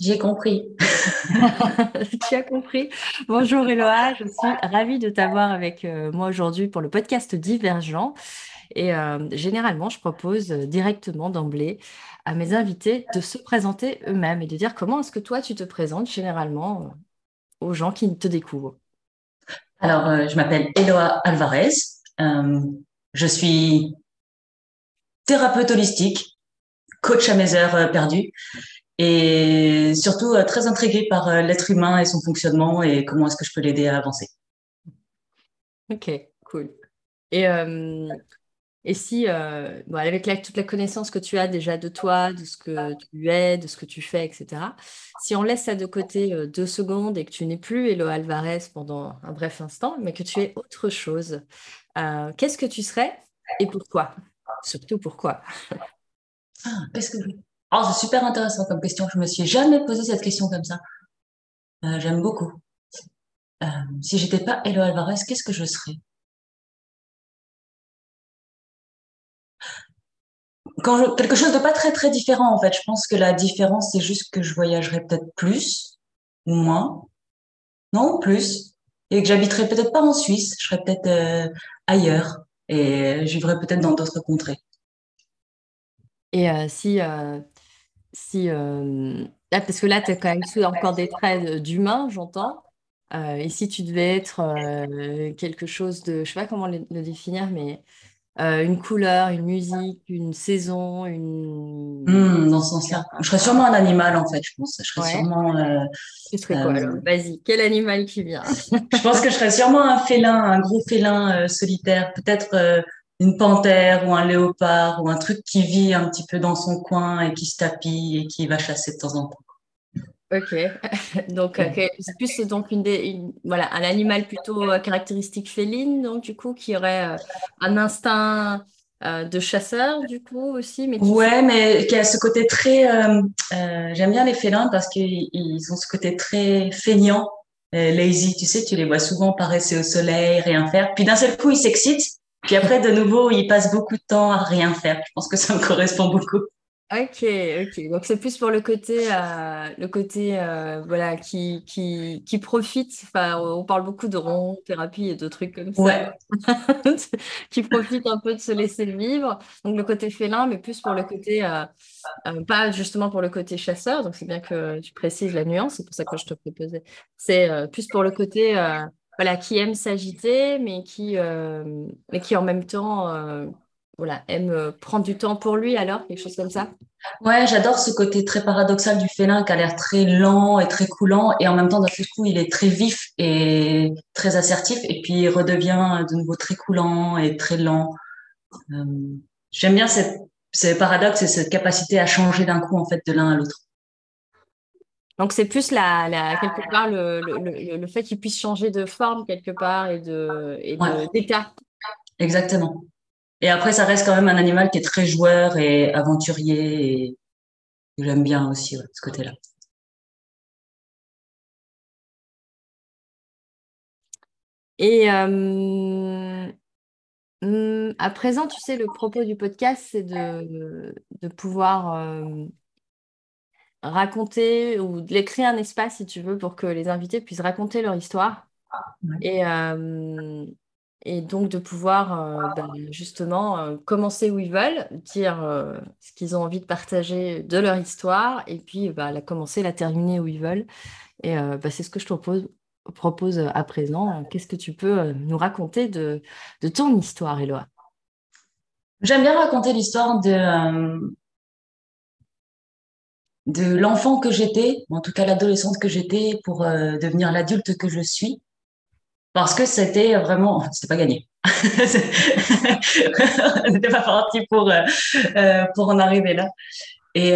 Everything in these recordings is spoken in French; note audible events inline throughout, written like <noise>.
J'ai compris. <laughs> tu as compris. Bonjour Eloa, je suis ravie de t'avoir avec euh, moi aujourd'hui pour le podcast Divergent. Et euh, généralement, je propose directement d'emblée à mes invités de se présenter eux-mêmes et de dire comment est-ce que toi tu te présentes généralement euh, aux gens qui te découvrent. Alors, je m'appelle Eloa Alvarez. je suis thérapeute holistique, coach à mes heures perdues et surtout euh, très intriguée par euh, l'être humain et son fonctionnement et comment est-ce que je peux l'aider à avancer. Ok, cool. Et, euh, et si, avec toute la connaissance que tu as déjà de toi, de ce que tu es, de ce que tu fais, etc., si on laisse ça de côté deux secondes et que tu n'es plus Elo Alvarez pendant un bref instant, mais que tu es autre chose, qu'est-ce que tu serais et pourquoi? Surtout pourquoi? Ah, Qu'est-ce que Oh, c'est super intéressant comme question. Je me suis jamais posé cette question comme ça. Euh, j'aime beaucoup. Euh, si j'étais pas Elo Alvarez, qu'est-ce que je serais? Quelque chose de pas très très différent en fait. Je pense que la différence c'est juste que je voyagerais peut-être plus ou moins. Non, plus. Et que j'habiterais peut-être pas en Suisse. Je serais peut-être euh, ailleurs et je vivrais peut-être dans d'autres contrées. Et si si, euh, ah, parce que là, tu as quand même encore des traits d'humain, j'entends. Euh, et si tu devais être euh, quelque chose de, je sais pas comment le, définir, mais une couleur, une musique, une saison, une. Mmh, dans ce sens-là. Je serais sûrement un animal, en fait, je pense. Je serais sûrement. tu serais quoi alors? Vas-y, quel animal qui vient? <laughs> Je pense que je serais sûrement un félin, un gros félin solitaire. Peut-être une panthère ou un léopard ou un truc qui vit un petit peu dans son coin et qui se tapit et qui va chasser de temps en temps. Ok, <laughs> donc c'est plus donc une, voilà un animal plutôt euh, caractéristique féline donc du coup qui aurait euh, un instinct euh, de chasseur du coup aussi mais ouais mais qui a ce côté très j'aime bien les félins parce qu'ils ont ce côté très feignant lazy tu sais tu les vois souvent paresser au soleil rien faire. Puis d'un seul coup ils s'excitent puis après, de nouveau, il passe beaucoup de temps à rien faire. Je pense que ça me correspond beaucoup. Ok, ok. Donc c'est plus pour le côté, euh, le côté euh, voilà, qui, qui, qui profite. Enfin, on parle beaucoup de rond, thérapie et de trucs comme ça. Ouais. <laughs> qui profite un peu de se laisser vivre. Donc le côté félin, mais plus pour le côté, euh, pas justement pour le côté chasseur. Donc c'est bien que tu précises la nuance. C'est pour ça que je te proposais. C'est plus pour le côté voilà, qui aime s'agiter, mais qui, euh, en même temps euh, voilà, aime euh, prendre du temps pour lui, alors, quelque chose comme ça? Ouais, j'adore ce côté très paradoxal du félin qui a l'air très lent et très coulant, et en même temps, d'un coup, il est très vif et très assertif, et puis il redevient de nouveau très coulant et très lent. J'aime bien ce paradoxe et cette capacité à changer d'un coup, en fait, de l'un à l'autre. Donc, c'est plus la, quelque part le, le, le fait qu'il puisse changer de forme quelque part et de d'état. Exactement. Et après, ça reste quand même un animal qui est très joueur et aventurier. Et j'aime bien aussi ce côté-là. Et euh, hmm, à présent, tu sais, le propos du podcast, c'est de, de pouvoir euh, raconter ou de créer un espace, si tu veux, pour que les invités puissent raconter leur histoire. Et, euh, et donc de pouvoir euh, ben, justement euh, commencer où ils veulent, dire ce qu'ils ont envie de partager de leur histoire, et puis bah, la commencer, la terminer où ils veulent. Et bah, c'est ce que je te propose, propose à présent. Qu'est-ce que tu peux nous raconter de, de ton histoire, Eloa J'aime bien raconter l'histoire de, de l'enfant que j'étais, en tout cas l'adolescente que j'étais, pour euh, devenir l'adulte que je suis. Parce que c'était vraiment, <laughs> c'était pas gagné. <laughs> On n'était pas parti pour, euh, euh, pour en arriver là. Et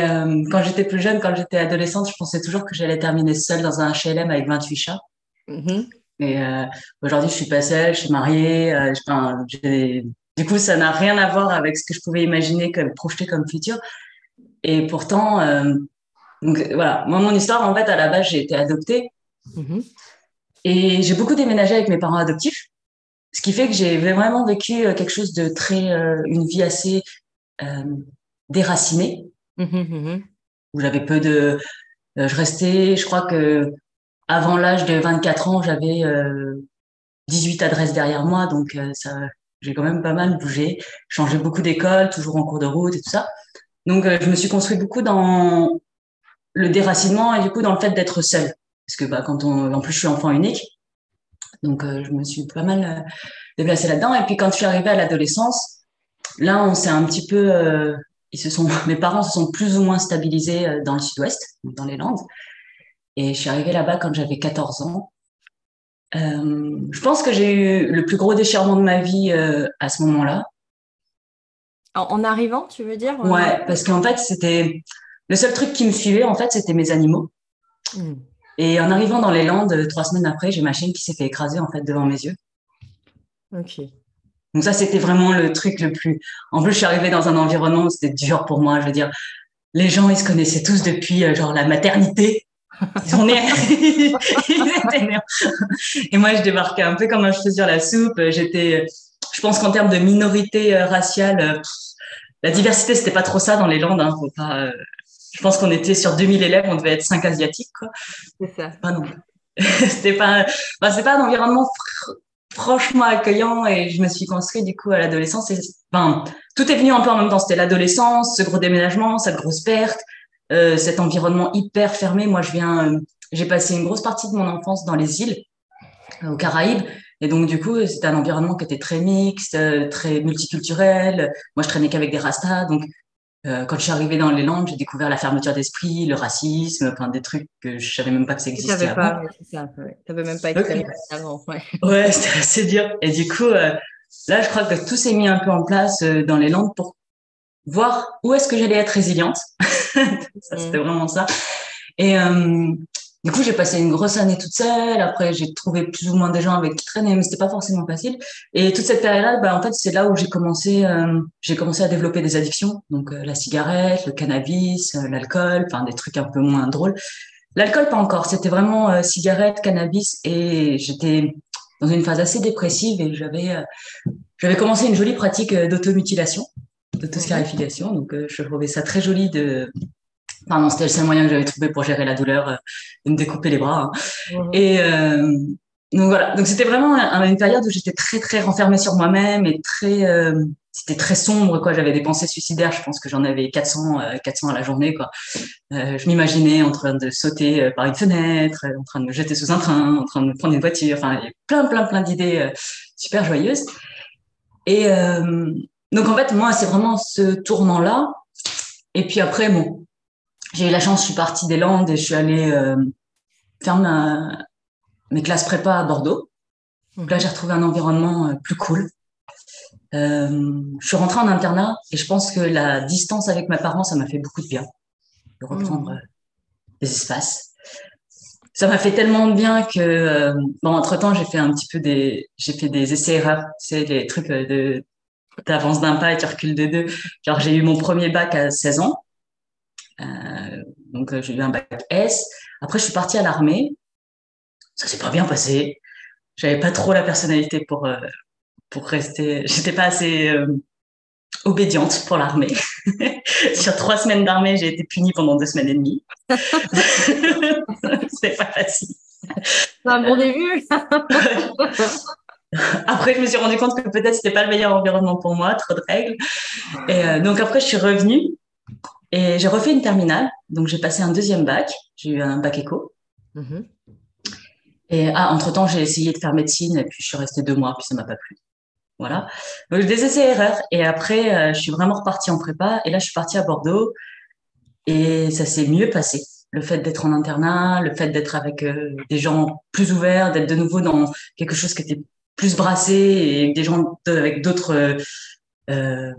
quand j'étais plus jeune, quand j'étais adolescente, je pensais toujours que j'allais terminer seule dans un HLM avec 28 chats. Mm-hmm. Et aujourd'hui, je suis pas seule, je suis mariée. Du coup, ça n'a rien à voir avec ce que je pouvais imaginer comme projeter comme futur. Et pourtant, donc voilà, moi, mon histoire, en fait, à la base, j'ai été adoptée. Mhm. Et j'ai beaucoup déménagé avec mes parents adoptifs. Ce qui fait que j'ai vraiment vécu euh, quelque chose de très, euh, une vie assez euh, déracinée. Mhm, mhm. où j'avais peu de. je restais, je crois que avant l'âge de 24 ans, j'avais 18 adresses derrière moi, donc ça, j'ai quand même pas mal bougé, changé beaucoup d'école, toujours en cours de route et tout ça. Donc, je me suis construit beaucoup dans le déracinement et du coup dans le fait d'être seule. Parce que bah, quand on, en plus je suis enfant unique, donc je me suis pas mal déplacée là-dedans. Et puis quand je suis arrivée à l'adolescence, là on s'est un petit peu, ils se sont, <laughs> mes parents se sont plus ou moins stabilisés dans le sud-ouest, dans les Landes. Et je suis arrivée là-bas quand j'avais 14 ans. Euh, je pense que j'ai eu le plus gros déchirement de ma vie euh, à ce moment-là. En, arrivant, tu veux dire Ouais, parce qu'en fait, c'était le seul truc qui me suivait, en fait, c'était mes animaux. Hmm. Et en arrivant dans les Landes, trois semaines après, j'ai ma chienne qui s'est fait écraser en fait devant mes yeux. Ok. Donc ça, c'était vraiment le truc le plus. En plus, je suis arrivée dans un environnement où c'était dur pour moi. Je veux dire, les gens, ils se connaissaient tous depuis euh, genre la maternité. Ils sont nés. <laughs> Et moi, je débarquais un peu comme un cheveu sur la soupe. J'étais, je pense qu'en termes de minorité euh, raciale, euh, la diversité, c'était pas trop ça dans les Landes. Hein, faut pas, euh, je pense qu'on était sur 2000 élèves, on devait être 5 asiatiques. C'est ça. Non. <laughs> c'était pas, bah, c'est pas un environnement franchement accueillant et je me suis construite du coup à l'adolescence. Enfin, tout est venu un peu en même temps. C'était l'adolescence, ce gros déménagement, cette grosse perte, euh, cet environnement hyper fermé. Moi, je viens, euh, j'ai passé une grosse partie de mon enfance dans les îles, euh, aux Caraïbes. Et donc, du coup, c'était un environnement qui était très mixte, très multiculturel. Moi, je traînais qu'avec des rastas. Donc, quand je suis arrivée dans les Landes, j'ai découvert la fermeture d'esprit, le racisme, enfin, des trucs que je savais même pas que ça existait. Tu pas, ça. Ouais. même pas expérimenté avant. Ouais, ouais c'était assez dur. Et du coup, là, je crois que tout s'est mis un peu en place dans les Landes pour voir où est-ce que j'allais être résiliente. <laughs> ça, c'était mm. vraiment ça. Et euh, du coup, j'ai passé une grosse année toute seule. Après, j'ai trouvé plus ou moins des gens avec qui traîner, mais c'était pas forcément facile. Et toute cette période-là, bah, en fait, c'est là où j'ai commencé, euh, j'ai commencé à développer des addictions. Donc, euh, la cigarette, le cannabis, euh, l'alcool, enfin, des trucs un peu moins drôles. L'alcool, pas encore. C'était vraiment cigarette, cannabis, et j'étais dans une phase assez dépressive et j'avais, j'avais commencé une jolie pratique d'automutilation d'autoscarification. Donc, euh, je trouvais ça très joli de. Pardon, c'était le seul moyen que j'avais trouvé pour gérer la douleur, euh, de me découper les bras. Hein. Et euh, donc voilà. Donc c'était vraiment une période où j'étais très très renfermée sur moi-même et très c'était très sombre quoi. J'avais des pensées suicidaires. Je pense que j'en avais 400 400 à la journée quoi. je m'imaginais en train de sauter par une fenêtre, en train de me jeter sous un train, en train de me prendre une voiture. Enfin, il y a plein plein plein d'idées super joyeuses. Et donc en fait, moi, c'est vraiment ce tournant-là. Et puis après, bon, j'ai eu la chance, je suis partie des Landes et je suis allée euh, faire mes classes prépa à Bordeaux. Donc là, j'ai retrouvé un environnement euh, plus cool. Euh, je suis rentrée en internat et je pense que la distance avec mes parents, ça m'a fait beaucoup de bien de reprendre mmh. des espaces. Ça m'a fait tellement de bien que, bon, entre temps, j'ai fait un petit peu des, j'ai fait des essais erreurs, c'est des trucs de tu avances d'un pas et tu recules de deux. Genre, j'ai eu mon premier bac à 16 ans. Euh, donc, euh, j'ai eu un bac S. Après, je suis partie à l'armée. Ça s'est pas bien passé. J'avais pas trop la personnalité pour, euh, pour rester. <laughs> J'étais pas assez obédiente pour l'armée. <laughs> Sur trois semaines d'armée, j'ai été punie pendant deux semaines et demie. <laughs> C'est pas facile. C'est un bon début. Après, je me suis rendu compte que peut-être c'était pas le meilleur environnement pour moi, trop de règles. Et euh, donc après, je suis revenue et j'ai refait une terminale. Donc j'ai passé un deuxième bac. J'ai eu un bac éco. Mm-hmm. Et ah, entre temps, j'ai essayé de faire médecine et puis je suis restée deux mois, puis ça m'a pas plu. Voilà. Donc des essais erreurs. Et après, euh, je suis vraiment repartie en prépa. Et là, je suis partie à Bordeaux et ça s'est mieux passé le fait d'être en internat, le fait d'être avec euh, des gens plus ouverts, d'être de nouveau dans quelque chose qui était plus brassé et des gens avec d'autres euh,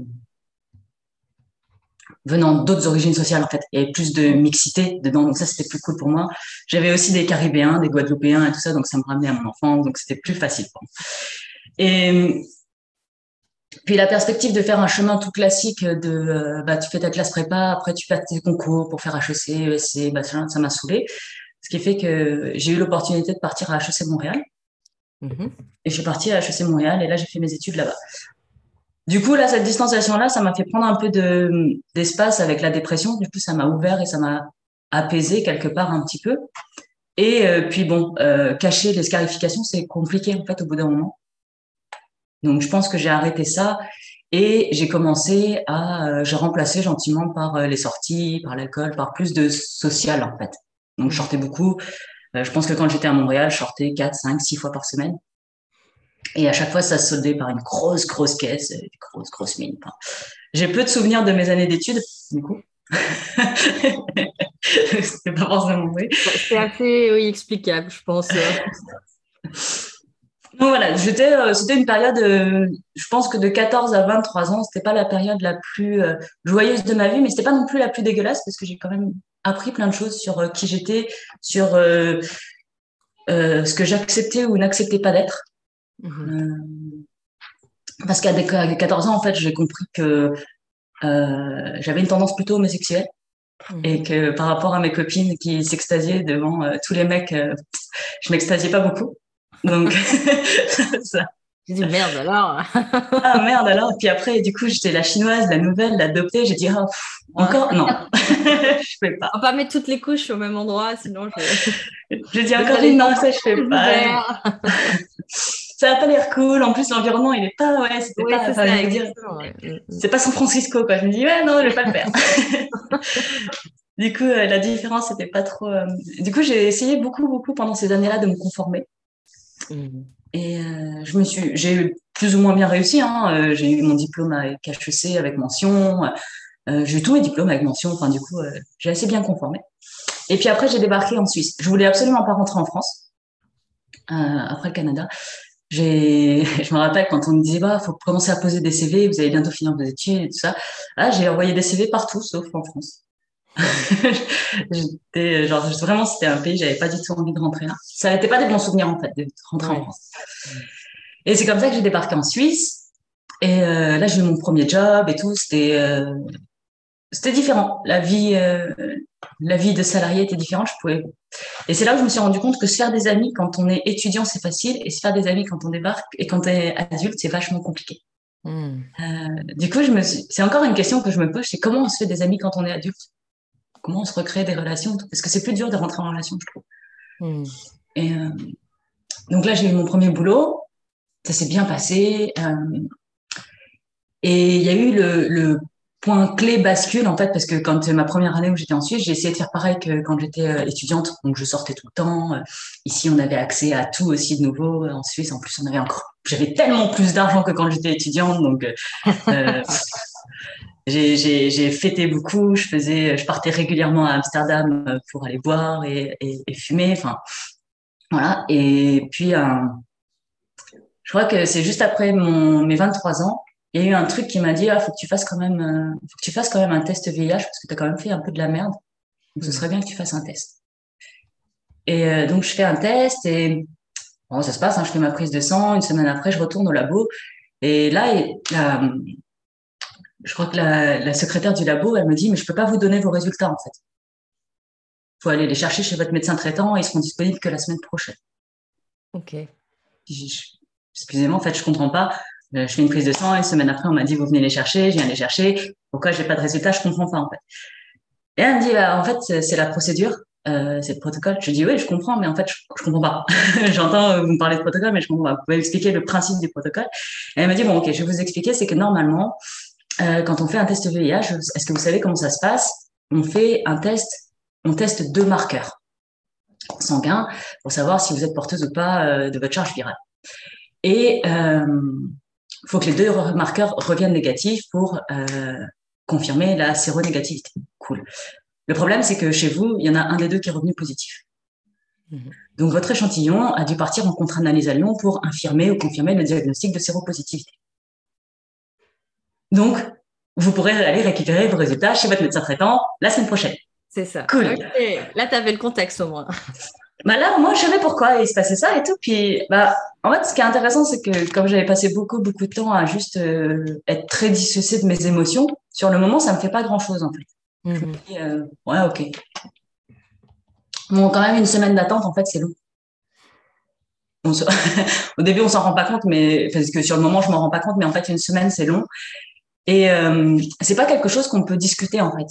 venant d'autres origines sociales en fait. Il y avait plus de mixité dedans, donc ça c'était plus cool pour moi. J'avais aussi des Caribéens, des Guadeloupéens et tout ça, donc ça me ramenait à mon enfance, donc c'était plus facile pour moi. Et puis la perspective de faire un chemin tout classique de euh, bah tu fais ta classe prépa, après tu fais tes concours pour faire HEC, ESC, bah, ça m'a saoulé. Ce qui fait que j'ai eu l'opportunité de partir à HEC Montréal. Mm-hmm. Et je suis partie à HEC Montréal et là, j'ai fait mes études là-bas. Du coup, là, cette distanciation-là, ça m'a fait prendre un peu de, d'espace avec la dépression. Du coup, ça m'a ouvert et ça m'a apaisé quelque part un petit peu. Et euh, puis bon, euh, cacher les scarifications, c'est compliqué en fait au bout d'un moment. Donc je pense que j'ai arrêté ça et j'ai commencé à, euh, j'ai remplacé gentiment par euh, les sorties, par l'alcool, par plus de social en fait. Donc je sortais beaucoup. je pense que quand j'étais à Montréal, je sortais 4, 5, 6 fois par semaine. Et à chaque fois, ça se soldait par une grosse, grosse caisse, une grosse, grosse mine. j'ai peu de souvenirs de mes années d'études, du coup. <laughs> c'est pas forcément vrai. C'est assez oui, explicable, je pense. <laughs> Donc voilà, j'étais, euh, c'était une période, euh, je pense que de 14 à 23 ans, c'était pas la période la plus euh, joyeuse de ma vie, mais c'était pas non plus la plus dégueulasse parce que j'ai quand même appris plein de choses sur qui j'étais, sur ce que j'acceptais ou n'acceptais pas d'être. Mhm. parce qu'à 14 ans, en fait, j'ai compris que j'avais une tendance plutôt homosexuelle. Mhm. Et que par rapport à mes copines qui s'extasiaient devant tous les mecs, je m'extasiais pas beaucoup. Donc, <laughs> ça. J'ai dit merde alors. <laughs> ah merde alors. Puis après, du coup, j'étais la chinoise, la nouvelle, l'adoptée. J'ai dit, oh, encore? Non, <laughs> je fais pas. On va pas mettre toutes les couches au même endroit, sinon je. <laughs> J'ai dit encore une, non, ça, je fais pas. ça n'a pas l'air cool. En plus, l'environnement, il est pas, ouais, c'était pas, ça, dire, c'est pas San Francisco, quoi. Je me dis, ouais, non, je vais pas le faire. du coup, euh, la différence, c'était pas trop. Euh, du coup, j'ai essayé beaucoup, beaucoup pendant ces années-là de me conformer. Mmh. Et euh, je me suis, j'ai plus ou moins bien réussi. Hein. Euh, j'ai eu mon diplôme avec HEC avec mention. Euh, j'ai eu tous mes diplômes avec mention. Enfin, du coup, j'ai assez bien conformé. Et puis après, j'ai débarqué en Suisse. Je voulais absolument pas rentrer en France après le Canada. <laughs> Je me rappelle quand on me disait bah faut commencer à poser des CV, vous allez bientôt finir vos études et tout ça. Ah, j'ai envoyé des CV partout sauf en France. <laughs> j'étais genre vraiment c'était un pays j'avais pas du tout envie de rentrer là. Ça n'était pas des bons souvenirs en fait de rentrer en France. Et c'est comme ça que j'ai débarqué en Suisse. Et euh, là j'ai eu mon premier job et tout. C'était euh, c'était différent. La vie euh, la vie de salarié était différente je pouvais. Et c'est là où je me suis rendu compte que se faire des amis quand on est étudiant c'est facile. Et se faire des amis quand on débarque et quand on est adulte c'est vachement compliqué. Hmm. du coup je me suis... c'est encore une question que je me pose. C'est comment on se fait des amis quand on est adulte? Comment on se recrée des relations Parce que c'est plus dur de rentrer en relation, je trouve. Hmm. Et euh, donc là, j'ai eu mon premier boulot. Ça s'est bien passé. Euh, et il y a eu le, point clé bascule, en fait, parce que quand ma première année où j'étais en Suisse, j'ai essayé de faire pareil que quand j'étais euh, étudiante. Donc, je sortais tout le temps. Ici, on avait accès à tout aussi de nouveau. En Suisse, en plus, on avait encore, j'avais tellement plus d'argent que quand j'étais étudiante. Donc, <laughs> j'ai fêté beaucoup. Je faisais, je partais régulièrement à Amsterdam euh, pour aller boire et, et, fumer. Enfin, voilà. Et puis, euh, je crois que c'est juste après mon, mes 23 ans, il y a eu un truc qui m'a dit, ah, faut que tu fasses quand même, euh, faut que tu fasses quand même un test VIH parce que tu as quand même fait un peu de la merde. Donc, ce serait bien que tu fasses un test. Et donc, je fais un test et bon, ça se passe. Hein, je fais ma prise de sang. Une semaine après, je retourne au labo. Et là, la, je crois que la, secrétaire du labo, elle me dit, mais je peux pas vous donner vos résultats, en fait. faut aller les chercher chez votre médecin traitant et ils seront disponibles que la semaine prochaine. OK. Excusez-moi, en fait, je comprends pas. Euh, je fais une prise de sang et une semaine après, on m'a dit, vous venez les chercher, je viens les chercher. Pourquoi j'ai pas de résultats? Je comprends pas, en fait. Et elle me dit, bah, en fait, c'est la procédure. Euh, c'est le protocole. Je dis oui, je comprends, mais en fait, je, je comprends pas. <laughs> J'entends vous me parler de protocole, mais je comprends pas. Vous pouvez expliquer le principe du protocole. Et elle m'a dit bon, ok, je vais vous expliquer. C'est que normalement, euh, quand on fait un test VIH, est-ce que vous savez comment ça se passe? On fait un test, on teste deux marqueurs sanguins pour savoir si vous êtes porteuse ou pas euh, de votre charge virale. Et il euh, faut que les deux marqueurs reviennent négatifs pour euh, confirmer la séronégativité. Cool. Le problème, c'est que chez vous, il y en a un des deux qui est revenu positif. Mhm. Donc, votre échantillon a dû partir en contre-analyse à Lyon pour infirmer ou confirmer le diagnostic de séropositivité. Donc, vous pourrez aller récupérer vos résultats chez votre médecin traitant la semaine prochaine. C'est ça. Cool. Là, tu avais le contexte au moins. <laughs> Bah là, moi, je savais pourquoi il se passait ça et tout. Puis, bah, en fait, ce qui est intéressant, c'est que comme j'avais passé beaucoup, beaucoup de temps à juste euh, être très dissociée de mes émotions, sur le moment, ça me fait pas grand-chose, en fait. Je me dis, euh, ouais, ok. Bon, quand même, une semaine d'attente, en fait, c'est long. <laughs> au début, on s'en rend pas compte, mais parce que sur le moment, je m'en rends pas compte, mais en fait, une semaine, c'est long. Et euh, c'est pas quelque chose qu'on peut discuter en fait.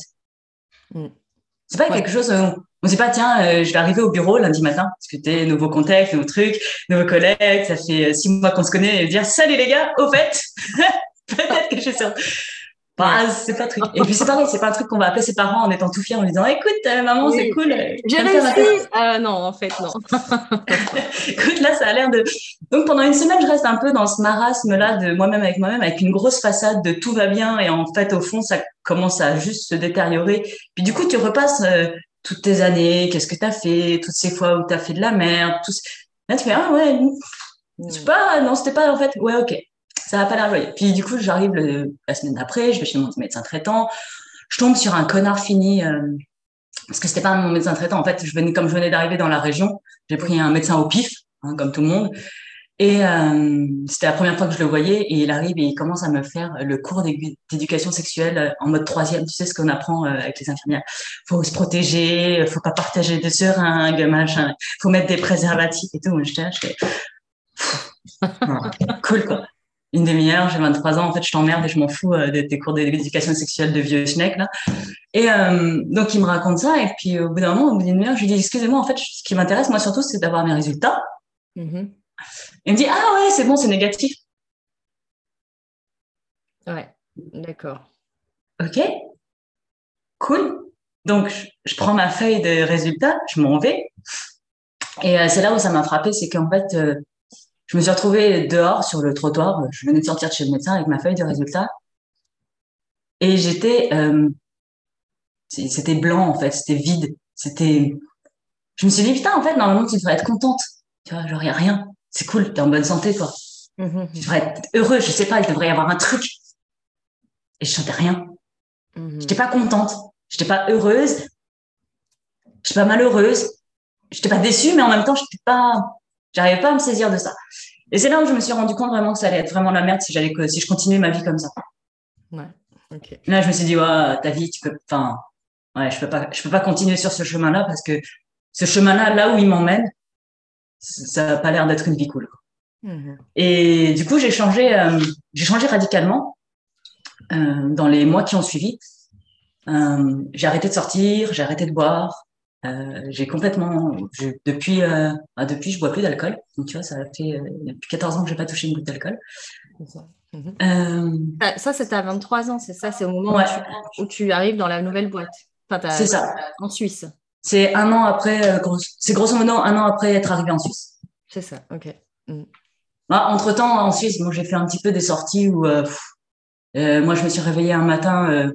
Mm. C'est pas quelque chose. Euh, on sait pas tiens, euh, je vais arriver au bureau lundi matin, discuter nouveaux contextes, nouveaux trucs, nouveaux collègues. Ça fait six mois qu'on se connaît et dire salut les gars, au fait, <laughs> peut-être que je suis sur bah, c'est pas truc. <laughs> Et puis c'est pareil, c'est pas un truc qu'on va appeler ses parents en étant tout fier en lui disant écoute euh, maman c'est cool. J'ai réussi. Euh, non en fait non. <laughs> écoute là ça a l'air de. Donc pendant une semaine je reste un peu dans ce marasme là de moi-même avec moi-même avec une grosse façade de tout va bien et en fait au fond ça commence à juste se détériorer. Puis du coup tu repasses euh, toutes tes années, qu'est-ce que tu as fait, toutes ces fois où tu as fait de la merde, tout. Là tu fais ah ouais. C'est pas non c'était pas en fait ouais ok ça va pas l'air joyeux. Puis du coup, j'arrive la semaine d'après, je vais chez mon médecin traitant, je tombe sur un connard fini, euh, parce que c'était pas mon médecin traitant. En fait, je comme je venais d'arriver dans la région, j'ai pris un médecin au pif, hein, comme tout le monde. Et euh, c'était la première fois que je le voyais, et il arrive et il commence à me faire le cours d'éducation sexuelle euh, en mode troisième. Tu sais ce qu'on apprend avec les infirmières Faut se protéger, faut pas partager de seringues, machin. Faut mettre des préservatifs et tout. Je, je fais... <laughs> cool quoi une demi-heure, j'ai 23 ans, en fait, je t'emmerde et je m'en fous euh, de tes cours d'éducation sexuelle de vieux schneck, là. Et euh, donc, il me raconte ça, et puis au bout d'un moment, au bout d'une demi-heure, je lui dis, excusez-moi, en fait, ce qui m'intéresse, moi, surtout, c'est d'avoir mes résultats. Mm-hmm. Il me dit, ah ouais, c'est bon, c'est négatif. Ouais, d'accord. Ok, cool. Donc, je, prends ma feuille de résultats, je m'en vais. Et euh, c'est là où ça m'a frappé, c'est qu'en fait, je me suis retrouvée dehors sur le trottoir. Je venais de sortir de chez le médecin avec ma feuille de résultat. Et j'étais, euh, c'était blanc en fait, c'était vide. C'était, je me suis dit putain en fait normalement tu devrais être contente. Tu vois, genre y a rien. C'est cool, t'es en bonne santé toi. Mm-hmm. Tu devrais être heureux. Je sais pas, il devrait y avoir un truc. Et je sentais rien. Mm-hmm. J'étais pas contente. J'étais pas heureuse. J'étais pas malheureuse. J'étais pas déçue, mais en même temps j'étais pas J'arrivais pas à me saisir de ça. Et c'est là où je me suis rendu compte vraiment que ça allait être vraiment la merde si j'allais si je continuais ma vie comme ça. Ouais. Là, je me suis dit, ouais, ta vie, tu peux, enfin, ouais, je peux pas, je peux pas continuer sur ce chemin-là parce que ce chemin-là, là où il m'emmène, ça n'a pas l'air d'être une vie cool. Mm-hmm. Et du coup, j'ai changé, euh, j'ai changé radicalement euh, dans les mois qui ont suivi. Euh, j'ai arrêté de sortir, j'ai arrêté de boire, euh, j'ai complètement, depuis, euh, bah, depuis, je bois plus d'alcool. Donc, tu vois, ça fait euh, depuis 14 ans que j'ai pas touché une goutte d'alcool. Mhm. Ça, c'était à 23 ans, c'est ça C'est au moment où, tu, arrives dans la nouvelle boîte. c'est ça. En Suisse. C'est un an après, c'est grosso modo un an après être arrivé en Suisse. C'est ça, ok. Mm. Bah, entre temps, en Suisse, moi, j'ai fait un petit peu des sorties où, moi, je me suis réveillée un matin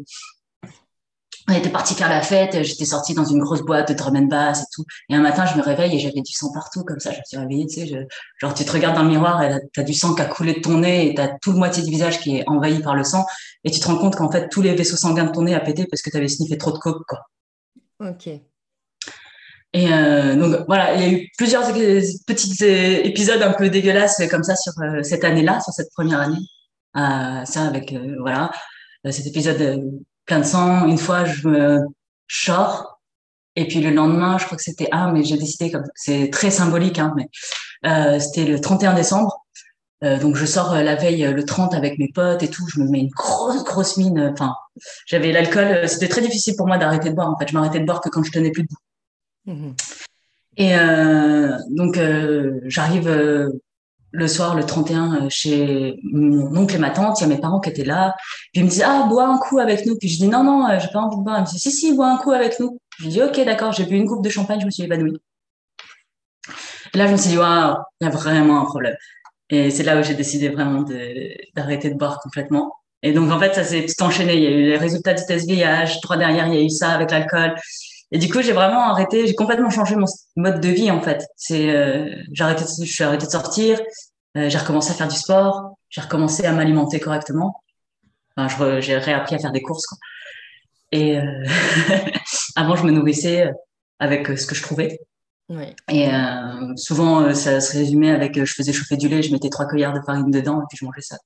on était parti faire la fête, j'étais sortie dans une grosse boîte de drum and bass et tout. Et un matin, je me réveille et j'avais du sang partout, comme ça. Je me suis réveillée, tu sais, genre, tu te regardes dans le miroir et t'as du sang qui a coulé de ton nez et t'as tout le moitié du visage qui est envahi par le sang. Et tu te rends compte qu'en fait, tous les vaisseaux sanguins de ton nez a pété parce que t'avais sniffé trop de coke, quoi. Ok. Et euh, donc voilà, il y a eu plusieurs petits euh, épisodes un peu dégueulasses comme ça sur euh, cette année-là, sur cette première année. ça avec voilà cet épisode plein de sang. Une fois, je me sors. Et puis le lendemain, je crois que c'était ah, mais j'ai décidé comme c'est très symbolique, hein, mais euh, c'était le 31 décembre. Euh, donc je sors euh, la veille le 30 avec mes potes et tout. Je me mets une grosse grosse mine. Enfin, j'avais l'alcool. C'était très difficile pour moi d'arrêter de boire. En fait, je m'arrêtais de boire que quand je tenais plus debout. Mmh et donc j'arrive le soir, le 31, euh, chez mon oncle et ma tante, il y a mes parents qui étaient là. Puis ils me disent, ah, bois un coup avec nous. Puis je dis, non, non, euh, j'ai pas envie de boire. Ils me disent, si, si, bois un coup avec nous. Je dis, ok, d'accord, j'ai bu une coupe de champagne, je me suis évanouie. là, je me suis dit, waouh, il y a vraiment un problème. Et c'est là où j'ai décidé vraiment d'arrêter de, boire complètement. Et donc, en fait, ça s'est tout enchaîné. Il y a eu les résultats du test VIH. Trois derrière, il y a eu ça avec l'alcool. Et du coup, j'ai vraiment arrêté, j'ai complètement changé mon mode de vie en fait. C'est, euh, j'ai arrêté, je suis arrêté de sortir, euh, j'ai recommencé à faire du sport, j'ai recommencé à m'alimenter correctement. Enfin, j'ai réappris à faire des courses. Quoi. Et euh, <laughs> avant, je me nourrissais avec ce que je trouvais. Oui. Et souvent, ça se résumait avec, je faisais chauffer du lait, je mettais trois cuillères de farine dedans et puis je mangeais ça.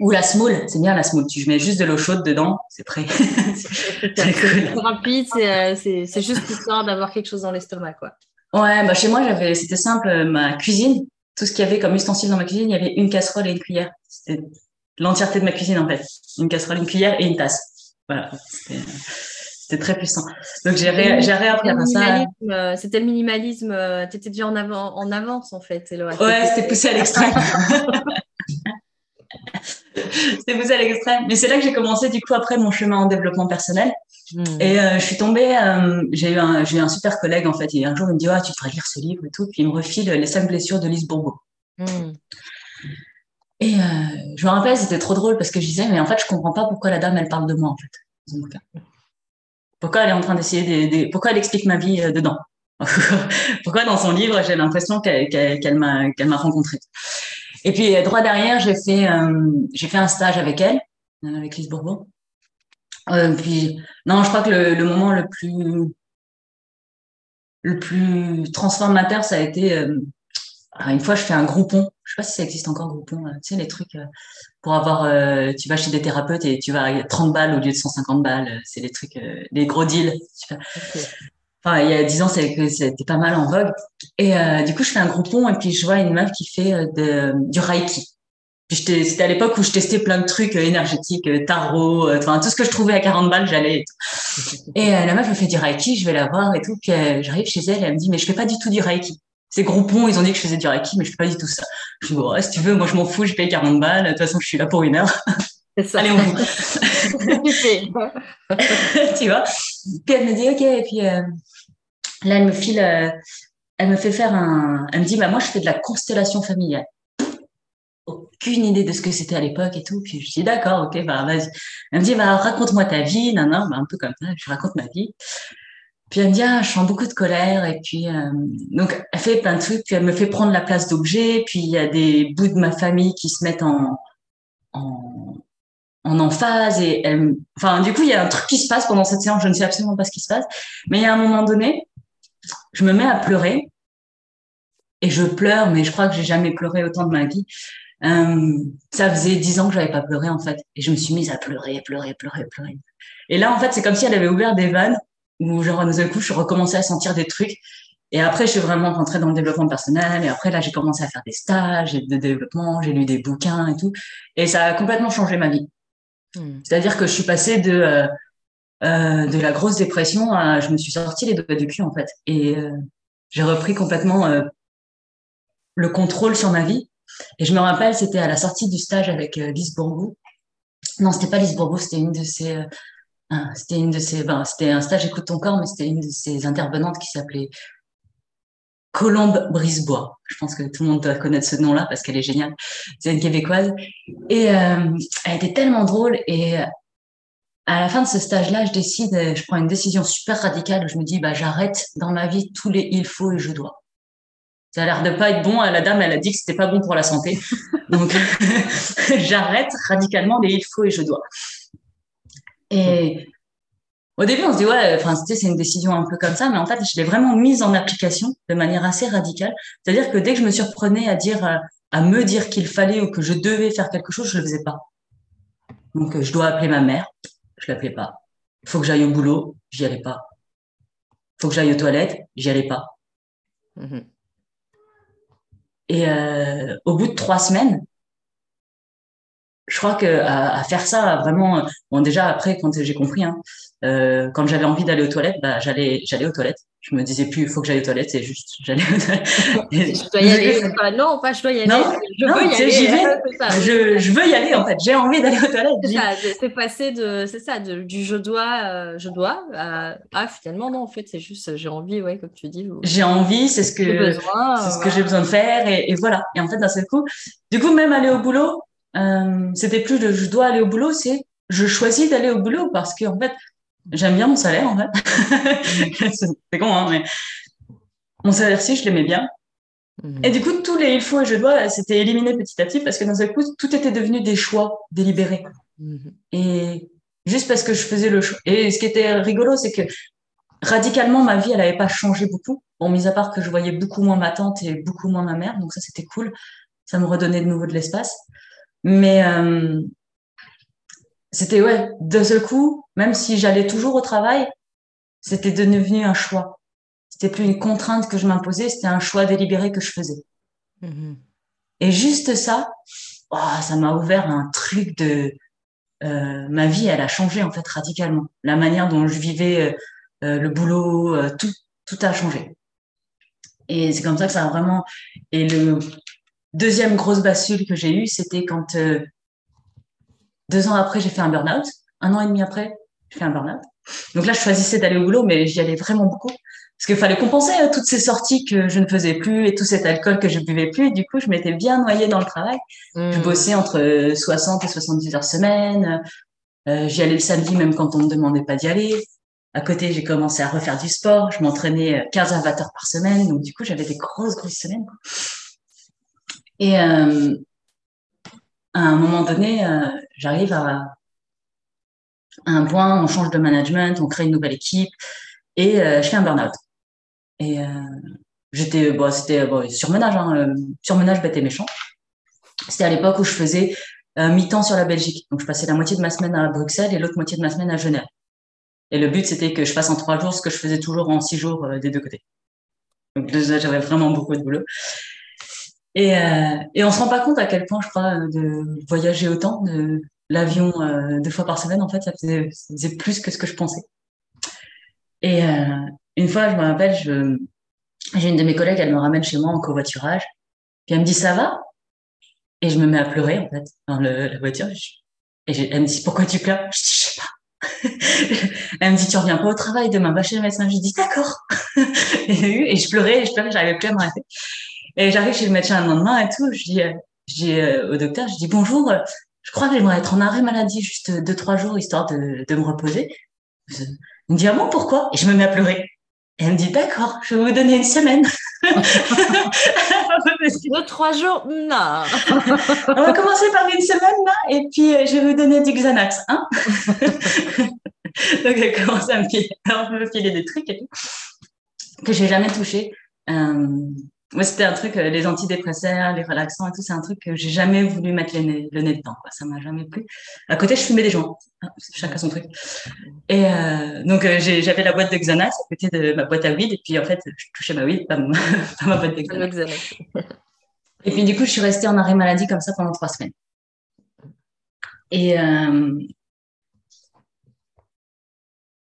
Ou la smoule, c'est bien la smoule. Tu mets juste de l'eau chaude dedans, c'est prêt. <laughs> c'est rapide, euh, c'est juste histoire d'avoir quelque chose dans l'estomac, quoi. Ouais, bah chez moi, j'avais, c'était simple, ma cuisine, tout ce qu'il y avait comme ustensile dans ma cuisine, il y avait une casserole et une cuillère. C'était l'entièreté de ma cuisine en fait. Une casserole, une cuillère et une tasse. Voilà. C'était très puissant. Donc j'ai réappris à ça. Euh, c'était le minimalisme. Euh, tu étais déjà en, avant, en avance en fait. Ouais, c'était poussé à l'extrême. <laughs> <laughs> c'était poussé à l'extrême. Mais c'est là que j'ai commencé du coup après mon chemin en développement personnel. Hmm. Et euh, je suis tombée, j'ai eu, un, eu un super collègue en fait. Et un jour il me dit ah tu devrais lire ce livre et tout. Puis il me refile Les cinq blessures de Lise Bourbeau. Hmm. Et je me rappelle, c'était trop drôle parce que je disais, mais en fait, je comprends pas pourquoi la dame, elle parle de moi, en fait. Pourquoi elle est en train d'essayer de, pourquoi elle explique ma vie euh, dedans? <laughs> Pourquoi dans son livre j'ai l'impression qu'elle m'a qu'elle m'a rencontré Et puis droit derrière j'ai fait euh, j'ai fait un stage avec elle avec Lise Bourbeau. Euh, puis non je crois que le, moment le plus le plus transformateur ça a été une fois je fais un groupon je sais pas si ça existe encore Groupon, tu sais les trucs pour avoir, euh, tu vas chez des thérapeutes et tu vas à 30 balles au lieu de 150 balles. C'est les trucs, euh, les gros deals. Enfin, il y a 10 ans, c'était pas mal en vogue. Et euh, du coup, je fais un groupon et puis je vois une meuf qui fait de, du Reiki. C'était à l'époque où je testais plein de trucs énergétiques, tarot, enfin tout ce que je trouvais à 40 balles, j'allais. Et, <laughs> la meuf me fait du Reiki, je vais la voir et tout. Puis j'arrive chez elle et elle me dit mais je fais pas du tout du Reiki. Ces groupons, ils ont dit que je faisais du Reiki, mais je fais pas du tout ça. Je dis, bon, si tu veux, moi je m'en fous, je paye 40 balles. De toute façon, je suis là pour une heure. Ça. Allez, on joue. <laughs> <laughs> tu vois Puis elle me dit, OK. Et puis euh, là, elle me file, euh, elle me fait faire un. Elle me dit, bah, moi, je fais de la constellation familiale. Aucune idée de ce que c'était à l'époque et tout. Puis je dis, d'accord, OK, bah, vas-y. Elle me dit, bah, raconte-moi ta vie. Non, non, bah, un peu comme ça. Je raconte ma vie. Puis elle me dit, ah, je sens beaucoup de colère. Et puis, euh, donc, elle fait plein de trucs. Puis elle me fait prendre la place d'objet. Puis il y a des bouts de ma famille qui se mettent en, en, en emphase. Et elle, enfin, du coup, il y a un truc qui se passe pendant cette séance. Je ne sais absolument pas ce qui se passe. Mais il y a un moment donné, je me mets à pleurer. Et je pleure, mais je crois que j'ai jamais pleuré autant de ma vie. Euh, ça faisait dix ans que j'avais pas pleuré en fait, et je me suis mise à pleurer, pleurer, pleurer, pleurer. Et là en fait, c'est comme si elle avait ouvert des vannes où genre d'un coup je recommençais à sentir des trucs et après je suis vraiment rentrée dans le développement personnel et après là j'ai commencé à faire des stages de développement j'ai lu des bouquins et tout et ça a complètement changé ma vie hmm. c'est-à-dire que je suis passée de euh, euh, de la grosse dépression à je me suis sortie les doigts du cul en fait et euh, j'ai repris complètement euh, le contrôle sur ma vie et je me rappelle c'était à la sortie du stage avec Lise Bourbeau non c'était pas Lise Bourbeau c'était une de ah, c'était une de ces, ben, c'était un stage Écoute ton corps, mais c'était une de ces intervenantes qui s'appelait Colombe Brisebois. Je pense que tout le monde doit connaître ce nom-là parce qu'elle est géniale. C'est une québécoise. Et euh, elle était tellement drôle. Et à la fin de ce stage-là, je décide, je prends une décision super radicale. Je me dis, bah, j'arrête dans ma vie tous les il faut et je dois. Ça a l'air de pas être bon. La dame, elle a dit que c'était pas bon pour la santé. <laughs> Donc, <laughs> j'arrête radicalement les il faut et je dois. Et au début, on se dit, ouais, enfin, c'est une décision un peu comme ça, mais en fait, je l'ai vraiment mise en application de manière assez radicale. C'est-à-dire que dès que je me surprenais à dire, euh, à me dire qu'il fallait ou que je devais faire quelque chose, je le faisais pas. Donc, euh, je dois appeler ma mère, je l'appelais pas. Faut que j'aille au boulot, j'y allais pas. Faut que j'aille aux toilettes, j'y allais pas. Mm-hmm. Et euh, au bout de trois semaines, je crois que à, faire ça vraiment bon déjà après quand j'ai compris hein, euh, quand j'avais envie d'aller aux toilettes bah j'allais j'allais aux toilettes je me disais plus il faut que j'aille aux toilettes c'est juste j'allais aux toilettes. <laughs> Je dois y aller non pas je dois y aller. Non, je veux y aller. <laughs> je, je, veux y aller en fait. J'ai envie d'aller aux toilettes c'est passé de c'est ça du je dois euh, je dois à, ah finalement non en fait c'est juste j'ai envie ouais comme tu dis j'ai envie c'est ce que c'est ce que j'ai besoin de faire et, et voilà. Et en fait d'un seul coup du coup même aller au boulot euh, c'était plus de je dois aller au boulot, c'est je choisis d'aller au boulot parce que en fait j'aime bien mon salaire en fait. <laughs> c'est con hein, mais mon salaire si je l'aimais bien. Mhm. Et du coup tous les il faut et je dois c'était éliminé petit à petit parce que dans un coup tout était devenu des choix délibérés. Mhm. Et juste parce que je faisais le choix. Et ce qui était rigolo c'est que radicalement ma vie elle avait pas changé beaucoup. Bon mis à part que je voyais beaucoup moins ma tante et beaucoup moins ma mère donc ça c'était cool. Ça me redonnait de nouveau de l'espace. Mais euh, c'était, ouais, d'un seul coup, même si j'allais toujours au travail, c'était devenu un choix. C'était plus une contrainte que je m'imposais, c'était un choix délibéré que je faisais. Mm-hmm. Et juste ça, oh, ça m'a ouvert un truc de euh, ma vie, elle a changé en fait radicalement. La manière dont je vivais euh, euh, le boulot, tout, tout a changé. Et c'est comme ça que ça a vraiment. Et le deuxième grosse bascule que j'ai eue, c'était quand deux ans après, j'ai fait un burn-out. Un an et demi après, j'ai fait un burn-out. Donc là, je choisissais d'aller au boulot, mais j'y allais vraiment beaucoup. Parce qu'il fallait compenser euh, toutes ces sorties que je ne faisais plus et tout cet alcool que je buvais plus. Du coup, je m'étais bien noyée dans le travail. Je mmh. bossais entre 60 et 70 heures semaine. Euh, j'y allais le samedi même quand on me demandait pas d'y aller. À côté, j'ai commencé à refaire du sport. Je m'entraînais 15 à 20 heures par semaine. Donc, du coup, j'avais des grosses, grosses semaines. Et euh, à un moment donné, euh, j'arrive à, un point, on change de management, on crée une nouvelle équipe et euh, je fais un burn-out. Et euh, j'étais, c'était surmenage, hein, surmenage bête et méchant. C'était à l'époque où je faisais mi-temps sur la Belgique. Donc je passais la moitié de ma semaine à Bruxelles et l'autre moitié de ma semaine à Genève. Et le but, c'était que je fasse en trois jours ce que je faisais toujours en six jours des deux côtés. Donc j'avais vraiment beaucoup de boulot. Et, euh, on se rend pas compte à quel point, je crois, de voyager autant, l'avion euh, deux fois par semaine, en fait, ça faisait, ça faisait, plus que ce que je pensais. Et euh, une fois, je me rappelle, je, j'ai une de mes collègues, elle me ramène chez moi en covoiturage, puis elle me dit ça va, et je me mets à pleurer en fait dans le, la voiture. Et elle me dit pourquoi tu pleures? Je dis je sais pas. <laughs> elle me dit tu reviens pas au travail demain, va chez le médecin. Je dis d'accord. <laughs> et, et je pleurais, et je pleurais, j'arrivais plus à m'arrêter. Et j'arrive chez le médecin le lendemain et tout. Je dis, euh, je dis euh, au docteur, je dis bonjour. Euh, je crois que j'aimerais être en arrêt maladie juste deux trois jours histoire de, de me reposer. Il me dit ah bon pourquoi? Et je me mets à pleurer. Et elle me dit d'accord, je vais vous donner une semaine. <laughs> deux trois jours, non. On va commencer par une semaine là, et puis je vais vous donner du Xanax, hein Donc elle commence à me filer, à me filer des trucs et tout que j'ai jamais touché. Euh, moi, c'était un truc, euh, les antidépresseurs, les relaxants et tout, c'est un truc que j'ai jamais voulu mettre le nez, le nez dedans. Quoi. Ça m'a jamais plu. À côté, je fumais des joints. Hein, chacun son truc. Et euh, donc, euh, j'avais la boîte de Xanax à côté de ma boîte à weed. Et puis, en fait, je touchais ma weed, <laughs> pas, ma boîte de Xanax. et puis, du coup, je suis restée en arrêt maladie comme ça pendant trois semaines. Et, euh,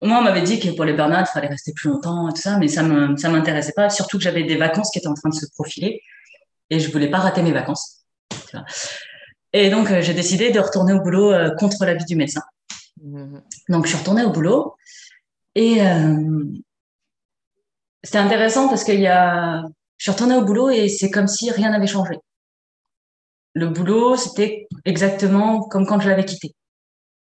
moi, on m'avait dit que pour les burn il fallait rester plus longtemps et tout ça, mais ça ne ça m'intéressait pas. Surtout que j'avais des vacances qui étaient en train de se profiler et je voulais pas rater mes vacances. Et donc, euh, j'ai décidé de retourner au boulot euh, contre l'avis du médecin. Mmh. Donc, je suis retournée au boulot et euh, c'était intéressant parce qu'il y a, je suis retournée au boulot et c'est comme si rien n'avait changé. Le boulot, c'était exactement comme quand je l'avais quitté.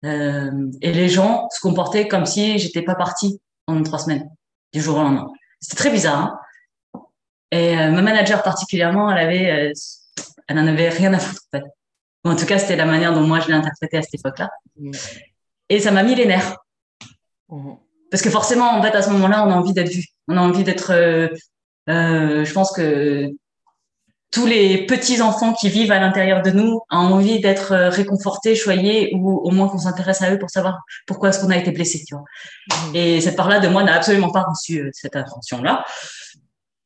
Euh, et les gens se comportaient comme si j'étais pas partie en trois semaines, du jour au lendemain. C'était très bizarre. Hein et euh, ma manager particulièrement, elle avait, euh, elle en avait rien à foutre en fait. en tout cas, c'était la manière dont moi je l'ai interprété à cette époque-là. Mmh. Et ça m'a mis les nerfs. Mmh. Parce que forcément, en fait, à ce moment-là, on a envie d'être vu. On a envie d'être. Je pense que tous les petits enfants qui vivent à l'intérieur de nous ont envie d'être euh, réconfortés, choyés, ou au moins qu'on s'intéresse à eux pour savoir pourquoi est-ce qu'on a été blessé. Tu vois. Mmh. Et cette part-là de moi n'a absolument pas reçu euh, cette attention-là.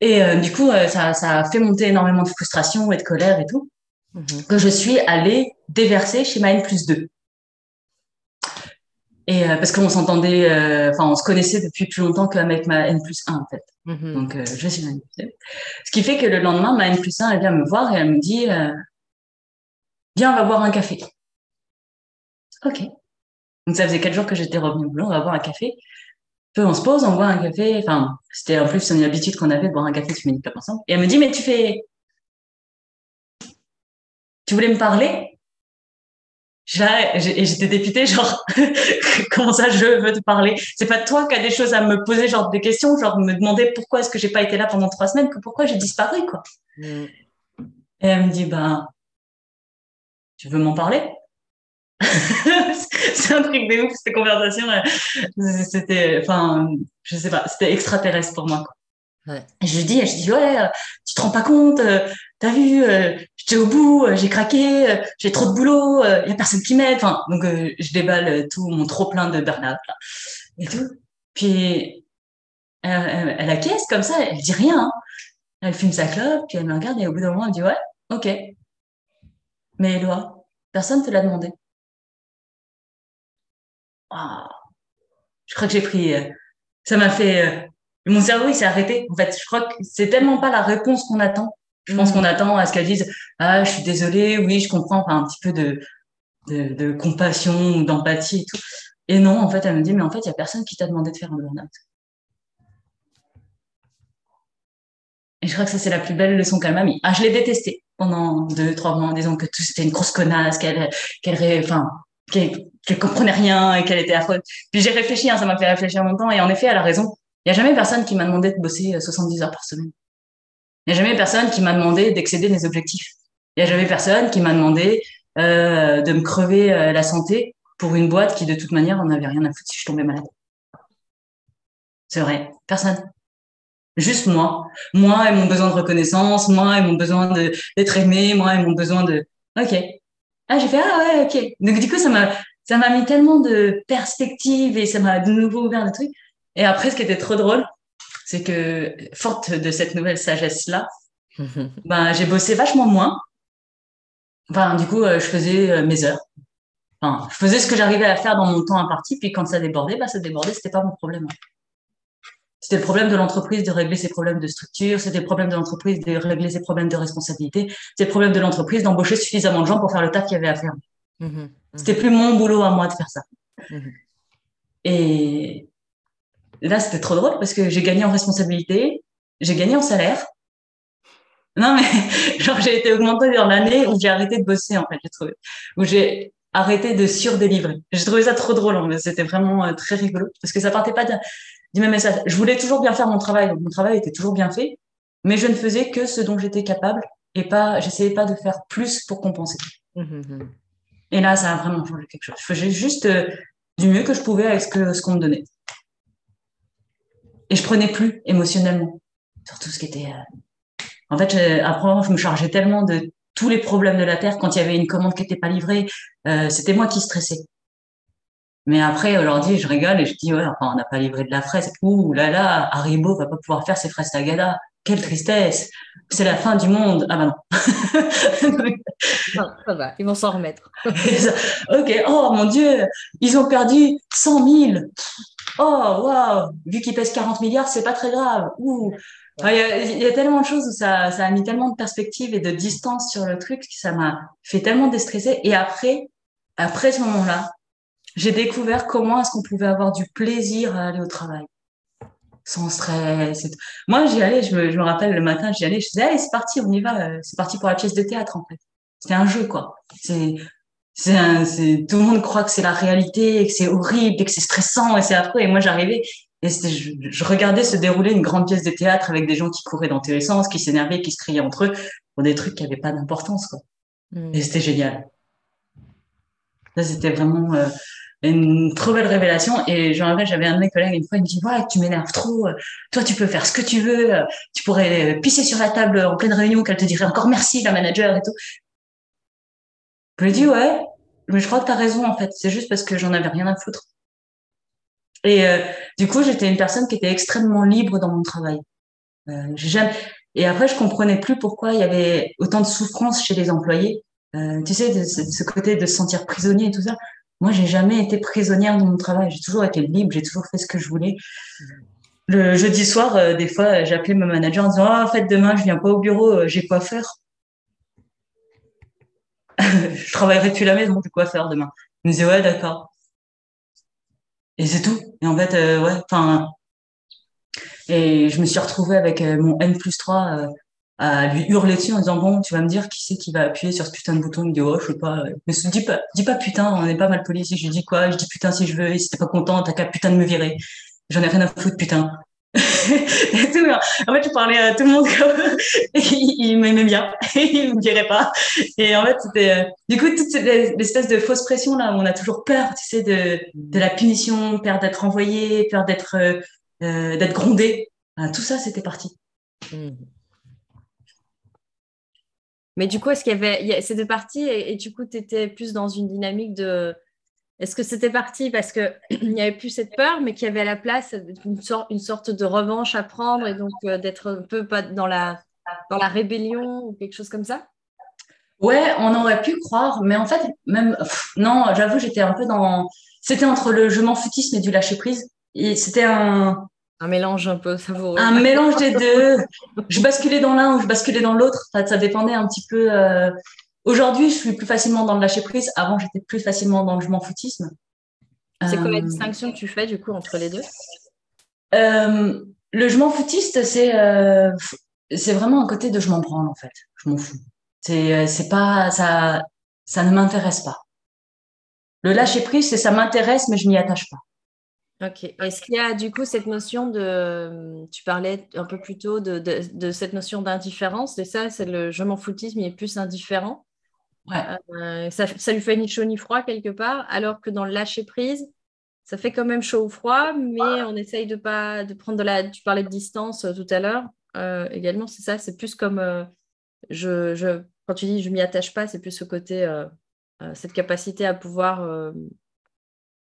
Et euh, du coup, ça, ça a fait monter énormément de frustration et de colère et tout, mmh. que je suis allée déverser chez ma N plus 2. Et parce qu'on s'entendait, enfin, on se connaissait depuis plus longtemps qu'avec ma N plus 1, en fait. Mhm. Donc, euh, je suis manipulée. Ce qui fait que le lendemain, ma N plus 1, elle vient me voir et elle me dit euh, Viens, on va boire un café. Ok. Donc, ça faisait quatre jours que j'étais revenue au boulot, on va boire un café. Peu, on se pose, on boit un café. Enfin, c'était en plus une habitude qu'on avait de boire un café tous les minutes ensemble. Et elle me dit Mais tu fais. Tu voulais me parler? J'étais dépitée, genre, <laughs> comment ça, je veux te parler? C'est pas toi qui as des choses à me poser, genre des questions, genre me demander pourquoi est-ce que j'ai pas été là pendant trois semaines, que pourquoi j'ai disparu, quoi. Mm. Et elle me dit, ben, tu veux m'en parler? <laughs> C'est un truc de ouf, cette conversation. C'était, enfin, je sais pas, c'était extraterrestre pour moi, quoi. Je lui dis, je dis, ouais, tu te rends pas compte, euh, t'as vu, euh, j'étais au bout, euh, j'ai craqué, euh, j'ai trop de boulot, y a personne qui m'aide. Enfin, donc je déballe tout mon trop plein de burn-out et tout. Puis elle, acquiesce comme ça, elle dit rien. Elle fume sa clope, puis elle me regarde et au bout d'un moment, elle dit ouais, ok. Mais Eloi, personne te l'a demandé. Ah. Je crois que j'ai pris. Euh, ça m'a fait. Mon cerveau, il s'est arrêté. En fait, je crois que c'est tellement pas la réponse qu'on attend. Je pense mm. qu'on attend à ce qu'elle dise Ah, je suis désolée, oui, je comprends, enfin, un petit peu de, de, de compassion, d'empathie et tout. Et non, en fait, elle me dit Mais en fait, il n'y a personne qui t'a demandé de faire un burn-out. Et je crois que ça, c'est la plus belle leçon qu'elle m'a mis. Ah, je l'ai détestée pendant deux, trois mois en disant que tout c'était une grosse connasse, qu'elle, qu'elle, enfin, qu'elle, qu'elle comprenait rien et qu'elle était affreuse. Puis j'ai réfléchi, hein, ça m'a fait réfléchir longtemps. Et en effet, elle a raison. Il n'y a jamais personne qui m'a demandé de bosser 70 euh, heures par semaine. Il n'y a jamais personne qui m'a demandé d'excéder mes objectifs. Il n'y a jamais personne qui m'a demandé euh, de me crever euh, la santé pour une boîte qui, de toute manière, n'en avait rien à foutre si je tombais malade. C'est vrai, personne. Juste moi. Moi et mon besoin de reconnaissance, moi et mon besoin d'être aimé, moi et mon besoin de... Ok. Ah, j'ai fait, ah ouais, ok. Donc du coup, ça m'a ça m'a mis tellement de perspectives et ça m'a de nouveau ouvert des trucs. Et après, ce qui était trop drôle, c'est que, forte de cette nouvelle sagesse-là, <laughs> ben, j'ai bossé vachement moins. Enfin, du coup, euh, je faisais euh, mes heures. Enfin, je faisais ce que j'arrivais à faire dans mon temps imparti, puis quand ça débordait, ben, ça débordait, c'était pas mon problème. C'était le problème de l'entreprise de régler ses problèmes de structure, c'était le problème de l'entreprise de régler ses problèmes de responsabilité, c'était le problème de l'entreprise d'embaucher suffisamment de gens pour faire le taf qu'il y avait à faire. Mmh c'était plus mon boulot à moi de faire ça. Mmh Et là, c'était trop drôle parce que j'ai gagné en responsabilité, j'ai gagné en salaire. Non, mais <laughs> genre, j'ai été augmentée dans l'année où j'ai arrêté de bosser, en fait, j'ai trouvé. Où j'ai arrêté de surdélivrer. J'ai trouvé ça trop drôle, mais c'était vraiment euh, très rigolo parce que ça partait pas du même message. Je voulais toujours bien faire mon travail, donc mon travail était toujours bien fait, mais je ne faisais que ce dont j'étais capable et pas, j'essayais pas de faire plus pour compenser. Mmh et là, ça a vraiment changé quelque chose. Je faisais juste euh, du mieux que je pouvais avec ce qu'on me donnait. Et je prenais plus émotionnellement sur tout ce qui était. Euh, en fait, après, je me chargeais tellement de tous les problèmes de la terre quand il y avait une commande qui n'était pas livrée. Euh, c'était moi qui stressais. Mais après, aujourd'hui, je rigole et je dis, ouais, enfin, on n'a pas livré de la fraise. Ouh là là, Haribo va pas pouvoir faire ses fraises Tagada. Quelle tristesse. C'est la fin du monde. Ah bah non. <laughs> non ça va, ils vont s'en remettre. <laughs> ok, oh mon Dieu, ils ont perdu 100 000. Oh, waouh, vu qu'ils pèsent 40 milliards, c'est pas très grave. Ouh. Il y, a, tellement de choses où ça, ça a mis tellement de perspective et de distance sur le truc que ça m'a fait tellement déstresser. Et après, après ce moment-là, j'ai découvert comment est-ce qu'on pouvait avoir du plaisir à aller au travail sans stress. Moi, j'y allais, je me, je me, rappelle le matin, j'y allais, je disais, allez, c'est parti, on y va, euh, c'est parti pour la pièce de théâtre, en fait. C'était un jeu, quoi. C'est, c'est c'est, tout le monde croit que c'est la réalité, et que c'est horrible, et que c'est stressant, et c'est affreux. Et moi, j'arrivais, et je, je, regardais se dérouler une grande pièce de théâtre avec des gens qui couraient dans tous les sens, qui s'énervaient, qui se criaient entre eux, pour des trucs qui n'avaient pas d'importance, quoi. Mmh. Et c'était génial. Ça, c'était vraiment, euh, une trop belle révélation. Et je me rappelle, j'avais un de mes collègues une fois, il me dit, ouais, tu m'énerves trop. Toi, tu peux faire ce que tu veux. Tu pourrais pisser sur la table en pleine réunion, qu'elle te dirait encore merci, la manager et tout. Je lui ai dit, ouais, mais je crois que tu as raison, en fait. C'est juste parce que j'en avais rien à foutre. Et euh, du coup, j'étais une personne qui était extrêmement libre dans mon travail. Euh, jamais... Et après, je comprenais plus pourquoi il y avait autant de souffrance chez les employés. Euh, tu sais, ce côté de se sentir prisonnier et tout ça. Moi, j'ai jamais été prisonnière de mon travail. J'ai toujours été libre. J'ai toujours fait ce que je voulais. Le jeudi soir, des fois, j'appelais mon manager en disant Ah, en fait, demain, je viens pas au bureau, j'ai quoi faire? <laughs> je travaillerai depuis la maison, j'ai quoi faire demain. Il me disait Ouais, d'accord. Et c'est tout. Et en fait, euh, ouais, enfin. Et je me suis retrouvée avec mon N plus 3 à lui hurler dessus en disant bon tu vas me dire qui c'est qui va appuyer sur ce putain de bouton il me dit oh je sais pas mais dis pas dis pas putain on n'est pas mal poli si je dis quoi je dis putain si je veux et si t'es pas content t'as qu'à putain de me virer j'en ai rien à foutre putain et tout, en fait je parlais à tout le monde il, m'aimait bien il me dirait pas et en fait c'était euh, du coup toute cette espèce de fausse pression là où on a toujours peur tu sais de, de la punition peur d'être envoyé peur d'être euh, euh grondé tout ça c'était parti. Mais du coup, est-ce qu'il y avait. C'est de parties et, du coup, tu étais plus dans une dynamique de. Est-ce que c'était parti parce qu'il <clears throat> n'y avait plus cette peur, mais qu'il y avait à la place une, sorte, une sorte de revanche à prendre et donc euh, d'être un peu pas dans la, dans la rébellion ou quelque chose comme ça? Ouais, on aurait pu croire, mais en fait, même, non, j'avoue, j'étais un peu dans, c'était entre le je m'en foutisme et du lâcher prise. Et c'était un, un mélange un peu savoureux. Un mélange des deux. Je basculais dans l'un ou je basculais dans l'autre. Ça, dépendait un petit peu. Euh, aujourd'hui, je suis plus facilement dans le lâcher prise. Avant, j'étais plus facilement dans le je m'en foutisme. C'est quoi la euh, distinction que tu fais du coup entre les deux? Euh, Le je m'en foutiste, c'est c'est vraiment un côté de je m'en branle en fait. Je m'en fous. C'est c'est pas ça ça ne m'intéresse pas. Le lâcher prise, c'est ça m'intéresse mais je m'y attache pas. Ok. Est-ce qu'il y a du coup cette notion de, tu parlais un peu plus tôt de, de, cette notion d'indifférence, et ça, c'est le je m'en foutisme, il est plus indifférent? Ouais. Euh, ça, ça, lui fait ni chaud ni froid quelque part, alors que dans le lâcher prise, ça fait quand même chaud ou froid, mais on essaye de pas de prendre de la. Tu parlais de distance euh, tout à l'heure euh, également, c'est ça, c'est plus comme je, je, quand tu dis je m'y attache pas, c'est plus ce côté, cette capacité à pouvoir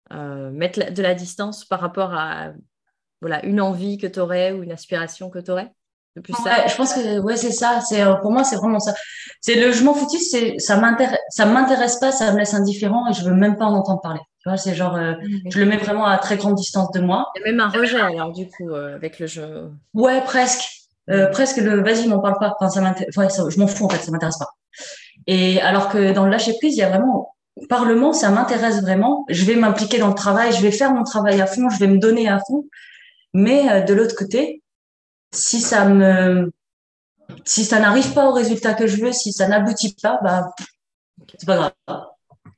mettre de la distance par rapport à voilà, une envie que tu aurais ou une aspiration que tu aurais je pense que ouais, c'est ça. C'est euh, pour moi, c'est vraiment ça. C'est le je m'en foutis, c'est ça m'intéresse, ça m'intéresse pas, ça me laisse indifférent et je veux même pas en entendre parler. Tu vois, c'est genre, euh, mmh. je le mets vraiment à très grande distance de moi. Il y a même un rejet alors du coup avec le jeu. Ouais, presque, presque le vas-y, m'en parle pas. Enfin, ça m'intéresse. Ouais, je m'en fous en fait, ça m'intéresse pas. Et alors que dans le lâcher prise, il y a vraiment Parlement, ça m'intéresse vraiment. Je vais m'impliquer dans le travail, je vais faire mon travail à fond, je vais me donner à fond. Mais euh, de l'autre côté, si ça me, si ça n'arrive pas au résultat que je veux, si ça n'aboutit pas, bah, c'est pas grave.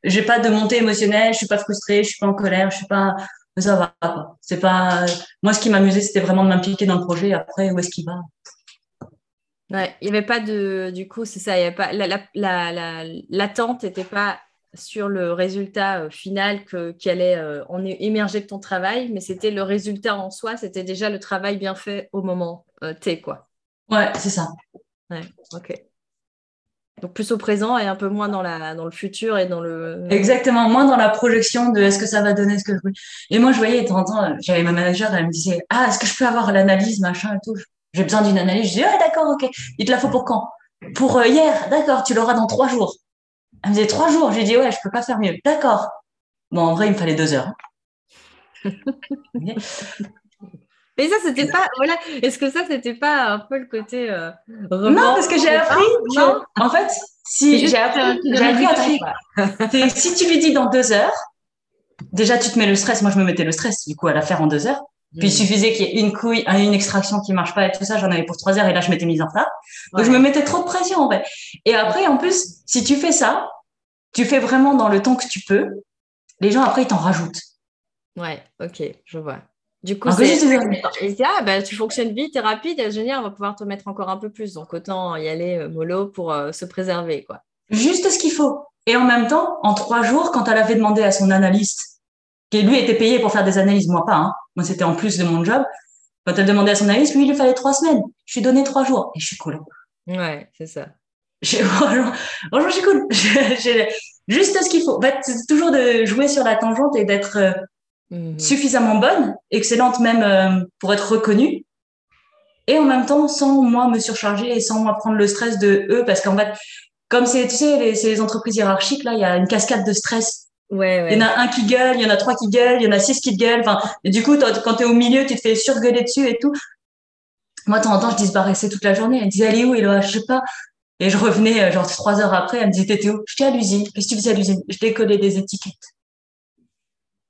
J'ai pas de montée émotionnelle, je suis pas frustrée, je suis pas en colère, je suis pas, ça va. C'est pas, moi, ce qui m'amusait, c'était vraiment de m'impliquer dans le projet. Après, où est-ce qu'il va? Ouais, il n'y avait pas de, du coup, c'est ça, il y avait pas, l'attente la, la, n'était pas sur le résultat euh, final que, qui allait euh, émerger de ton travail, mais c'était le résultat en soi, c'était déjà le travail bien fait au moment euh, T, quoi. Ouais, c'est ça. Ouais, ok. Donc plus au présent et un peu moins dans, la, dans le futur et dans le... Exactement, moins dans la projection de est-ce que ça va donner ce que je veux. Et moi, je voyais, de temps en temps, j'avais ma manager, elle me disait, ah, est-ce que je peux avoir l'analyse, machin et tout? J'ai besoin d'une analyse. Je dis, ouais, d'accord, ok. Il te la faut pour quand? Pour hier, d'accord, tu l'auras dans trois jours. Elle me disait trois jours? J'ai dit, ouais, je peux pas faire mieux. D'accord. Bon, en vrai, il me fallait deux heures. <laughs> Mais ça, c'était pas. Voilà. Est-ce que ça, c'était pas un peu le côté. Euh, non, parce que j'ai appris. Non? En fait, si j'ai appris, j'ai appris un truc. si tu lui dis dans deux heures, déjà, tu te mets le stress. Moi, je me mettais le stress, du coup, à la faire en deux heures. Puis il mm. suffisait qu'il y ait une couille, une extraction qui marche pas et tout ça, j'en avais pour trois heures et là je m'étais mise en retard. Donc je me mettais trop de pression en fait. Et après en plus, si tu fais ça, tu fais vraiment dans le temps que tu peux. Les gens après ils t'en rajoutent. Ouais, ok, je vois. Du coup, c'est ah, bah, tu fonctionnes vite, tu es rapide, génial, on va pouvoir te mettre encore un peu plus. Donc autant y aller euh, mollo pour euh, se préserver quoi. Juste ce qu'il faut. Et en même temps, en trois jours, quand elle avait demandé à son analyste qui lui était payé pour faire des analyses, moi pas. Hein. Moi, c'était en plus de mon job. Quand elle demandait à son analyse, lui, il lui fallait trois semaines. Je lui ai donné trois jours et je suis cool. Ouais, c'est ça. <laughs> Franchement, je suis cool. <laughs> Juste ce qu'il faut. En fait, c'est toujours de jouer sur la tangente et d'être mhm. suffisamment bonne, excellente même euh, pour être reconnue. Et en même temps, sans moi me surcharger et sans moi prendre le stress de eux, parce qu'en fait, comme c'est, tu sais, les, c'est les entreprises hiérarchiques, là, il y a une cascade de stress Ouais, Il y en a un qui gueule, il y en a trois qui gueulent, il y en a six qui gueulent. Enfin, et du coup, quand tu es au milieu, tu te fais surgueuler dessus et tout. Moi, de temps en temps, je disparaissais toute la journée. Elle me disait, allez où? Là, je sais pas. Et je revenais, euh, genre, trois heures après, elle me disait, t'étais où? J'étais à l'usine. Qu'est-ce que tu faisais à l'usine? Je décollais des étiquettes.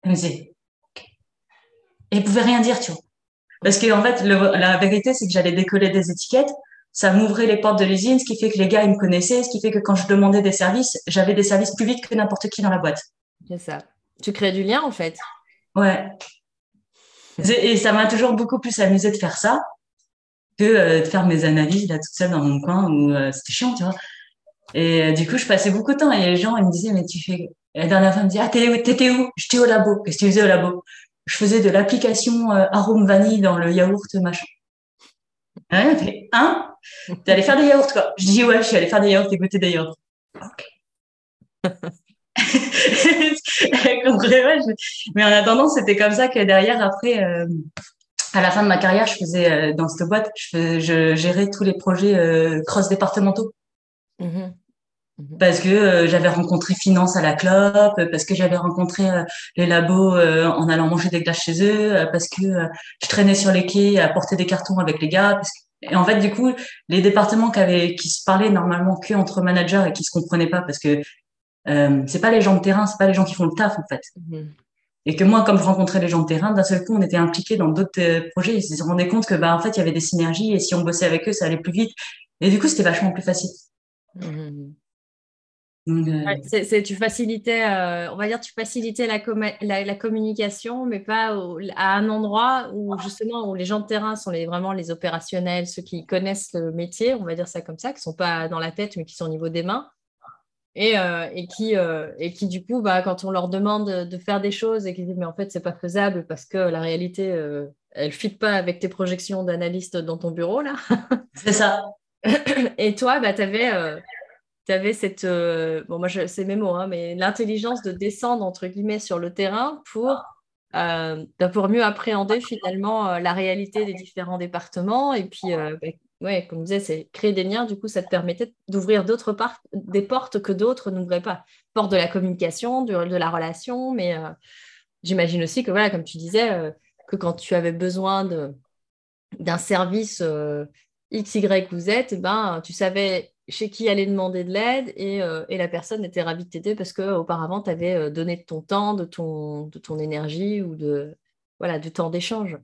Elle me disait. Et elle pouvait rien dire, tu vois. Parce que, en fait, la vérité, c'est que j'allais décoller des étiquettes. Ça m'ouvrait les portes de l'usine, ce qui fait que les gars, ils me connaissaient, ce qui fait que quand je demandais des services, j'avais des services plus vite que n'importe qui dans la boîte. C'est ça. Tu crées du lien en fait. Ouais. Et ça m'a toujours beaucoup plus amusé de faire ça que euh, de faire mes analyses là toute seule dans mon coin où euh, c'était chiant, tu vois. Et euh, du coup, je passais beaucoup de temps et les gens, ils me disaient, mais tu fais. Et la dernière fois, ils me disaient, ah, t'étais où? J'étais au labo. Qu'est-ce que tu faisais au labo? Je faisais de l'application arôme vanille dans le yaourt, machin. Ouais, fait, hein? T'es allé faire des yaourts, quoi Je dis, ouais, je suis allée faire des yaourts et goûter des yaourts. Ok. <laughs> <laughs> mais en attendant, c'était comme ça que derrière, après, euh, à la fin de ma carrière, je faisais euh, dans cette boîte, je, je gérais tous les projets euh, cross-départementaux. Mmh mmh parce que j'avais rencontré Finance à la clope, parce que j'avais rencontré les labos en allant manger des glaces chez eux, parce que je traînais sur les quais à porter des cartons avec les gars. Et en fait, du coup, les départements qui, avaient, qui se parlaient normalement que entre managers et qui se comprenaient pas, parce que euh, c'est pas les gens de terrain, c'est pas les gens qui font le taf en fait. Mhm. Et que moi, comme je rencontrais les gens de terrain, d'un seul coup, on était impliqués dans d'autres euh, projets. Ils se rendaient compte que, bah, en fait, il y avait des synergies et si on bossait avec eux, ça allait plus vite. Et du coup, c'était vachement plus facile. Mhm. Euh, c'est, tu facilitais, on va dire, tu facilitais la, la, communication, mais pas à un endroit où justement où les gens de terrain sont les, vraiment les opérationnels, ceux qui connaissent le métier, on va dire ça comme ça, qui sont pas dans la tête, mais qui sont au niveau des mains et, euh, et, qui, euh, et qui, du coup, bah, quand on leur demande de faire des choses et qu'ils disent, mais en fait, c'est pas faisable parce que la réalité, euh, elle ne fit pas avec tes projections d'analyste dans ton bureau, là. c'est ça. Et toi, bah, tu avais, avais, cette. bon, moi, c'est mes mots, hein, mais l'intelligence de descendre, entre guillemets, sur le terrain pour. Bah, pour mieux appréhender finalement la réalité des différents départements et puis bah, ouais, comme je disais, c'est créer des liens. Du coup, ça te permettait d'ouvrir d'autres des portes que d'autres n'ouvraient pas. Porte de la communication, de, la relation, mais euh, j'imagine aussi que, voilà, comme tu disais, euh, que quand tu avais besoin d'un service euh, X, Y ou Z, ben, tu savais chez qui aller demander de l'aide et, et, la personne était ravie de t'aider parce qu'auparavant, tu avais donné de ton temps, de ton, de ton énergie ou de, voilà, du temps d'échange.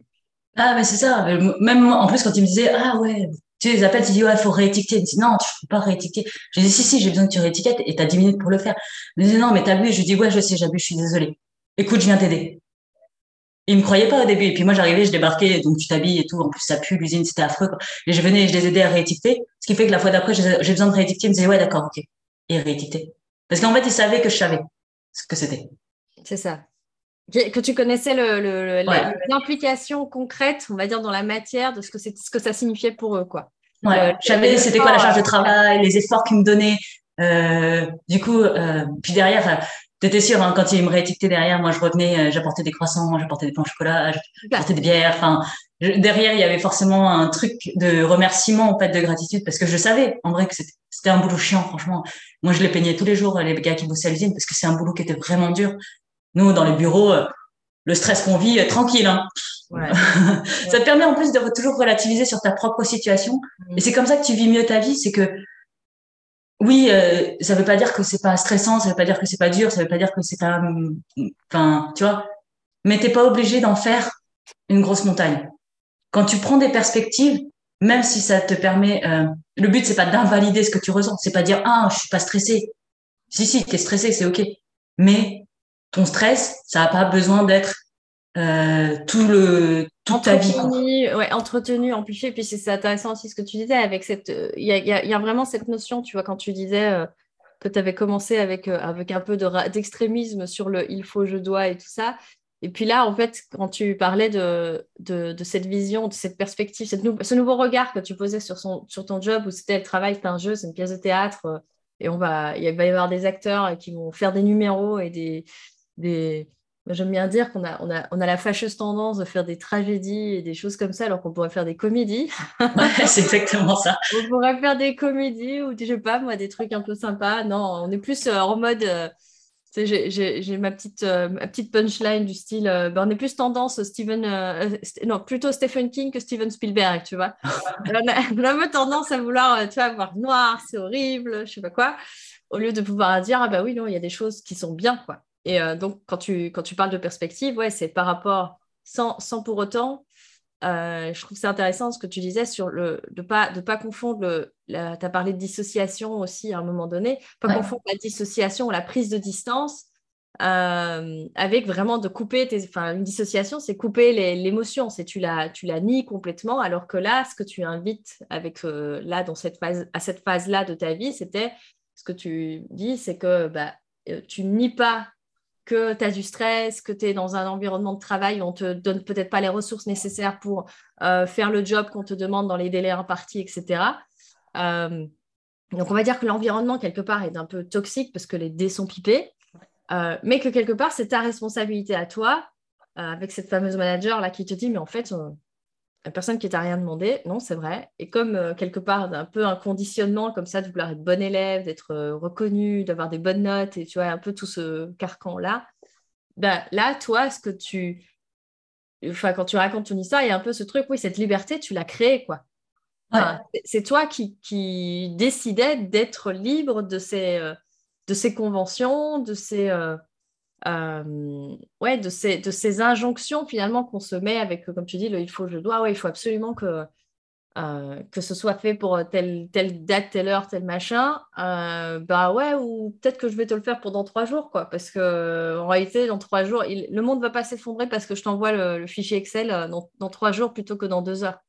Ah, mais c'est ça. Même moi, en plus, quand il me disait, ah ouais, tu les appelles, tu dis, ouais, faut réétiqueter. Il me dit, non, tu peux pas réétiqueter. Je dis, si, si, j'ai besoin que tu réétiquettes et tu as 10 minutes pour le faire. Il me dit, non, mais t'as bu. Je dis, ouais, je sais, j'ai je suis désolée. Écoute, je viens t'aider. Il me croyait pas au début. Et puis moi, j'arrivais, je débarquais, donc tu t'habilles et tout. En plus, ça pue, l'usine, c'était affreux. Quoi. Et je venais et je les aidais à réétiqueter. Ce qui fait que la fois d'après, j'ai besoin de réétiqueter. Il me disait, ouais, d'accord, ok. Et réétiqueter. Parce qu'en fait, il savait que je savais ce que c'était. C'est ça. Que tu connaissais l'implication concrète, on va dire, dans la matière de ce que, ce que ça signifiait pour eux, quoi. Ouais, j'avais c'était quoi la charge de travail, les efforts qu'ils me donnaient. Euh, du coup, euh, puis tu étais sûr, hein, quand ils me réétiquetaient derrière, moi je revenais, euh, j'apportais des croissants, j'apportais des pains au chocolat, j'apportais des bières. Enfin, derrière, il y avait forcément un truc de remerciement, en fait, de gratitude, parce que je savais, en vrai, que c'était un boulot chiant, franchement. Moi, je les peignais tous les jours, les gars qui bossaient à l'usine, parce que c'est un boulot qui était vraiment dur. Nous, dans les bureaux, euh, le stress qu'on vit, euh, tranquille. Hein. <laughs> ça te permet en plus de toujours relativiser sur ta propre situation. Mm. Et c'est comme ça que tu vis mieux ta vie. C'est que, oui, euh, ça veut pas dire que c'est pas stressant, ça veut pas dire que c'est pas dur, ça veut pas dire que c'est pas, enfin, tu vois. Mais t'es pas obligé d'en faire une grosse montagne. Quand tu prends des perspectives, même si ça te permet, le but c'est pas d'invalider ce que tu ressens, c'est pas dire ah je suis pas stressé. Si si, t'es stressé, c'est ok. Mais ton stress, ça n'a pas besoin d'être euh, tout le toute ta vie. Ouais, entretenu, amplifié. Puis c'est intéressant aussi ce que tu disais avec cette. Euh, il y, a, vraiment cette notion, tu vois, quand tu disais euh, que tu avais commencé avec, avec un peu d'extrémisme sur le il faut, je dois et tout ça. Et puis là, en fait, quand tu parlais de, de, cette vision, de cette perspective, ce nouveau regard que tu posais sur, son, sur ton job, où c'était le travail, c'est un jeu, c'est une pièce de théâtre, et on va, il va y avoir des acteurs qui vont faire des numéros et des, J'aime bien dire qu'on a, on a, on a la fâcheuse tendance de faire des tragédies et des choses comme ça, alors qu'on pourrait faire des comédies. c'est exactement ça. <laughs> on pourrait faire des comédies ou, je sais pas, moi, des trucs un peu sympas. Non, on est plus euh, en mode. Euh, j'ai ma petite, euh, ma petite punchline du style. Ben, on est plus tendance Steven. non, plutôt Stephen King que Steven Spielberg, tu vois. <laughs> on, a, on a tendance à vouloir, tu vois, voir noir, c'est horrible, je sais pas quoi, au lieu de pouvoir dire, ah bah oui, non, il y a des choses qui sont bien, quoi. Et euh, donc, quand tu, quand tu parles de perspective, ouais, c'est par rapport, sans, sans pour autant, euh, je trouve c'est intéressant ce que tu disais sur le de pas de pas confondre tu as parlé de dissociation aussi à un moment donné pas confondre la dissociation ou la prise de distance euh, avec vraiment de couper tes enfin une dissociation c'est couper l'émotion c'est tu la tu la nies complètement alors que là ce que tu invites avec là dans cette phase à cette phase là de ta vie c'était ce que tu dis c'est que bah, tu nies pas que tu as du stress, que tu es dans un environnement de travail où on te donne peut-être pas les ressources nécessaires pour euh, faire le job qu'on te demande dans les délais impartis, etc. Euh, donc on va dire que l'environnement quelque part est un peu toxique parce que les dés sont pipés. Euh, mais que quelque part, c'est ta responsabilité à toi, avec cette fameuse manager là qui te dit, mais en fait, personne qui t'a rien demandé, non, c'est vrai. Et comme quelque part, un peu un conditionnement comme ça, de vouloir être bon élève, d'être reconnu, d'avoir des bonnes notes, et tu vois, un peu tout ce carcan-là, ben, là, toi, ce que tu. Enfin, quand tu racontes ton histoire, il y a un peu ce truc, oui, cette liberté, tu l'as créée, quoi. C'est toi qui, qui décidais d'être libre de ces, euh, de ces conventions, de ces, euh, euh, ouais, de, ces, de ces injonctions finalement qu'on se met avec, comme tu dis, le il faut, je dois, ouais, il faut absolument que, que ce soit fait pour telle, telle date, telle heure, tel machin. bah ouais, ou peut-être que je vais te le faire pendant trois jours, quoi, parce que en réalité, dans trois jours, le monde ne va pas s'effondrer parce que je t'envoie le, fichier Excel dans, dans trois jours plutôt que dans deux heures.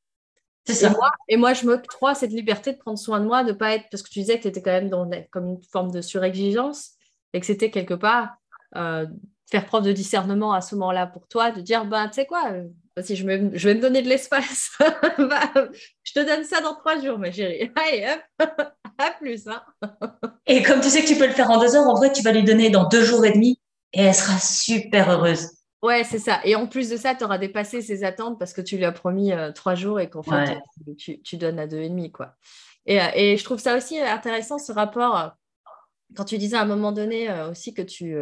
Et moi, et moi, je m'octroie cette liberté de prendre soin de moi, de ne pas être. Parce que tu disais que tu étais quand même dans comme une forme de surexigence et que c'était quelque part euh, faire preuve de discernement à ce moment-là pour toi, de dire ben, tu sais quoi, euh, si je, me, je vais me donner de l'espace, <laughs> je te donne ça dans trois jours, ma chérie. Allez, hop, <laughs> à plus. Hein. et comme tu sais que tu peux le faire en deux heures, en vrai, tu vas lui donner dans deux jours et demi et elle sera super heureuse. Ouais, c'est ça. Et en plus de ça, tu auras dépassé ses attentes parce que tu lui as promis euh, trois jours et qu'en fait, tu, donnes à deux et demi, quoi. Et, et, je trouve ça aussi intéressant, ce rapport, quand tu disais à un moment donné aussi que tu,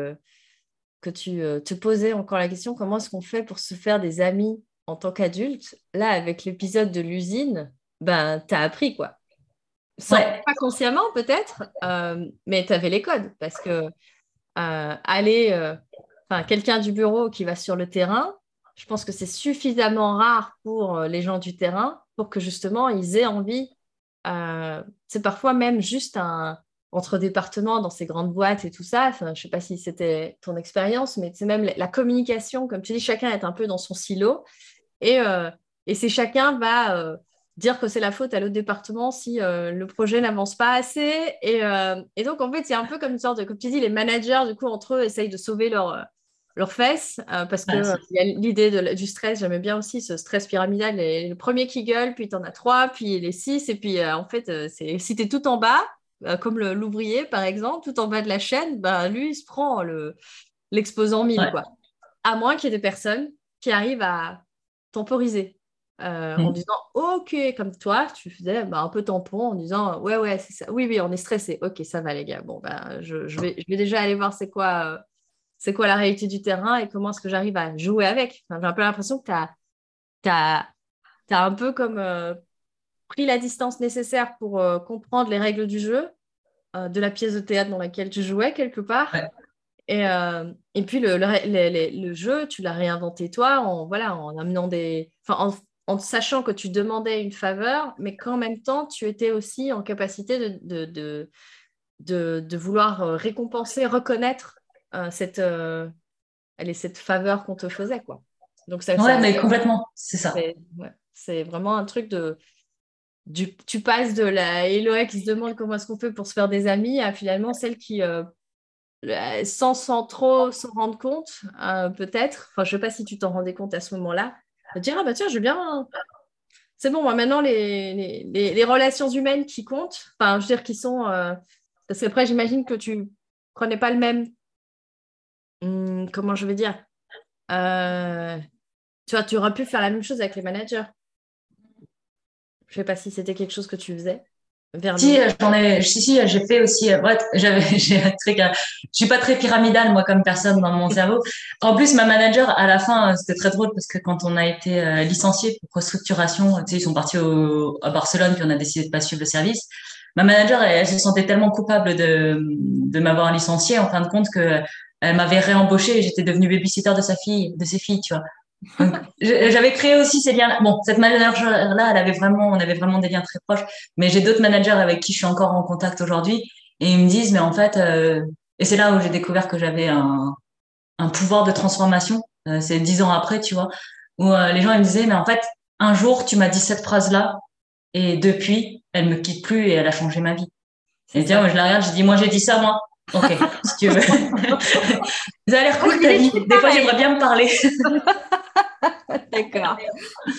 que tu te posais encore la question, comment est-ce qu'on fait pour se faire des amis en tant qu'adulte? Là, avec l'épisode de l'usine, ben, tu as appris, quoi. Pas consciemment, peut-être, mais tu avais les codes parce que aller quelqu'un du bureau qui va sur le terrain, je pense que c'est suffisamment rare pour euh, les gens du terrain pour que justement ils aient envie. Euh, c'est parfois même juste un entre départements dans ces grandes boîtes et tout ça. Enfin, je ne sais pas si c'était ton expérience, mais c'est même la communication, comme tu dis, chacun est un peu dans son silo et, euh, et c'est chacun va dire que c'est la faute à l'autre département si le projet n'avance pas assez. Et, et, donc, en fait, c'est un peu comme une sorte de, comme tu dis, les managers, du coup, entre eux, essayent de sauver leur, leurs fesses, euh, parce que y a l'idée du stress, j'aimais bien aussi ce stress pyramidal, les, le premier qui gueule, puis tu en as trois, puis les six, et puis euh, en fait, euh, c'est si tu es tout en bas, comme l'ouvrier par exemple, tout en bas de la chaîne, bah, lui, il se prend l'exposant mille, quoi. À moins qu'il y ait des personnes qui arrivent à temporiser. En mm. disant ok comme toi tu faisais bah, un peu tampon en disant ouais ouais c'est ça oui oui on est stressé ok ça va les gars bon ben je, je, vais, je vais déjà aller voir c'est quoi c'est quoi la réalité du terrain et comment est-ce que j'arrive à jouer avec. j'ai un peu l'impression que tu as, un peu comme euh, pris la distance nécessaire pour euh, comprendre les règles du jeu, euh, de la pièce de théâtre dans laquelle tu jouais quelque part. Et, et, puis le, le, jeu, tu l'as réinventé toi en, voilà, en amenant des. En, en, sachant que tu demandais une faveur, mais qu'en même temps, tu étais aussi en capacité de, de, de, de vouloir récompenser, reconnaître euh, cette, euh, est cette faveur qu'on te faisait. Quoi. Donc, ça, ouais, mais complètement, c'est ça. C'est vraiment un truc de. Tu passes de la Eloé qui se demande comment est-ce qu'on fait pour se faire des amis à finalement celle qui, euh, sans, sans trop s'en rendre compte, peut-être, enfin, je ne sais pas si tu t'en rendais compte à ce moment-là, de dire Ah bah tiens, je veux bien. C'est bon, moi maintenant, les, relations humaines qui comptent, enfin, je veux dire, qui sont. parce qu'après, j'imagine que tu prenais pas le même Hmm, comment je vais dire euh, Tu vois, tu aurais pu faire la même chose avec les managers. Je ne sais pas si c'était quelque chose que tu faisais. si, j'en ai, si, si, j'ai fait aussi. Euh, <laughs> j'avais, j'ai un truc. Euh, je suis pas très pyramidale moi comme personne dans mon cerveau. En plus, ma manager à la fin, c'était très drôle parce que quand on a été licencié pour restructuration, tu sais, ils sont partis à Barcelone puis on a décidé de pas suivre le service. Ma manager, elle, elle se sentait tellement coupable de, de m'avoir licencié en fin de compte que elle m'avait réembauché et j'étais devenue babysitter de sa fille, de ses filles, tu vois. J'avais créé aussi ces liens. Bon, cette manager-là, elle avait vraiment, on avait vraiment des liens très proches. Mais j'ai d'autres managers avec qui je suis encore en contact aujourd'hui et ils me disent, mais en fait, euh, et c'est là où j'ai découvert que j'avais un, un pouvoir de transformation. Euh, c'est dix ans après, tu vois, où euh, les gens ils me disaient, mais en fait, un jour, tu m'as dit cette phrase-là et depuis, elle me quitte plus et elle a changé ma vie. Et tiens, moi je la regarde, je dis, moi j'ai dit ça, moi. Ok, <laughs> si tu veux. <laughs> Ça a l'air cool ta vie. Des fois, j'aimerais bien me parler. <laughs> D'accord.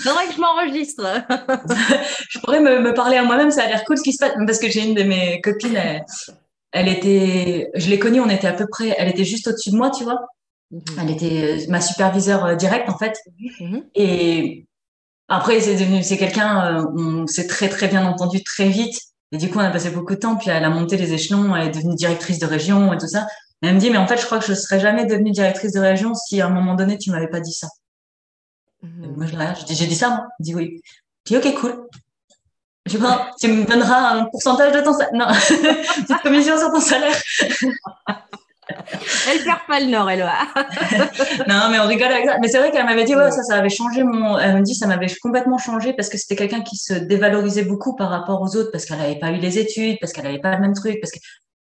Faudrait que je m'enregistre. je pourrais me, me, parler à moi-même, ça a l'air cool ce qui se passe. Parce que j'ai une de mes copines, elle était, je l'ai connue, on était à peu près, elle était juste au-dessus de moi, tu vois. Mhm. Elle était ma superviseure directe en fait. Mhm. Et après, c'est devenu, c'est quelqu'un, on s'est très très bien entendu très vite. Et du coup, on a passé beaucoup de temps. Puis elle a monté les échelons, elle est devenue directrice de région et tout ça. Et elle me dit, mais en fait, je crois que je serais jamais devenue directrice de région si à un moment donné, tu m'avais pas dit ça. Mhm. Moi, je je dis, j'ai dit ça, moi. Elle dit oui. Je dis, ok, cool. Je dis, tu me donneras un pourcentage de ton salaire. Non, <laughs> petite commission sur ton salaire. <laughs> Elle perd pas le nord, elle <laughs> non, mais on rigole avec ça. Mais c'est vrai qu'elle m'avait dit, ouais, ça, ça avait changé mon. Elle me dit, ça m'avait complètement changé parce que c'était quelqu'un qui se dévalorisait beaucoup par rapport aux autres parce qu'elle n'avait pas eu les études, parce qu'elle n'avait pas le même truc, parce que,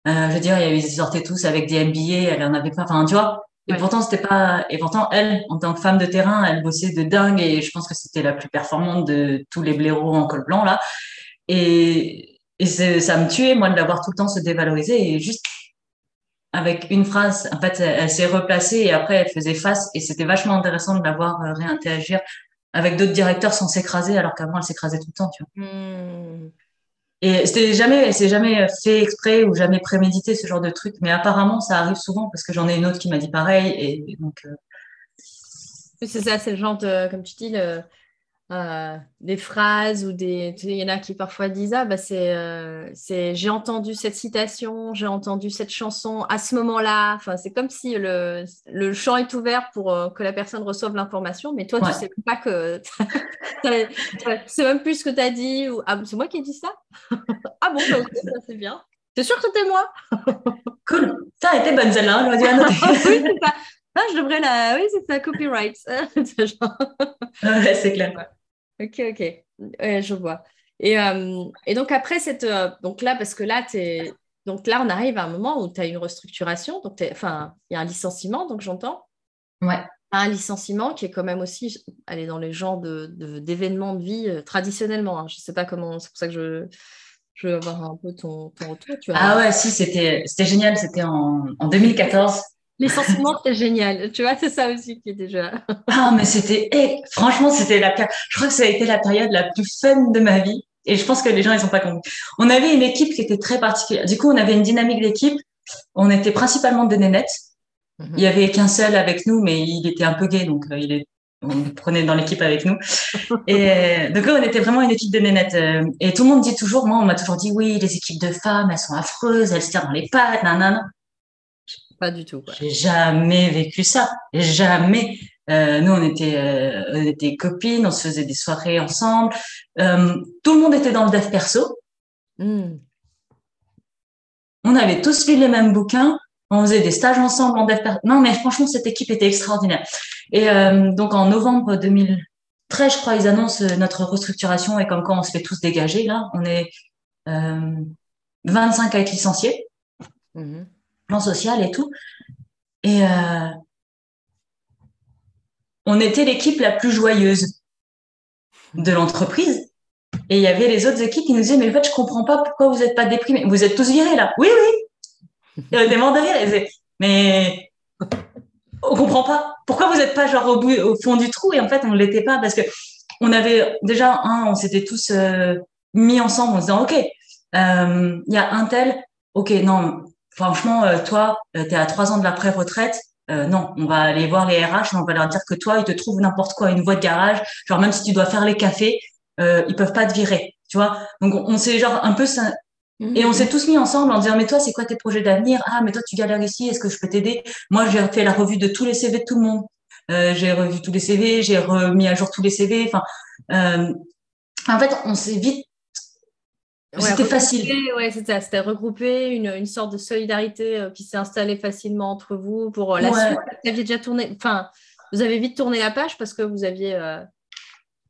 euh, je veux dire, ils sortaient tous avec des MBA, elle en avait pas. Enfin, tu vois. Et pourtant, c'était pas. Et pourtant, elle, en tant que femme de terrain, elle bossait de dingue et je pense que c'était la plus performante de tous les blaireaux en col blanc là. Et, et ça me tuait moi de l'avoir tout le temps se dévaloriser et juste avec une phrase, en fait, elle, s'est replacée et après elle faisait face et c'était vachement intéressant de la voir euh, réinteragir avec d'autres directeurs sans s'écraser alors qu'avant elle s'écrasait tout le temps, tu vois. Hmm. Et c'était jamais, c'est jamais fait exprès ou jamais prémédité ce genre de truc, mais apparemment ça arrive souvent parce que j'en ai une autre qui m'a dit pareil et donc. Euh, c'est ça, c'est le genre de, comme tu dis, le, euh, des phrases ou des. Il y en a qui parfois disent Ah, bah euh, c'est, j'ai entendu cette citation, j'ai entendu cette chanson à ce moment-là. Enfin, c'est comme si le, le champ est ouvert pour euh, que la personne reçoive l'information, mais toi, tu sais pas que. <laughs> c'est même plus ce que tu as dit. Ou, ah, c'est moi qui ai dit ça? <laughs> Ah bon, bah, ça c'est bien. C'est sûr que c'était moi? <laughs> cool. Ça a été bonne celle-là, hein, oui, c'est ça. Ah, je devrais la. Oui, c'est ça, copyright. ouais, c'est clair. Ok, ok. je vois. Et, euh, et, donc après cette, euh, donc là, parce que là, es, donc là, on arrive à un moment où tu as une restructuration, donc enfin, il y a un licenciement, donc j'entends. Ouais. Un licenciement qui est quand même aussi, dans les genres de, d'événements de, vie euh, traditionnellement. Hein. Je ne sais pas comment, c'est pour ça que je, je veux avoir un peu ton, ton retour. Tu ah ouais, si, c'était, c'était génial. C'était en, en 2014. Les sentiments, génial. Tu vois, c'est ça aussi qui est déjà. ah, mais c'était, eh, franchement, c'était la, je crois que ça a été la période la plus fun de ma vie. Et je pense que les gens, ils sont pas compris. On avait une équipe qui était très particulière. Du coup, on avait une dynamique d'équipe. On était principalement des nénettes. Mhm. Il y avait qu'un seul avec nous, mais il était un peu gay, donc euh, il est, on le prenait dans l'équipe avec nous. <laughs> Et euh, donc on était vraiment une équipe de nénettes. Euh, et tout le monde dit toujours, moi, on m'a toujours dit, oui, les équipes de femmes, elles sont affreuses, elles se tirent dans les pattes, nanana. Pas du tout. J'ai jamais vécu ça. Jamais. Euh, nous, on était, euh, on était copines, on se faisait des soirées ensemble. Euh, tout le monde était dans le dev perso. Hmm. On avait tous lu les mêmes bouquins. On faisait des stages ensemble en dev perso. Non, mais franchement, cette équipe était extraordinaire. Et donc, en novembre 2013, je crois, ils annoncent notre restructuration et comme quoi on se fait tous dégager. Là, on est 25 à être licenciés. Hmm plan social et tout. Et euh, on était l'équipe la plus joyeuse de l'entreprise. Et il y avait les autres équipes qui nous disaient, mais en fait, je comprends pas pourquoi vous n'êtes pas déprimés. Vous êtes tous virés là. Oui, oui. Demandait rire. mais on comprend pas. Pourquoi vous n'êtes pas genre au, bout, au fond du trou? Et en fait, on ne l'était pas parce que on avait déjà, un, on s'était tous euh, mis ensemble en se disant, OK, euh, il y a un tel, OK, non, franchement, euh, toi, euh, tu es à trois ans de la pré-retraite. Euh, non, on va aller voir les RH, on va leur dire que toi, ils te trouvent n'importe quoi, une voie de garage. Genre, même si tu dois faire les cafés, euh, ils peuvent pas te virer. Tu vois Donc, on, s'est genre un peu... Ça... Et on s'est tous mis ensemble en disant, mais toi, c'est quoi tes projets d'avenir? Ah, mais toi, tu galères ici, est-ce que je peux t'aider? Moi, j'ai fait la revue de tous les CV de tout le monde. Euh, j'ai revu tous les CV, j'ai remis à jour tous les CV. Enfin, euh, en fait, on s'est vite c'était facile. Ouais, c'était C'était regrouper une, une, sorte de solidarité euh, qui s'est installée facilement entre vous pour euh, la suite. Vous aviez déjà tourné, enfin, vous avez vite tourné la page parce que vous aviez, euh,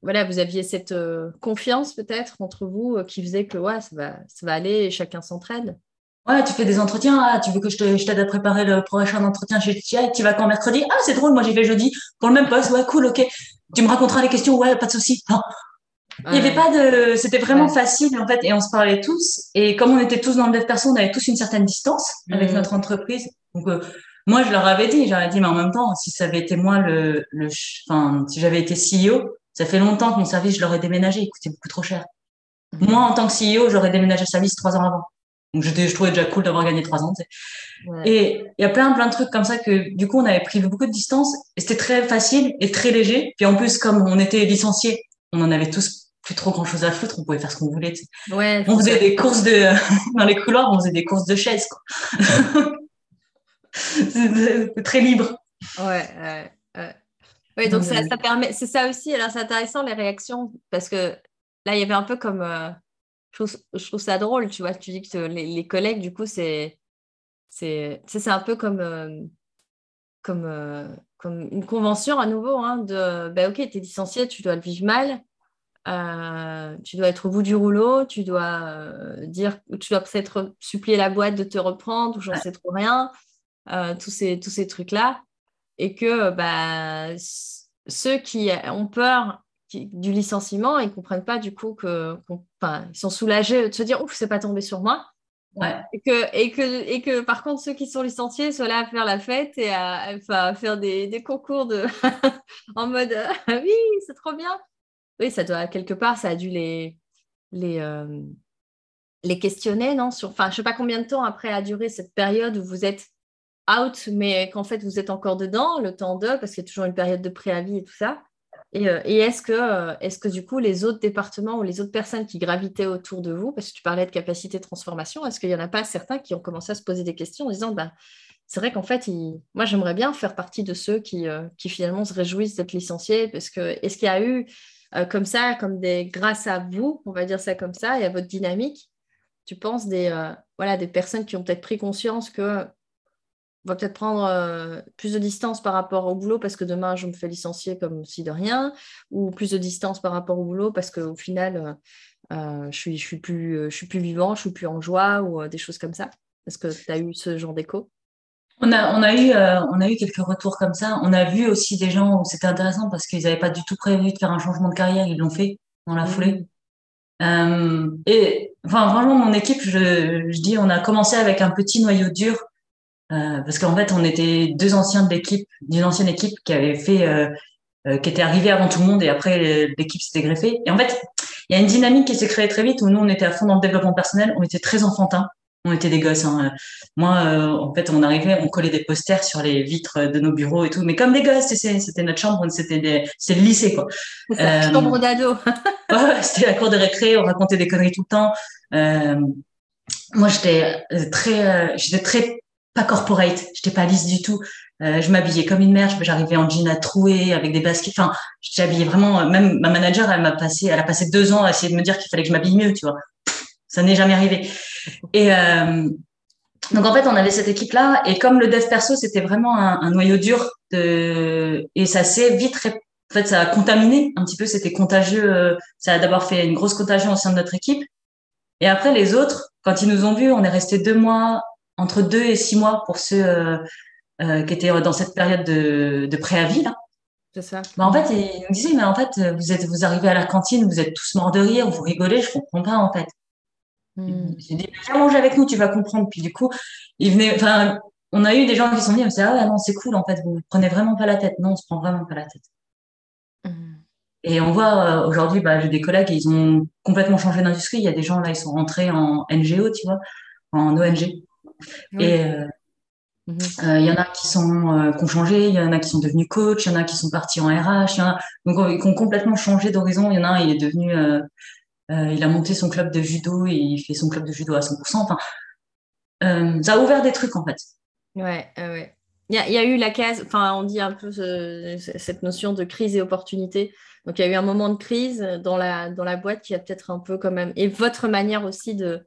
voilà, vous aviez cette confiance peut-être entre vous qui faisait que ouais, ça va, ça va aller et chacun s'entraide. Ouais, tu fais des entretiens. Ah, tu veux que je t'aide à préparer le prochain entretien chez TI Tu vas quand mercredi? Ah, c'est drôle, moi j'ai fait jeudi pour le même poste. Ouais, cool, ok. Tu me raconteras les questions. Ouais, pas de souci. Il n'y avait pas de, c'était vraiment facile en fait, et on se parlait tous. Et comme on était tous dans le dev perso, on avait tous une certaine distance avec mm. notre entreprise. Donc euh, moi, je leur avais dit, j'aurais dit, mais en même temps, si ça avait été moi le, le, enfin, si j'avais été CEO, ça fait longtemps que mon service, je l'aurais déménagé, il coûtait beaucoup trop cher. Mm. Moi, en tant que CEO, j'aurais déménagé le service trois ans avant. Donc, je trouvais déjà cool d'avoir gagné trois ans. Et il y a plein, plein de trucs comme ça que, du coup, on avait pris beaucoup de distance et c'était très facile et très léger. Puis en plus, comme on était licenciés, on en avait tous plus trop grand chose à foutre, on pouvait faire ce qu'on voulait. Ouais, on faisait des courses de, <laughs> dans les couloirs, on faisait des courses de chaises, quoi. <laughs> c'est très libre. Ouais, ouais, ouais. Oui, donc ça, ça permet, c'est ça aussi. Alors c'est intéressant les réactions parce que là il y avait un peu comme, euh, je, trouve, je, trouve, ça drôle, tu vois. Tu dis que les, les collègues, du coup, c'est, c'est, c'est un peu comme, euh, comme, euh, comme une convention à nouveau hein, de, ben ok, tu es licencié, tu dois le vivre mal. Tu dois être au bout du rouleau, tu dois dire, tu dois peut-être supplier la boîte de te reprendre ou j'en sais trop rien, tous ces, tous ces trucs-là et que bah, ceux qui ont peur du licenciement, ils ne comprennent pas du coup que, enfin, ils sont soulagés de se dire ouf, c'est pas tombé sur moi. Et, que, et, que, et que par contre, ceux qui sont licenciés soient là à faire la fête et à, enfin, faire des, des, concours de <laughs> en mode <laughs> oui, c'est trop bien. Oui, ça doit, quelque part, ça a dû les, les, euh, les questionner, non? Sur, Enfin, je ne sais pas combien de temps après a duré cette période où vous êtes out, mais qu'en fait vous êtes encore dedans, le temps de, parce qu'il y a toujours une période de préavis et tout ça. Et, euh, est-ce que, euh, est que du coup les autres départements ou les autres personnes qui gravitaient autour de vous, parce que tu parlais de capacité de transformation, est-ce qu'il n'y en a pas certains qui ont commencé à se poser des questions en disant, bah, c'est vrai qu'en fait, moi j'aimerais bien faire partie de ceux qui, qui finalement se réjouissent d'être licenciés, parce que est-ce qu'il y a eu comme ça, comme des, grâce à vous, on va dire ça comme ça, et à votre dynamique, tu penses des, voilà, des personnes qui ont peut-être pris conscience que va peut-être prendre euh, plus de distance par rapport au boulot parce que demain je me fais licencier comme si de rien, ou plus de distance par rapport au boulot parce qu'au final euh, euh, je, suis, suis plus, je suis vivant, je suis plus en joie ou des choses comme ça. Est-ce que tu as eu ce genre d'écho? On a, on, a eu, on a eu quelques retours comme ça. On a vu aussi des gens où c'était intéressant parce qu'ils n'avaient pas du tout prévu de faire un changement de carrière, ils l'ont fait dans la mmh. foulée. et enfin, vraiment, mon équipe, je, je dis, on a commencé avec un petit noyau dur euh, parce qu'en fait, on était deux anciens de l'équipe, d'une ancienne équipe qui avait fait, euh, euh, qui était arrivée avant tout le monde et après l'équipe s'était greffée. Et en fait, il y a une dynamique qui s'est créée très vite où nous, on était à fond dans le développement personnel, on était très enfantins, on était des gosses. Hein. Moi, en fait, on arrivait, on collait des posters sur les vitres de nos bureaux et tout, mais comme des gosses, c'était notre chambre, c'était c'est le lycée quoi. Euh, chambre d'ado. <laughs> ouais, c'était la cour de récré, on racontait des conneries tout le temps. moi, j'étais très, j'étais très pas corporate, j'étais pas lisse du tout. Euh, je m'habillais comme une mère, j'arrivais en jean à trouer avec des baskets. Enfin, habillée vraiment. Euh, même ma manager, elle m'a passé, elle a passé deux ans à essayer de me dire qu'il fallait que je m'habille mieux, tu vois. Ça n'est jamais arrivé. Et euh, donc en fait, on avait cette équipe-là, et comme le dev perso, c'était vraiment un, un, noyau dur de, et ça s'est vite, en fait, ça a contaminé un petit peu. C'était contagieux. Euh, ça a d'abord fait une grosse contagion au sein de notre équipe. Et après, les autres, quand ils nous ont vus, on est resté deux mois entre deux et six mois pour ceux euh, euh, qui étaient dans cette période de, de préavis là. C'est ça. Bah, en fait, ils me disaient, mais en fait, vous êtes, vous arrivez à la cantine, vous êtes tous morts de rire, vous rigolez, je comprends pas en fait. Hmm. J'ai dit, viens manger avec nous, tu vas comprendre. Puis du coup, ils venaient, enfin, on a eu des gens qui sont venus, ah non, c'est cool en fait, vous prenez vraiment pas la tête. Non, on se prend vraiment pas la tête. Hmm. Et on voit euh, aujourd'hui, bah, j'ai des collègues, ils ont complètement changé d'industrie. Il y a des gens là, ils sont rentrés en NGO, tu vois, en ONG. Et euh, mhm. euh, il y en a qui sont euh, qui ont changé, il y en a qui sont devenus coach, il y en a qui sont partis en RH, y en a donc qui ont complètement changé d'horizon. Il y en a un, il est devenu, il a monté son club de judo et il fait son club de judo à 100%. Enfin, ça a ouvert des trucs en fait. Ouais, ouais. Il y, a, il y, a, eu la case, enfin, on dit un peu cette notion de crise et opportunité. Donc, il y a eu un moment de crise dans la, dans la boîte qui a peut-être un peu quand même. Et votre manière aussi de,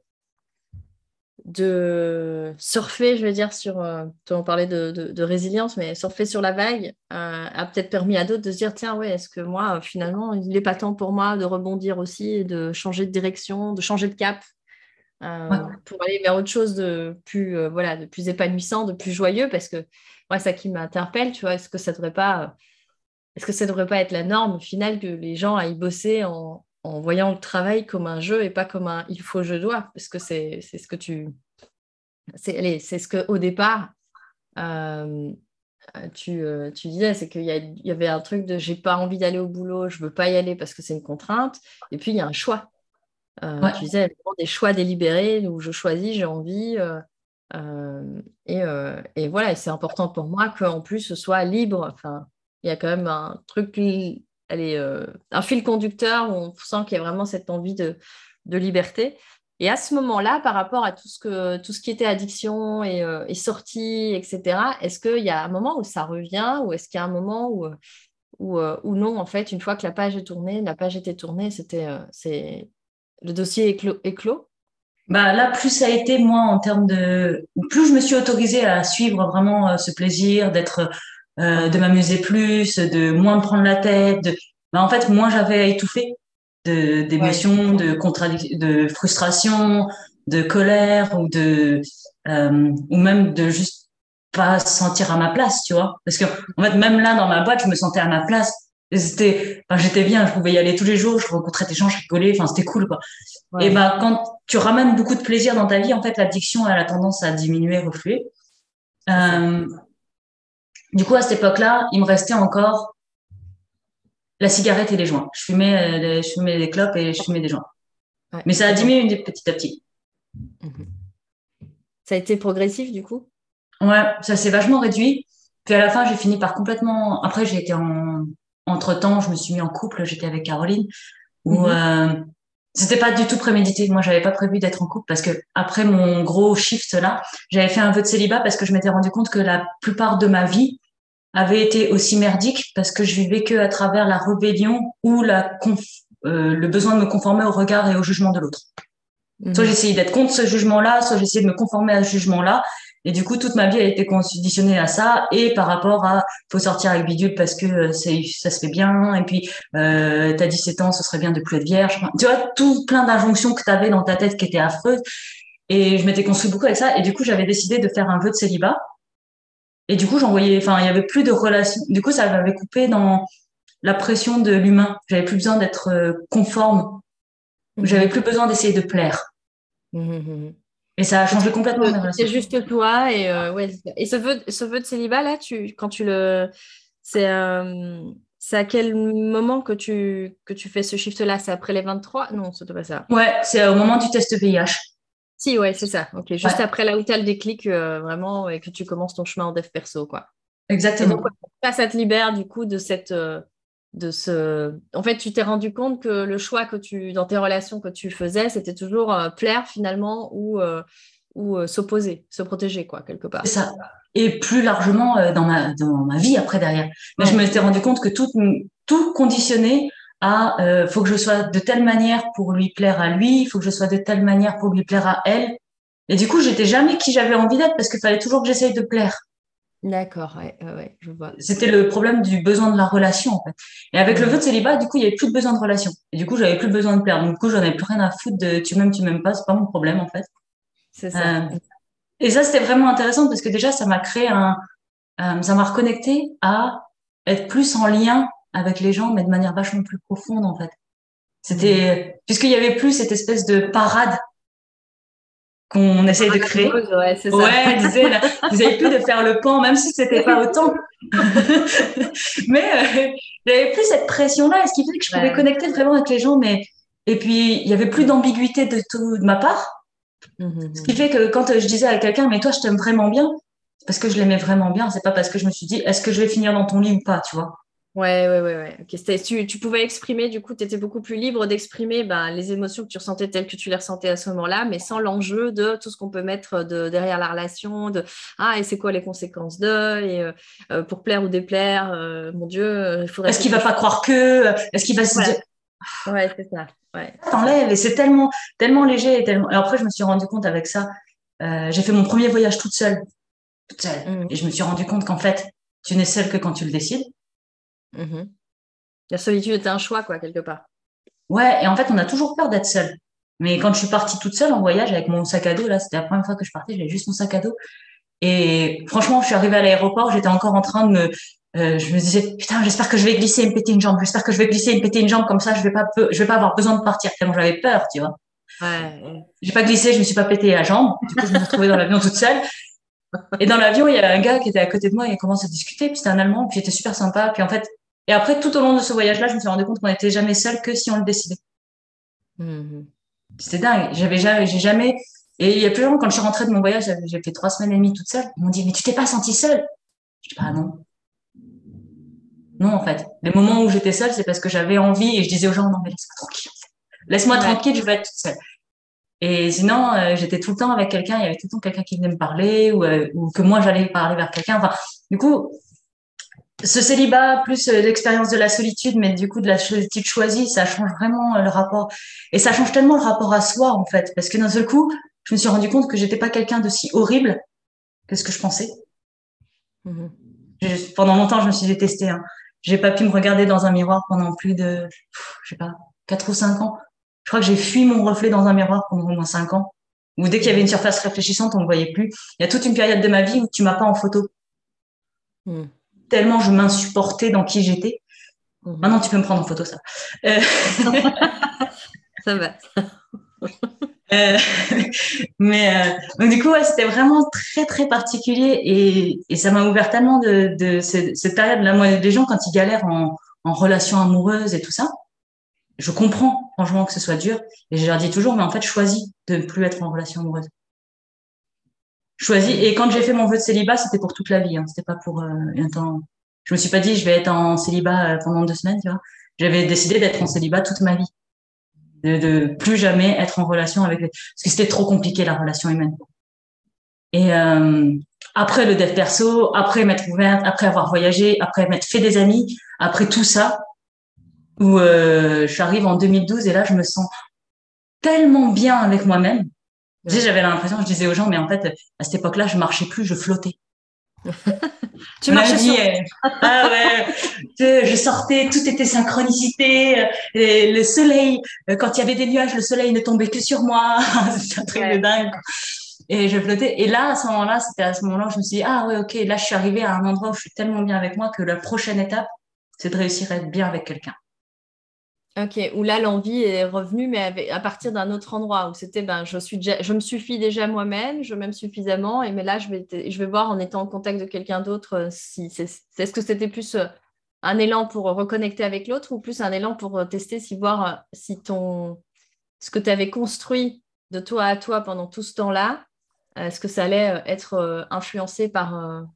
de surfer, je veux dire, sur, euh, on parlait de, de, résilience, mais surfer sur la vague euh, a peut-être permis à d'autres de se dire, tiens, ouais, est-ce que moi, euh, finalement, il n'est pas temps pour moi de rebondir aussi, de changer de direction, de changer de cap pour aller vers autre chose de plus, voilà, de plus épanouissant, de plus joyeux, parce que moi, ça qui m'interpelle, tu vois, est-ce que ça devrait pas, est-ce que ça devrait pas être la norme finale que les gens aillent bosser en, en voyant le travail comme un jeu et pas comme un il faut, je dois, parce que c'est ce que tu. C'est ce qu'au départ, euh, tu, euh, tu, disais, c'est qu'il y, y, avait un truc de j'ai pas envie d'aller au boulot, je veux pas y aller parce que c'est une contrainte, et puis il y a un choix. Tu disais, des choix délibérés où je choisis, j'ai envie. Et, et, voilà, et c'est important pour moi qu'en plus ce soit libre. Enfin, il y a quand même un truc, elle est, un fil conducteur où on sent qu'il y a vraiment cette envie de, liberté. Et à ce moment-là, par rapport à tout ce, que, tout ce qui était addiction et, et sortie, etc., est-ce qu'il y a un moment où ça revient ou est-ce qu'il y a un moment où, où, non, en fait, une fois que la page est tournée, la page était tournée, c'était, c'est, le dossier est clos, est clos? Bah là, plus ça a été moi en termes de, plus je me suis autorisée à suivre vraiment ce plaisir, d'être, euh, de m'amuser plus, de moins me prendre la tête. De... Bah, en fait, moins j'avais à étouffer d'émotions, de contradiction, de frustration, de colère ou de euh, ou même de juste pas se sentir à ma place, tu vois. Parce que en fait, même là dans ma boîte, je me sentais à ma place. C'était, enfin, j'étais bien, je pouvais y aller tous les jours, je rencontrais des gens, je rigolais, enfin, c'était cool, quoi. Et ben, quand tu ramènes beaucoup de plaisir dans ta vie, en fait, l'addiction, elle a tendance à diminuer, refluer. Euh, du coup, à cette époque-là, il me restait encore la cigarette et les joints. Je fumais, euh, je fumais des clopes et je fumais des joints. Mais ça a diminué petit à petit. Mhm. Ça a été progressif du coup? Ouais, ça s'est vachement réduit. Puis à la fin, j'ai fini par complètement. Après, j'ai été en. Entre temps, je me suis mis en couple. J'étais avec Caroline. Où mhm. euh, c'était pas du tout prémédité. Moi, j'avais pas prévu d'être en couple parce que après mon gros shift là, j'avais fait un vœu de célibat parce que je m'étais rendu compte que la plupart de ma vie avait été aussi merdique parce que je vivais que à travers la rébellion ou la euh, le besoin de me conformer au regard et au jugement de l'autre. Mhm. Soit j'essayais d'être contre ce jugement-là, soit j'essayais de me conformer à ce jugement-là. Et du coup, toute ma vie a été conditionnée à ça et par rapport à faut sortir avec bidule parce que euh, c'est ça se fait bien et puis euh, t'as 17 ans, ce serait bien de plus être vierge. Tu vois, tout plein d'injonctions que tu avais dans ta tête qui étaient affreuses. Et je m'étais construit beaucoup avec ça. Et du coup, j'avais décidé de faire un vœu de célibat et du coup, j'envoyais, enfin, il y avait plus de relations. Du coup, ça m'avait coupé dans la pression de l'humain. J'avais plus besoin d'être euh, conforme. Mhm. J'avais plus besoin d'essayer de plaire. Mhm, mhm, et ça a changé complètement C'est juste toi et euh, ouais. Et ce vœu, ce vœu de célibat là, tu, quand tu le, c'est, euh, c'est à quel moment que tu que tu fais ce shift là C'est après les 23 Non, c'est pas ça. Ouais, c'est au moment du test VIH. Si, ouais, c'est ça. Ok, juste après là où tu as le déclic, euh, vraiment, et que tu commences ton chemin en dev perso, quoi. Exactement. donc, ça, te libère du coup de cette. Euh, de ce... En fait, tu t'es rendu compte que le choix que tu, dans tes relations que tu faisais, c'était toujours euh, plaire finalement ou, ou s'opposer, se protéger, quoi, quelque part. C'est ça. Et plus largement dans, ma, dans ma vie après derrière. Mais je me suis rendu compte que tout, tout conditionné à euh, faut que je sois de telle manière pour lui plaire à lui, il faut que je sois de telle manière pour lui plaire à elle. Et du coup, j'étais jamais qui j'avais envie d'être parce qu'il fallait toujours que j'essaye de plaire. D'accord, ouais, ouais, je vois. C'était le problème du besoin de la relation, en fait. Et avec le vœu de célibat, du coup, il y avait plus de besoin de relation. Et du coup, j'avais plus besoin de plaire. Donc, du coup, j'en avais plus rien à foutre de tu m'aimes, tu m'aimes pas, c'est pas mon problème, en fait. C'est ça. Euh, et ça, c'était vraiment intéressant parce que déjà, ça m'a créé un, euh, ça m'a reconnecté à être plus en lien avec les gens, mais de manière vachement plus profonde en fait. C'était mmh. puisqu'il y avait plus cette espèce de parade qu'on essaye de créer. Ouais, ça. Ouais, disait, là, vous avez plus de faire le pan, même si c'était pas autant. <laughs> mais euh, avait plus cette pression-là, ce qui fait que je pouvais connecter vraiment avec les gens, mais et puis il y avait plus d'ambiguïté de tout de ma part. Mmh, mmh, ce qui fait que quand je disais à quelqu'un, mais toi, je t'aime vraiment bien, parce que je l'aimais vraiment bien, c'est pas parce que je me suis dit, est-ce que je vais finir dans ton lit ou pas, tu vois? Ouais, ouais, ouais. ouais. Tu, tu, pouvais exprimer, du coup, tu étais beaucoup plus libre d'exprimer ben, les émotions que tu ressentais telles que tu les ressentais à ce moment-là, mais sans l'enjeu de tout ce qu'on peut mettre de, derrière la relation, de Ah, et c'est quoi les conséquences de, et euh, euh, pour plaire ou déplaire, euh, mon Dieu, il faudrait. Est-ce qu'il va pas croire que Est-ce qu'il va se dire. Ouais, c'est ça. Ouais. T'enlèves, et c'est tellement, tellement léger. Et, tellement... et après, je me suis rendu compte avec ça. j'ai fait mon premier voyage toute seule. Toute seule. Mmh. Et je me suis rendu compte qu'en fait, tu n'es seule que quand tu le décides. Mhm. La solitude est un choix, quoi, quelque part. Ouais, et en fait, on a toujours peur d'être seul. Mais quand je suis partie toute seule en voyage avec mon sac à dos, là, c'était la première fois que je partais, j'avais juste mon sac à dos. Et franchement, je suis arrivée à l'aéroport, j'étais encore en train de me, euh, je me disais, putain, j'espère que je vais glisser et me péter une jambe, j'espère que je vais glisser et me péter une jambe, comme ça, je vais pas, je vais pas avoir besoin de partir, tellement j'avais peur, tu vois. Ouais. J'ai pas glissé, je me suis pas pété la jambe. Du coup, je me suis retrouvée dans l'avion toute seule. Et dans l'avion, il y a un gars qui était à côté de moi et il commence à discuter. Puis c'était un Allemand, puis il était super sympa. Puis en fait, et après, tout au long de ce voyage-là, je me suis rendu compte qu'on n'était jamais seul que si on le décidait. Mhm. C'était dingue. J'avais jamais, j'ai jamais. Et il y a plus longtemps, quand je suis rentrée de mon voyage, j'ai fait trois semaines et demie toute seule. Ils m'ont dit, mais tu t'es pas sentie seule? Je dis, ah non. Non, en fait. Les moments où j'étais seule, c'est parce que j'avais envie et je disais aux gens, non, mais laisse-moi tranquille. Laisse-moi tranquille, je vais être toute seule. Et sinon, euh, j'étais tout le temps avec quelqu'un, il y avait tout le temps quelqu'un qui venait me parler ou, euh, ou que moi j'allais parler vers quelqu'un. Enfin, du coup, ce célibat plus euh, l'expérience de la solitude, mais du coup de la solitude choisie, ça change vraiment le rapport. Et ça change tellement le rapport à soi en fait, parce que d'un seul coup, je me suis rendu compte que j'étais pas quelqu'un de si horrible que ce que je pensais. Mm-hmm. pendant longtemps, je me suis détestée. Hein. J'ai pas pu me regarder dans un miroir pendant plus de, je sais pas, quatre ou cinq ans. Je crois que j'ai fui mon reflet dans un miroir pendant au moins cinq ans. Ou dès qu'il y avait une surface réfléchissante, on ne voyait plus. Il y a toute une période de ma vie où tu m'as pas en photo. Hmm. Tellement je m'insupportais dans qui j'étais. Hmm. Maintenant, tu peux me prendre en photo, ça. Euh, <laughs> ça va. <laughs> Euh, mais euh, du coup, c'était vraiment très très particulier et, et ça m'a ouvert tellement de, de cette, cette période-là. Moi, les gens quand ils galèrent en, en relation amoureuse et tout ça, je comprends franchement que ce soit dur et je leur dis toujours mais en fait choisis de ne plus être en relation amoureuse choisis et quand j'ai fait mon vœu de célibat c'était pour toute la vie hein. c'était pas pour euh, un temps je me suis pas dit je vais être en célibat euh, pendant deux semaines tu vois j'avais décidé d'être en célibat toute ma vie de, de plus jamais être en relation avec parce que c'était trop compliqué la relation humaine et euh, après le dev perso après m'être ouverte après avoir voyagé après m'être fait des amis après tout ça où euh, j'arrive en 2012 et là, je me sens tellement bien avec moi-même. J'avais l'impression, je disais aux gens, mais en fait, à cette époque-là, je marchais plus, je flottais. <laughs> tu marchais sur... <laughs> ah ouais, je sortais, tout était synchronicité, et le soleil, euh, quand il y avait des nuages, le soleil ne tombait que sur moi, <laughs> c'est un truc de dingue. Et je flottais. Et là, à ce moment-là, c'était à ce moment-là je me suis dit, ah ouais, ok, là, je suis arrivée à un endroit où je suis tellement bien avec moi que la prochaine étape, c'est de réussir à être bien avec quelqu'un. Ok, où là l'envie est revenue, mais à partir d'un autre endroit où c'était ben je suis je me suffis déjà moi-même, je m'aime suffisamment, et mais là je vais je vais voir en étant en contact de quelqu'un d'autre euh, si c'est est-ce que c'était plus euh, un élan pour reconnecter avec l'autre ou plus un élan pour euh, tester si voir si ton ce que tu avais construit de toi à toi pendant tout ce temps-là, est-ce que ça allait être influencé par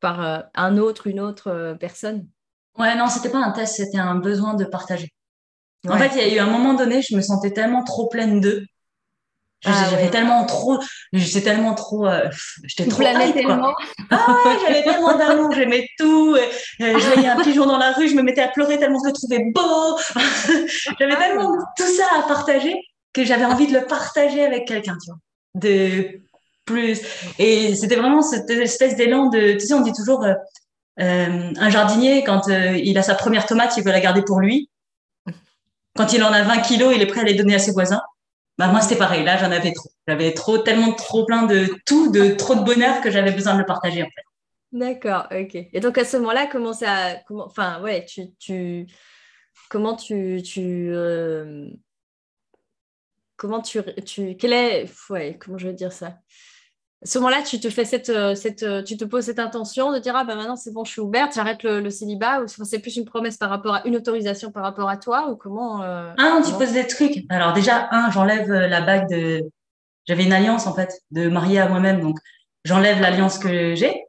par un autre, une autre personne? Ouais, non, c'était pas un test, c'était un besoin de partager. En fait, il y a eu un moment donné, je me sentais tellement trop pleine d'eux. Ah j'avais tellement trop, j'étais tellement trop, euh, j'étais trop tellement. Ah ouais, j'avais tellement d'amour, j'aimais tout. Euh, je voyais un pigeon dans la rue, je me mettais à pleurer tellement je le trouvais beau. <laughs> j'avais ah tellement tout ça à partager que j'avais envie de le partager avec quelqu'un, tu vois. De plus. Et c'était vraiment cette espèce d'élan de, tu sais, on dit toujours, euh, euh un jardinier, quand il a sa première tomate, il veut la garder pour lui. Quand il en a 20 kilos, il est prêt à les donner à ses voisins. Bah, moi, c'était pareil. Là, j'en avais trop. J'avais trop, tellement trop plein de tout, de trop de bonheur que j'avais besoin de le partager. D'accord, ok. Et donc, à ce moment-là, comment ça. Comment, enfin, ouais, tu. tu comment tu. tu euh, comment tu, tu. Quel est. Ouais, comment je vais dire ça? À ce moment-là, tu te fais cette, euh, cette, euh, tu te poses cette intention de dire ah ben maintenant c'est bon, je suis ouverte, j'arrête le, célibat ou c'est plus une promesse par rapport à une autorisation par rapport à toi ou comment euh, Ah non, tu poses des trucs. Alors déjà un, j'enlève la bague de, j'avais une alliance en fait de mariée à moi-même, donc j'enlève l'alliance que j'ai.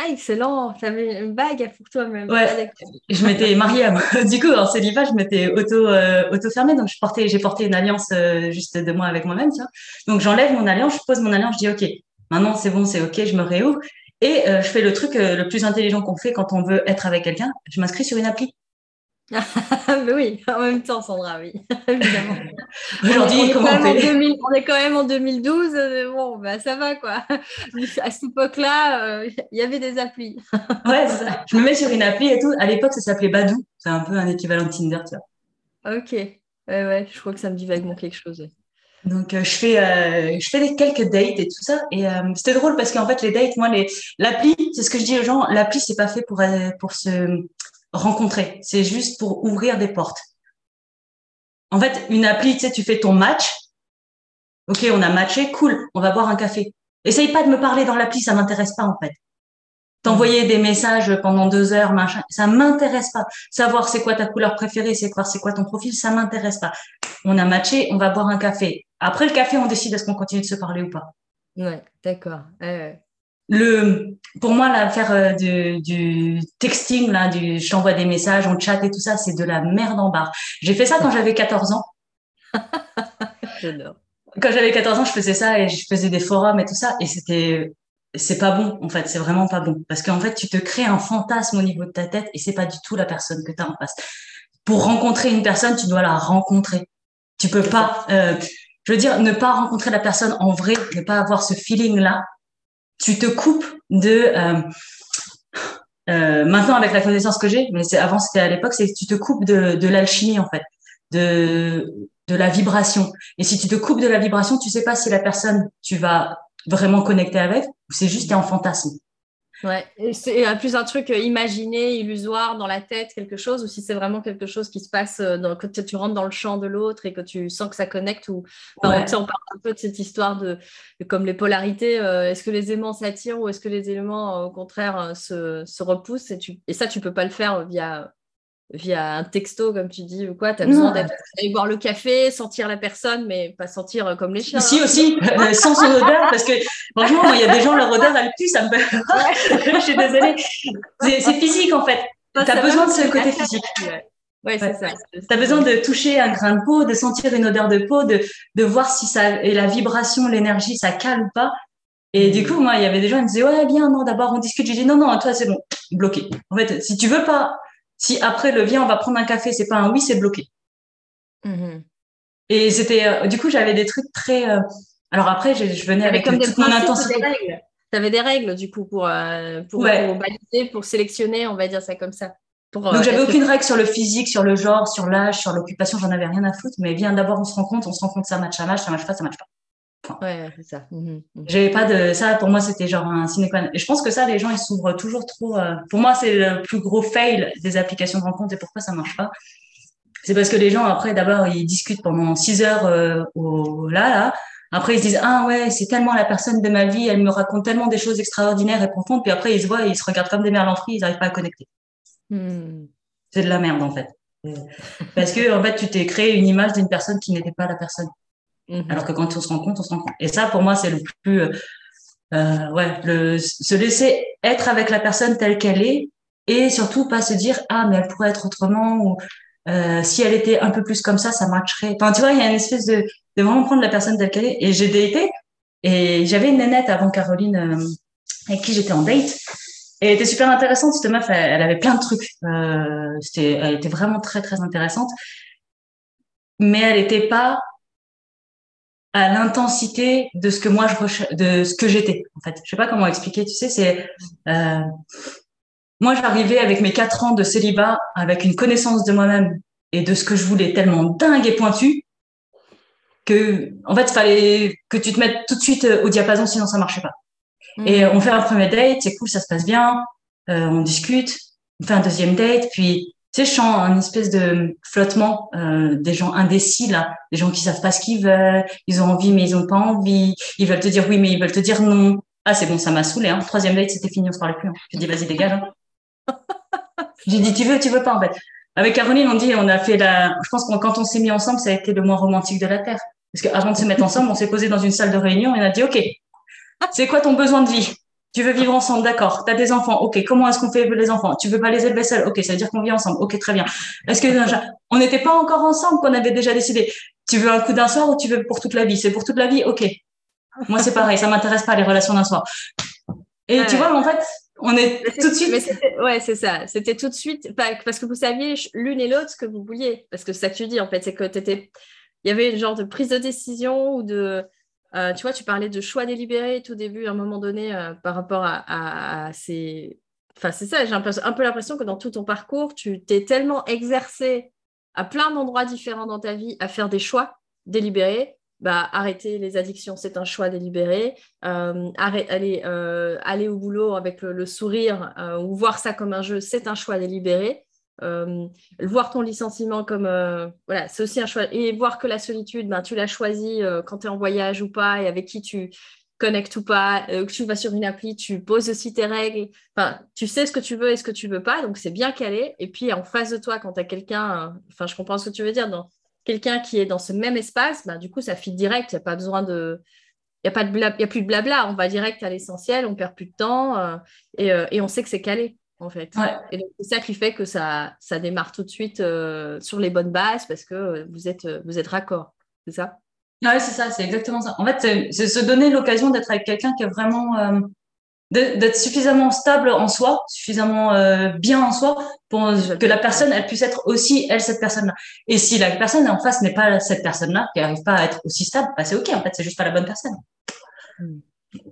Ah excellent, tu avais une bague pour toi-même. Ouais. je m'étais mariée à moi. <laughs> Du coup en célibat, je m'étais auto auto fermée, donc je portais, j'ai porté une alliance juste de moi avec moi-même, tu vois. Donc j'enlève mon alliance, je pose mon alliance, je dis ok Maintenant, c'est bon, c'est OK, je me réouvre. Et euh, je fais le truc euh, le plus intelligent qu'on fait quand on veut être avec quelqu'un. Je m'inscris sur une appli. <laughs> oui, en même temps, Sandra, oui, <laughs> évidemment. <laughs> Aujourd'hui, on, on, est quand même en 2012, euh, bon, bah, ça va quoi. À cette époque-là, il y avait des applis. ouais, ça. Je me mets sur une appli et tout. À l'époque, ça s'appelait Badou. C'est un peu un équivalent de Tinder, tu vois. Ok, ouais, ouais, je crois que ça me dit vaguement quelque chose. Donc euh, je fais euh, je fais quelques dates et tout ça et euh, c'était drôle parce qu'en fait les dates moi les l'appli c'est ce que je dis aux gens l'appli c'est pas fait pour pour se rencontrer c'est juste pour ouvrir des portes. En fait une appli tu sais tu fais ton match ok on a matché cool on va boire un café. Essaye pas de me parler dans l'appli ça m'intéresse pas en fait. T'envoyer des messages pendant deux heures machin ça m'intéresse pas. Savoir c'est quoi ta couleur préférée c'est quoi c'est quoi ton profil ça m'intéresse pas on a matché, on va boire un café. Après le café, on décide est-ce qu'on continue de se parler ou pas. Ouais, d'accord. Le, pour moi, l'affaire euh, du, du texting, là, du, je t'envoie des messages, on chat et tout ça, c'est de la merde en barre. J'ai fait ça quand j'avais 14 ans. <laughs> J'adore. Quand j'avais 14 ans, je faisais ça et je faisais des forums et tout ça. Et c'était, c'est pas bon, en fait. C'est vraiment pas bon. Parce qu'en fait, tu te crées un fantasme au niveau de ta tête et c'est pas du tout la personne que tu as en face. Pour rencontrer une personne, tu dois la rencontrer. Tu peux pas, euh, je veux dire, ne pas rencontrer la personne en vrai, ne pas avoir ce feeling-là. Tu te coupes de, euh, euh, maintenant avec la connaissance que j'ai, mais c'est avant c'était à l'époque, c'est tu te coupes de, de l'alchimie en fait, de de la vibration. Et si tu te coupes de la vibration, tu sais pas si la personne tu vas vraiment connecter avec ou c'est juste un fantasme? Ouais, c'est plus un truc euh, imaginé, illusoire dans la tête, quelque chose, ou si c'est vraiment quelque chose qui se passe euh, dans, quand tu rentres dans le champ de l'autre et que tu sens que ça connecte. Ou on, parle un peu de cette histoire de, comme les polarités. Euh, est-ce que les aimants s'attirent ou est-ce que les éléments au contraire se, se repoussent et, tu, et ça tu peux pas le faire via via un texto, comme tu dis, ou quoi. Tu as besoin d'aller boire le café, sentir la personne, mais pas sentir euh, comme les chiens. Si, hein. aussi, euh, sans son odeur, parce que franchement, il y a des gens, leur odeur, elle pue, ça me fait. <laughs> Je suis désolée. C'est physique, en fait. Tu as besoin de ce côté physique. Ouais. c'est ça. Tu as besoin de toucher un grain de peau, de sentir une odeur de peau, de, de voir si ça, et la vibration, l'énergie, ça calme ou pas. Et du mm. coup, moi, il y avait des gens qui me disaient, ouais, bien, non, d'abord, on discute. J'ai dit, non, non, toi, c'est bon, bloqué. En fait, si tu veux pas si après le viens, on va prendre un café, c'est pas un oui, c'est bloqué. Mm-hmm. Et c'était, euh, du coup, j'avais des trucs très. Euh, alors après, je, venais avec comme toute mon intensité. Tu avais des règles, du coup, pour, euh, pour, valider, pour sélectionner, on va dire ça comme ça. Donc, j'avais aucune règle sur le physique, sur le genre, sur l'âge, sur l'occupation, j'en avais rien à foutre. Mais bien d'abord, on se rend compte, on se rend compte, ça match, ça match, ça match pas, ça match pas. Ouais, c'est ça. Mhm, mhm. J'avais pas de ça pour moi c'était genre un ciné Et je pense que ça les gens ils s'ouvrent toujours trop. Euh, pour moi c'est le plus gros fail des applications de rencontre et pourquoi ça marche pas. C'est parce que les gens après d'abord ils discutent pendant six heures euh, au là là. Après ils se disent ah ouais c'est tellement la personne de ma vie elle me raconte tellement des choses extraordinaires et profondes puis après ils se voient et ils se regardent comme des en ils n'arrivent pas à connecter. Hmm. C'est de la merde en fait. Parce que en fait tu t'es créé une image d'une personne qui n'était pas la personne. Mhm. Alors que quand on se rend compte, on se rend compte. Et ça, pour moi, c'est le plus, euh, euh, ouais, le, se laisser être avec la personne telle qu'elle est et surtout pas se dire ah mais elle pourrait être autrement ou euh, si elle était un peu plus comme ça, ça matcherait. Enfin, tu vois, il y a une espèce de, de vraiment prendre la personne telle qu'elle est. Et j'ai daté et j'avais une nénette avant Caroline euh, avec qui j'étais en date. Et elle était super intéressante, cette meuf, elle, avait plein de trucs. Euh, c'était, elle était vraiment très, très intéressante. Mais elle n'était pas à l'intensité de ce que moi je de ce que j'étais en fait je sais pas comment expliquer tu sais c'est euh, moi j'arrivais avec mes quatre ans de célibat avec une connaissance de moi-même et de ce que je voulais tellement dingue et pointu que en fait il fallait que tu te mettes tout de suite euh, au diapason sinon ça marchait pas mmh. et on fait un premier date c'est cool ça se passe bien euh, on discute on fait un deuxième date puis sais, je sens un espèce de flottement euh, des gens indécis là, des gens qui savent pas ce qu'ils veulent, ils ont envie mais ils ont pas envie, ils veulent te dire oui mais ils veulent te dire non. Ah c'est bon, ça m'a saoulé. Hein. Troisième date, c'était fini, on se parlait plus. Hein. J'ai dit vas-y dégage. Hein. <laughs> J'ai dit tu veux, tu veux pas en fait. Avec Caroline, on dit on a fait la. Je pense que quand on s'est mis ensemble, ça a été le moins romantique de la terre. Parce qu'avant de se mettre ensemble, on s'est posé dans une salle de réunion et on a dit ok, c'est quoi ton besoin de vie? Tu veux vivre ensemble, d'accord. Tu as des enfants, ok. Comment est-ce qu'on fait les enfants? Tu veux pas les élever seuls, ok. Ça veut dire qu'on vit ensemble, ok, très bien. Est-ce que on n'était pas encore ensemble qu'on avait déjà décidé? Tu veux un coup d'un soir ou tu veux pour toute la vie? C'est pour toute la vie, ok. Moi c'est pareil, ça m'intéresse pas les relations d'un soir. Et tu vois, en fait, on est, tout de suite. ouais, c'est ça. C'était tout de suite parce que vous saviez l'une et l'autre ce que vous vouliez. Parce que c'est ça que tu dis en fait, c'est que il y avait une genre de prise de décision ou de euh, tu vois, tu parlais de choix délibéré tout début, à un moment donné, euh, par rapport à, ces. Enfin, c'est ça, j'ai un peu, l'impression que dans tout ton parcours, tu t'es tellement exercé à plein d'endroits différents dans ta vie à faire des choix délibérés. Bah, arrêter les addictions, c'est un choix délibéré. Euh, aller, aller, au boulot avec le sourire ou voir ça comme un jeu, c'est un choix délibéré. Euh, voir ton licenciement comme euh, voilà, c'est aussi un choix et voir que la solitude, ben, tu l'as choisi euh, quand tu es en voyage ou pas et avec qui tu connectes ou pas, que tu vas sur une appli, tu poses aussi tes règles. Enfin, tu sais ce que tu veux et ce que tu veux pas, donc c'est bien calé. Et puis en face de toi, quand tu as quelqu'un, enfin, je comprends ce que tu veux dire, dans quelqu'un qui est dans ce même espace, bah, du coup, ça fit direct. Il n'y a pas besoin de. Il n'y a, a plus de blabla. On va direct à l'essentiel, on perd plus de temps euh, et, on sait que c'est calé, en fait. Et c'est ça qui fait que ça, ça démarre tout de suite euh, sur les bonnes bases parce que vous êtes, vous êtes raccord. C'est ça? Oui, c'est ça, c'est exactement ça. En fait, c'est se donner l'occasion d'être avec quelqu'un qui est vraiment d'être suffisamment stable en soi, suffisamment euh, bien en soi pour que la personne elle puisse être aussi elle cette personne-là. Et si la personne en face n'est pas cette personne-là, qui n'arrive pas à être aussi stable, bah c'est ok en fait, c'est juste pas la bonne personne. Hmm.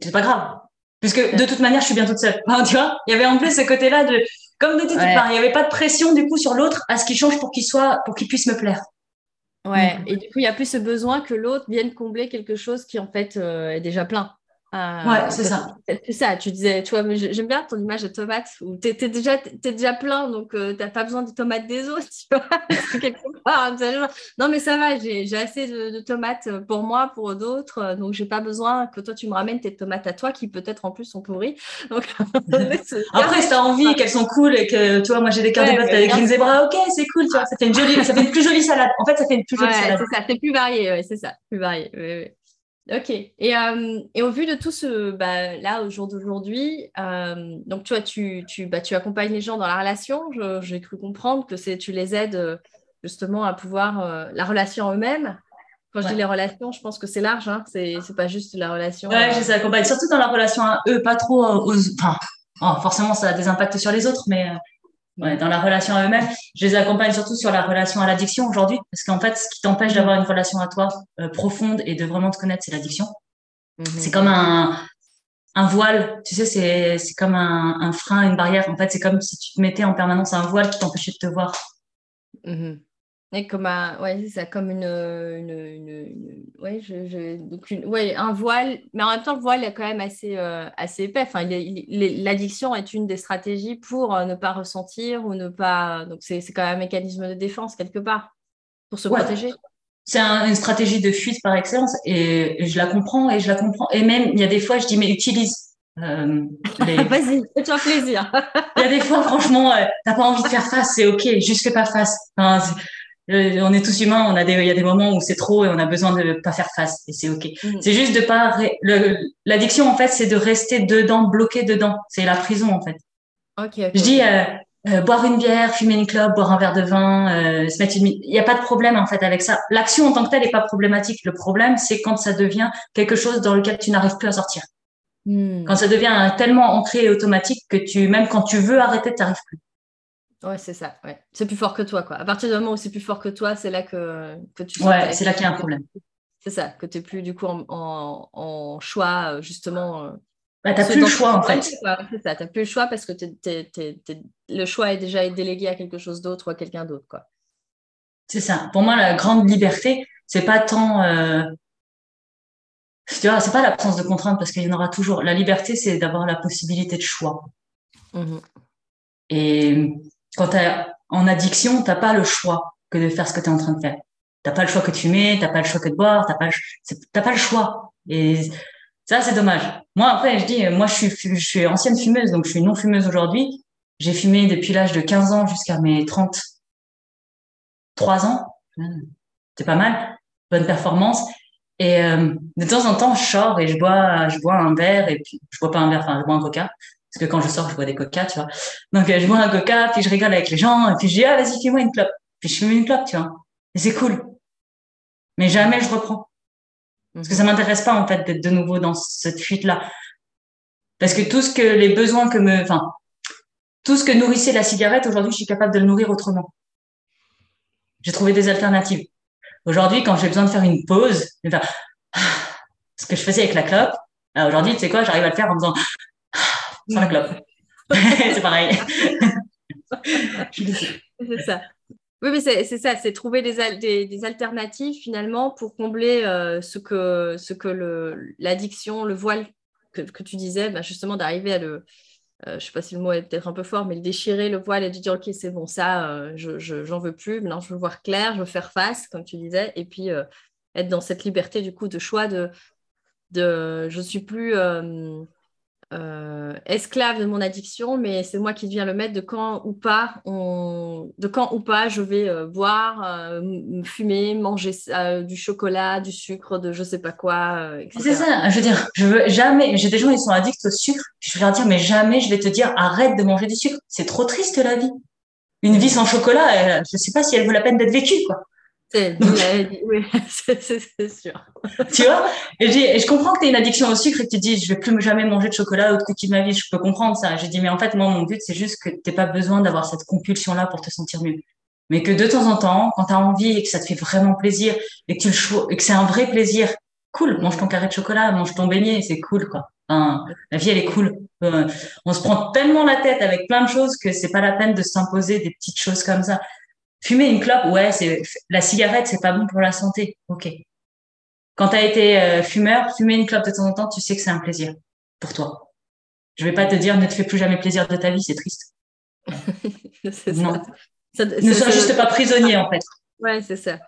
C'est pas grave, puisque de toute manière je suis bien toute seule. tu vois, il y avait en plus ce côté-là de comme de toute ouais. il y avait pas de pression du coup sur l'autre à ce qu'il change pour qu'il soit pour qu'il puisse me plaire. Ouais, et du coup il y a plus ce besoin que l'autre vienne combler quelque chose qui en fait euh, est déjà plein. Euh, ouais, c'est ça. C'est ça, tu disais, tu vois, mais j'aime bien ton image de tomate où tu es, déjà, es déjà plein, donc euh, tu n'as pas besoin de tomates des autres, <laughs> tu vois. non, mais ça va, j'ai assez de, tomates pour moi, pour d'autres, donc j'ai pas besoin que toi tu me ramènes tes tomates à toi qui peut-être en plus sont pourries. <laughs> Donc, <laughs> Après, si tu as envie qu'elles sont cool et que, tu vois, moi j'ai des cartes de avec une zébra, ok, c'est cool, tu vois, ça fait, une jolie, ça fait une plus jolie salade. En fait, ça fait une plus jolie salade. C'est ça, c'est plus varié, c'est ça, plus varié. Ok. Et, euh, et, au vu de tout ce, bah, là, au jour d'aujourd'hui, euh, donc tu vois, tu, tu, bah, tu accompagnes les gens dans la relation. J'ai cru comprendre que tu les aides euh, justement à pouvoir la relation eux-mêmes. Quand je dis les relations, je pense que c'est large, hein, c'est pas juste la relation. Ouais, je les accompagne surtout dans la relation à eux, pas trop aux. Enfin, oh, forcément, ça a des impacts sur les autres, mais ouais, dans la relation à eux-mêmes. Je les accompagne surtout sur la relation à l'addiction aujourd'hui, parce qu'en fait, ce qui t'empêche d'avoir une relation à toi euh, profonde et de vraiment te connaître, c'est l'addiction. Mhm. C'est comme un, un voile, tu sais, c'est, c'est comme un, un, frein, une barrière. En fait, c'est comme si tu te mettais en permanence un voile qui t'empêchait de te voir. Mhm. Et comme un, ouais, c'est ça, comme une, une, une, ouais, je, je, donc une, ouais, un voile, mais en même temps, le voile est quand même assez, euh, assez épais. Enfin, l'addiction est une des stratégies pour euh, ne pas ressentir ou ne pas. Donc, c'est quand même un mécanisme de défense quelque part pour se protéger. C'est une stratégie de fuite par excellence et, je la comprends et je la comprends. Et même, il y a des fois, je dis, mais utilise. Euh, les... <laughs> Vas-y, fais-toi plaisir. il y a des fois, franchement, tu t'as pas envie de faire face, c'est ok, juste que pas face. Enfin, euh, on est tous humains, on a des, il y a des moments où c'est trop et on a besoin de pas faire face et c'est ok. Mm. C'est juste de pas, l'addiction en fait, c'est de rester dedans, bloqué dedans. C'est la prison en fait. Okay, Je dis, euh, euh, boire une bière, fumer une clope, boire un verre de vin, se mettre une, il n'y a pas de problème en fait avec ça. L'action en tant que telle n'est pas problématique. Le problème, c'est quand ça devient quelque chose dans lequel tu n'arrives plus à sortir. Mm. Quand ça devient tellement ancré et automatique que tu, même quand tu veux arrêter, tu n'arrives plus. Ouais, c'est ça. Ouais. C'est plus fort que toi, quoi. À partir du moment où c'est plus fort que toi, c'est là que, que tu. Ouais, c'est là qu'il y a un problème. C'est ça, que tu n'es plus du coup en, en, choix, euh, justement. Euh, bah, tu n'as plus le choix, en fait. C'est ça, tu n'as plus le choix parce que le choix est déjà délégué à quelque chose d'autre ou à quelqu'un d'autre, quoi. C'est ça. Pour moi, la grande liberté, c'est pas tant. Euh... Tu vois, c'est pas l'absence de contraintes parce qu'il y en aura toujours. La liberté, c'est d'avoir la possibilité de choix. Mmh Et quand tu en addiction, tu n'as pas le choix que de faire ce que tu es en train de faire. Tu pas le choix que de fumer, tu pas le choix que de boire, tu n'as pas, pas le choix. Et ça, c'est dommage. Moi, après, je dis, moi, je suis, je suis ancienne fumeuse, donc je suis non fumeuse aujourd'hui. J'ai fumé depuis l'âge de 15 ans jusqu'à mes 33 ans. C'est pas mal. Bonne performance. Et euh, de temps en temps, je sors et je bois, je bois un verre et puis je bois pas un verre, enfin je bois un coca. Parce que quand je sors, je bois des coca, tu vois. Donc, euh, je bois un coca, puis je rigole avec les gens, et puis je dis, ah, vas-y, fais-moi une clope. Puis je fume une clope, tu vois. Et c'est cool. Mais jamais je reprends. Parce que ça m'intéresse pas, en fait, d'être de nouveau dans cette fuite-là. Parce que tout ce que les besoins que me, enfin, tout ce que nourrissait la cigarette, aujourd'hui, je suis capable de le nourrir autrement. J'ai trouvé des alternatives. Aujourd'hui, quand j'ai besoin de faire une pause, enfin, ce que je faisais avec la clope, aujourd'hui, tu sais quoi, j'arrive à le faire en faisant sans la clope. <laughs> c'est pareil. c'est ça. Oui, mais c'est ça, c'est trouver des, des, alternatives finalement pour combler euh, ce que, ce que l'addiction, le, voile que, que tu disais, bah, justement d'arriver à le, euh, je ne sais pas si le mot est peut-être un peu fort, mais le déchirer le voile et de dire ok c'est bon ça, euh, je j'en veux plus, maintenant je veux voir clair, je veux faire face comme tu disais, et puis être dans cette liberté du coup de choix de, de je suis plus euh, esclave de mon addiction, mais c'est moi qui deviens le maître de quand ou pas, de quand ou pas je vais euh, boire, euh, fumer, manger du chocolat, du sucre, de je sais pas quoi. c'est ça, je veux dire, je veux jamais, j'ai des gens qui sont addicts au sucre, je vais leur dire, mais jamais je vais te dire arrête de manger du sucre. C'est trop triste la vie. Une vie sans chocolat, je sais pas si elle vaut la peine d'être vécue, quoi. Oui, <laughs> c'est sûr. <laughs> tu vois et, je comprends que tu as une addiction au sucre et que tu dis, je vais plus jamais manger de chocolat ou de cookies de ma vie. Je peux comprendre ça. J'ai dit, mais en fait, moi, mon but, c'est juste que tu pas besoin d'avoir cette compulsion-là pour te sentir mieux. Mais que de temps en temps, quand tu as envie et que ça te fait vraiment plaisir et que, tu le et que c'est un vrai plaisir, cool, mange ton carré de chocolat, mange ton beignet, c'est cool, quoi. la vie, elle est cool. Euh, on se prend tellement la tête avec plein de choses que c'est pas la peine de s'imposer des petites choses comme ça. Fumer une clope, ouais, c'est la cigarette, c'est pas bon pour la santé. Ok. Quand tu as été euh, fumeur, fumer une clope de temps en temps, tu sais que c'est un plaisir pour toi. Je vais pas te dire ne te fais plus jamais plaisir de ta vie, c'est triste. <laughs> non. ne sois juste pas prisonnier en fait. Ouais, c'est ça.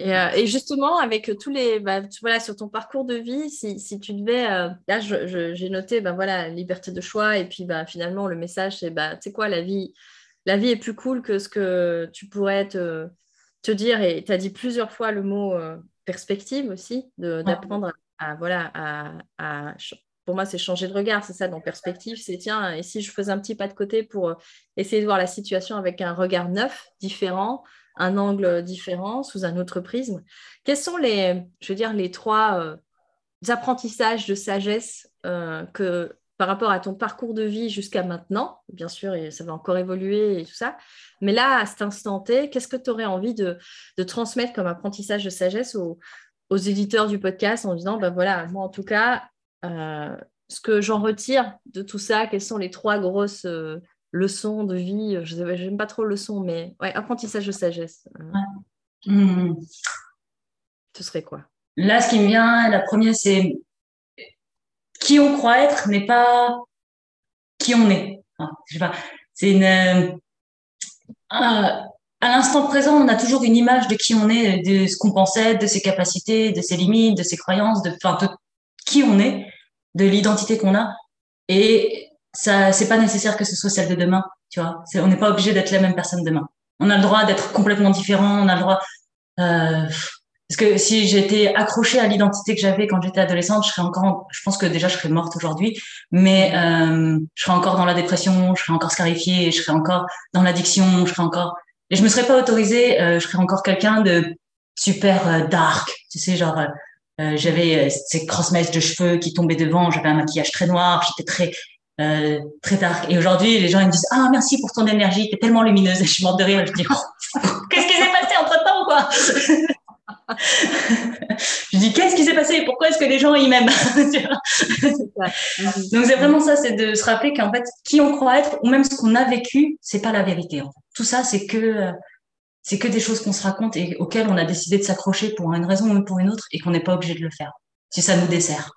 Et, euh, justement, avec tous les, bah, voilà, sur ton parcours de vie, si, tu devais, euh, là, j'ai noté, ben voilà, liberté de choix, et puis bah, finalement, le message, c'est, bah, tu sais quoi, la vie, la vie est plus cool que ce que tu pourrais te, te dire. Et tu as dit plusieurs fois le mot euh, perspective aussi, d'apprendre à, voilà, à, pour moi, c'est changer de regard, c'est ça, dans perspective, c'est tiens, et si je faisais un petit pas de côté pour euh, essayer de voir la situation avec un regard neuf, différent, un angle différent, sous un autre prisme. Quels sont les, je veux dire, les trois euh, apprentissages de sagesse que par rapport à ton parcours de vie jusqu'à maintenant, bien sûr, et ça va encore évoluer et tout ça, mais là, à cet instant T, qu'est-ce que tu aurais envie de, transmettre comme apprentissage de sagesse aux, éditeurs du podcast en disant, ben voilà, moi en tout cas, euh, ce que j'en retire de tout ça, quelles sont les trois grosses euh, leçons de vie Je n'aime pas trop leçons, mais ouais, apprentissage de sagesse. Euh, mmh. Ce serait quoi? Là, ce qui me vient, la première, c'est qui on croit être n'est pas qui on est. je sais pas. C'est une euh, à l'instant présent, on a toujours une image de qui on est, de ce qu'on pensait, de ses capacités, de ses limites, de ses croyances, de, enfin, de qui on est, de l'identité qu'on a. Et ça, c'est pas nécessaire que ce soit celle de demain, tu vois. on n'est pas obligé d'être la même personne demain. On a le droit d'être complètement différent. On a le droit. Euh, parce que si j'étais accrochée à l'identité que j'avais quand j'étais adolescente, je serais encore, je pense que déjà je serais morte aujourd'hui, mais euh, je serais encore dans la dépression, je serais encore scarifiée, je serais encore dans l'addiction, je serais encore, et je me serais pas autorisée, euh, je serais encore quelqu'un de super euh, dark, tu sais, genre euh, j'avais ces grosses mèches de cheveux qui tombaient devant, j'avais un maquillage très noir, j'étais très très dark. Et aujourd'hui, les gens ils me disent ah merci pour ton énergie, t'es tellement lumineuse. Et je suis morte de rire. Je dis <laughs> qu'est-ce qui s'est passé entre temps quoi? Je dis qu'est-ce qui s'est passé? Pourquoi est-ce que les gens y m'aiment? <laughs> Donc c'est vraiment ça, c'est de se rappeler qu'en fait, qui on croit être ou même ce qu'on a vécu, c'est pas la vérité. Tout ça, c'est que c'est que des choses qu'on se raconte et auxquelles on a décidé de s'accrocher pour une raison ou pour une autre et qu'on n'est pas obligé de le faire si ça nous dessert.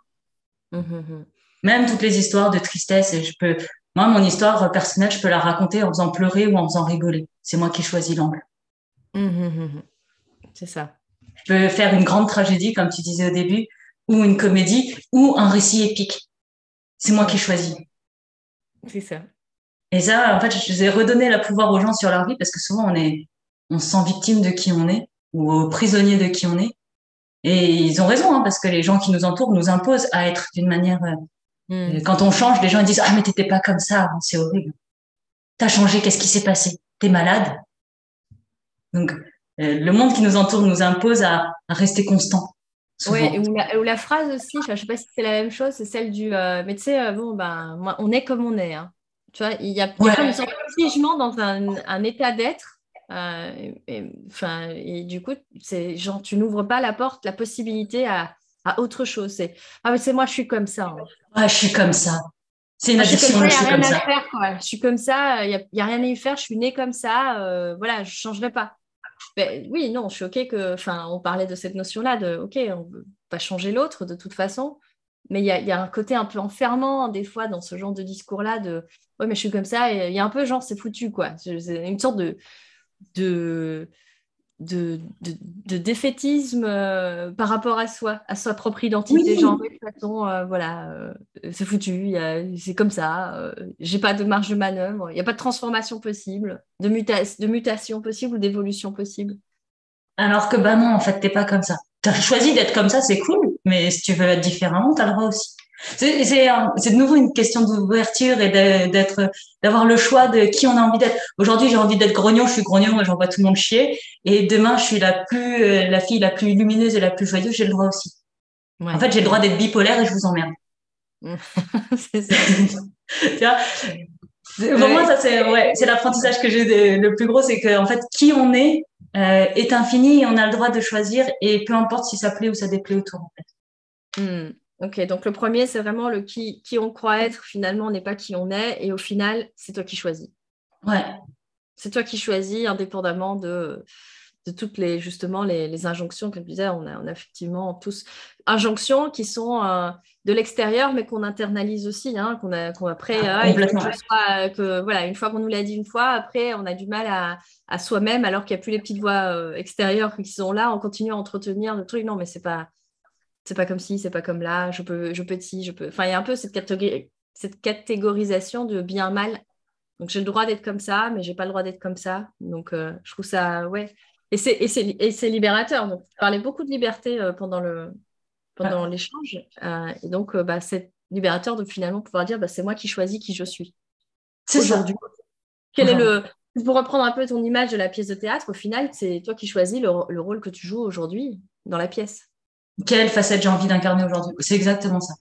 Mmh, mmh, mmh. Même toutes les histoires de tristesse, et je peux, moi, mon histoire personnelle, je peux la raconter en faisant pleurer ou en faisant rigoler. C'est moi qui choisis l'angle. C'est ça. Je peux faire une grande tragédie, comme tu disais au début, ou une comédie, ou un récit épique. C'est moi qui choisis. C'est ça. Et ça, en fait, je vais redonner le pouvoir aux gens sur leur vie parce que souvent on est, on se sent victime de qui on est ou prisonnier de qui on est. Et ils ont raison, hein, parce que les gens qui nous entourent nous imposent à être d'une manière. Euh, hmm. Quand on change, les gens ils disent ah mais t'étais pas comme ça, c'est horrible. T'as changé, qu'est-ce qui s'est passé? T'es malade? Donc euh, le monde qui nous entoure nous impose à, rester constant. Oui, ou la, phrase aussi, je ne sais pas si c'est la même chose, c'est celle du euh, mais tu sais, euh, bon, ben, moi, on est comme on est. Hein. Tu vois, il y a, une sorte de figement dans un, état d'être. Enfin, et, du coup, c'est genre, tu n'ouvres pas la porte, la possibilité à, autre chose. C'est ah, mais c'est moi, je suis comme ça. Hein. je suis comme ça. C'est une ah, addiction, je suis comme ça. Je suis comme ça, il n'y a, rien à y faire, je suis née comme ça, voilà, je ne changerai pas. Ben, oui, non, je suis OK que. Enfin, on parlait de cette notion-là de OK, on ne pas changer l'autre de toute façon. Mais il y a, un côté un peu enfermant, des fois, dans ce genre de discours-là de Ouais, mais je suis comme ça. Il y a un peu genre, c'est foutu, quoi. C'est une sorte de. de de, de, défaitisme euh, par rapport à soi, à sa propre identité. Genre, de toute façon, euh, voilà, euh, c'est foutu, c'est comme ça, j'ai pas de marge de manœuvre, il n'y a pas de transformation possible, de, de mutation possible ou d'évolution possible. Alors que, bah non, en fait, t'es pas comme ça. Tu as choisi d'être comme ça, c'est cool, mais si tu veux être différemment, tu as le droit aussi. C'est de nouveau une question d'ouverture et d'être, d'avoir le choix de qui on a envie d'être. Aujourd'hui, j'ai envie d'être grognon, je suis grognon et j'envoie tout le monde chier. Et demain, je suis la plus, euh, la fille la plus lumineuse et la plus joyeuse, j'ai le droit aussi. En fait, j'ai le droit d'être bipolaire et je vous emmerde. <laughs> c'est ça. <laughs> tu vois? Pour moi, ça c'est ouais, c'est l'apprentissage que j'ai le plus gros, c'est que en fait, qui on est euh, est infini et on a le droit de choisir et peu importe si ça plaît ou ça déplaît autour. En fait. Hmm. Ok, donc le premier, c'est vraiment le qui, qui on croit être, finalement, n'est pas qui on est, et au final, c'est toi qui choisis. Ouais. C'est toi qui choisis, indépendamment de, de toutes les, justement, les, les injonctions, comme je disais, on a, on a effectivement tous injonctions qui sont euh, de l'extérieur, mais qu'on internalise aussi, hein, qu'on a, qu'on après, ah, euh, que, voilà, une fois qu'on nous l'a dit une fois, après, on a du mal à, à soi-même, alors qu'il n'y a plus les petites voix euh, extérieures qui sont là, on continue à entretenir le truc. Non, mais c'est pas c'est pas comme si, c'est pas comme là, je peux, je peux je peux. Enfin, il y a un peu cette, cette catégorisation de bien mal. Donc j'ai le droit d'être comme ça, mais j'ai pas le droit d'être comme ça. Donc euh, je trouve ça, ouais. Et c'est, et c'est, libérateur. Donc tu parlais beaucoup de liberté euh, pendant le pendant l'échange. Euh, et donc bah, c'est libérateur de finalement pouvoir dire bah, c'est moi qui choisis qui je suis. C'est aujourd'hui. Quel est le pour reprendre un peu ton image de la pièce de théâtre, au final, c'est toi qui choisis le rôle que tu joues aujourd'hui dans la pièce quelle facette j'ai envie d'incarner aujourd'hui. C'est exactement ça.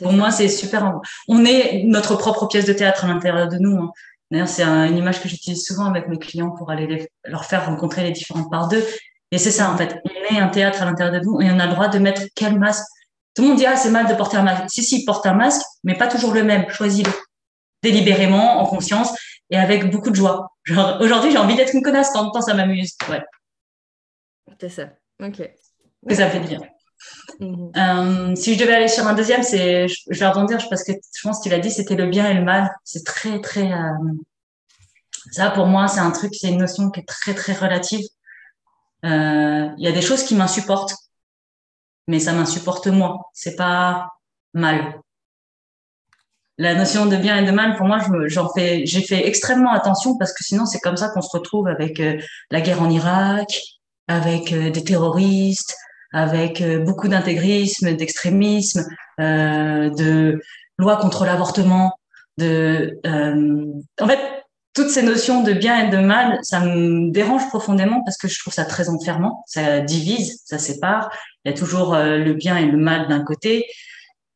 Pour moi, c'est super. On est notre propre pièce de théâtre à l'intérieur de nous. Hein. D'ailleurs, c'est une image que j'utilise souvent avec mes clients pour aller leur faire rencontrer les différentes parts d'eux. Et c'est ça, en fait. On est un théâtre à l'intérieur de nous et on a le droit de mettre quel masque. Tout le monde dit, ah, c'est mal de porter un masque. Si, si, porte un masque, mais pas toujours le même. Choisis-le. Délibérément, en conscience et avec beaucoup de joie. Genre, aujourd'hui, j'ai envie d'être une connasse quand, temps ça m'amuse. Ouais. C'est ça. OK. Et ça fait bien. Mhm. Euh, si je devais aller sur un deuxième, c'est, je, vais rebondir parce que je pense que tu l'as dit, c'était le bien et le mal. C'est très, très, euh, ça pour moi, c'est un truc, c'est une notion qui est très, très relative. Euh, il y a des choses qui m'insupportent, mais ça m'insupporte moi. C'est pas mal. La notion de bien et de mal, pour moi, j'en fais, j'ai fait extrêmement attention parce que sinon, c'est comme ça qu'on se retrouve avec la guerre en Irak, avec des terroristes, avec euh, beaucoup d'intégrisme, d'extrémisme, euh, de loi contre l'avortement, de, euh, en fait, toutes ces notions de bien et de mal, ça me dérange profondément parce que je trouve ça très enfermant, ça divise, ça sépare. Il y a toujours le bien et le mal d'un côté.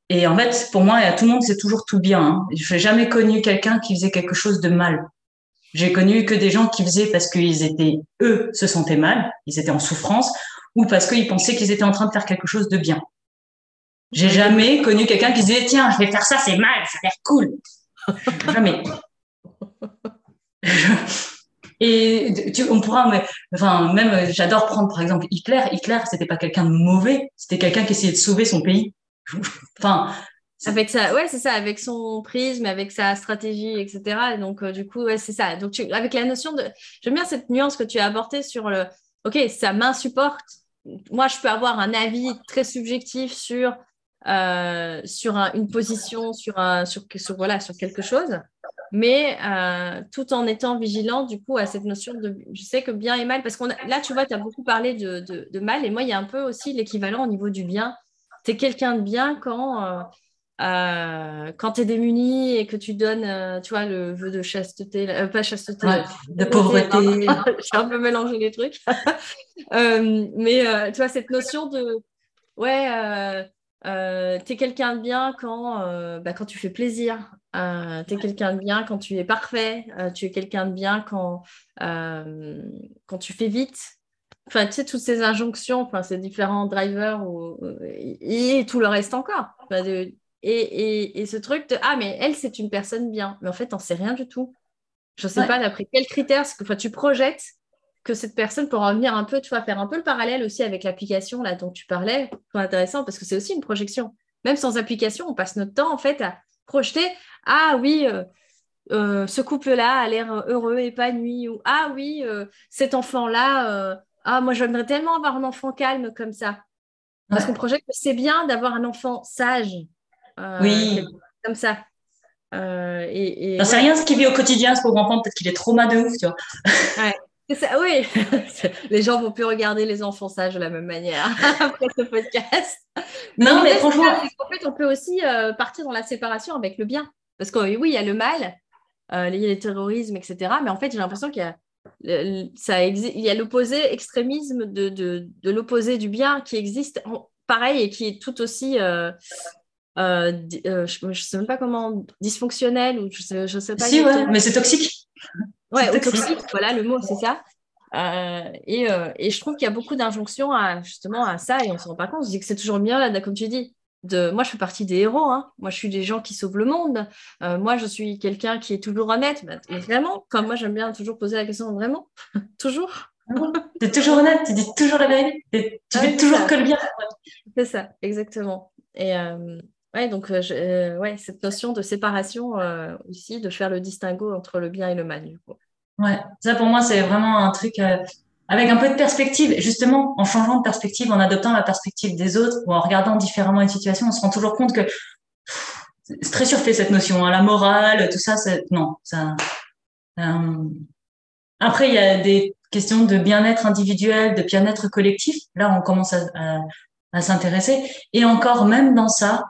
Et en fait, pour moi, à tout le monde, c'est toujours tout bien. Hein. Je n'ai jamais connu quelqu'un qui faisait quelque chose de mal. J'ai connu que des gens qui faisaient parce qu'ils étaient, eux, se sentaient mal, ils étaient en souffrance, ou parce qu'ils pensaient qu'ils étaient en train de faire quelque chose de bien. J'ai jamais connu quelqu'un qui disait tiens, je vais faire ça, c'est mal, ça a l'air cool. <laughs> jamais. <laughs> Et on pourra, enfin, même, j'adore prendre par exemple Hitler. Hitler, c'était pas quelqu'un de mauvais, c'était quelqu'un qui essayait de sauver son pays. <laughs> Enfin, avec ça, ouais, c'est ça, avec son prisme, avec sa stratégie, etc. donc, euh, du coup, c'est ça. Donc, avec la notion de, j'aime bien cette nuance que tu as apportée sur le, ok, ça m'insupporte, moi, je peux avoir un avis très subjectif sur, euh, sur une position, sur, sur, voilà, sur quelque chose, mais euh, tout en étant vigilant, du coup, à cette notion de, je sais que bien et mal, parce que là, tu vois, tu as beaucoup parlé de, de, mal, et moi, il y a un peu aussi l'équivalent au niveau du bien. Tu es quelqu'un de bien quand... Euh, quand tu es démuni et que tu donnes, euh, tu vois, le vœu de chasteté, euh, pas chasteté, de pauvreté. <laughs> J'ai un peu mélangé les trucs. <laughs> mais tu vois, cette notion de, ouais, tu es quelqu'un de bien quand, bah, quand tu fais plaisir. tu es quelqu'un de bien quand tu es parfait. tu es quelqu'un de bien quand, quand tu fais vite. Enfin, tu sais, toutes ces injonctions, enfin, ces différents drivers et, tout le reste encore. de, et, ce truc de Ah, mais elle, c'est une personne bien. Mais en fait, on sait rien du tout. Je ne sais pas d'après quels critères que, tu projettes que cette personne pourra revenir un peu, tu vois, faire un peu le parallèle aussi avec l'application là dont tu parlais. C'est intéressant parce que c'est aussi une projection. Même sans application, on passe notre temps en fait à projeter Ah oui, euh, euh, ce couple-là a l'air heureux, épanoui, ou Ah oui, euh, cet enfant-là ah, moi, j'aimerais tellement avoir un enfant calme comme ça. Parce qu'on projette que c'est bien d'avoir un enfant sage. Euh, oui. Comme ça. Euh, et, et rien ce qu'il vit au quotidien, ce pauvre enfant. Peut-être qu'il est trauma de ouf, tu vois. Ça, oui, <laughs> les gens vont plus regarder les enfants sages de la même manière <laughs> après ce podcast. Non, mais, franchement. En fait, on peut aussi euh, partir dans la séparation avec le bien. Parce que oui, il y a le mal, euh, il y a le terrorisme, etc. Mais en fait, j'ai l'impression qu'il y a ça il y a l'opposé extrémisme de, de, de l'opposé du bien qui existe pareil et qui est tout aussi euh, euh, euh, je ne sais même pas comment dysfonctionnel ou je sais, je sais pas si ouais, mais c'est toxique ouais toxique. voilà le mot c'est ça et, et, je trouve qu'il y a beaucoup d'injonctions à justement à ça et on ne se rend pas compte on se dit que c'est toujours bien là comme tu dis moi, je fais partie des héros. Hein. Moi, je suis des gens qui sauvent le monde. Euh, moi, je suis quelqu'un qui est toujours honnête. Mais vraiment, comme moi, j'aime bien toujours poser la question vraiment. <laughs> toujours. tu es toujours honnête, tu dis toujours la vérité. Tu fais toujours que le bien. C'est ça, exactement. Et euh, ouais, donc, euh, ouais, cette notion de séparation aussi, de faire le distinguo entre le bien et le mal. Du coup. Ouais, ça pour moi, c'est vraiment un truc avec un peu de perspective, justement, en changeant de perspective, en adoptant la perspective des autres ou en regardant différemment une situation, on se rend toujours compte que c'est très surfait cette notion, hein, la morale, tout ça, non. Euh... Après, il y a des questions de bien-être individuel, de bien-être collectif. Là, on commence à s'intéresser. Et encore, même dans ça,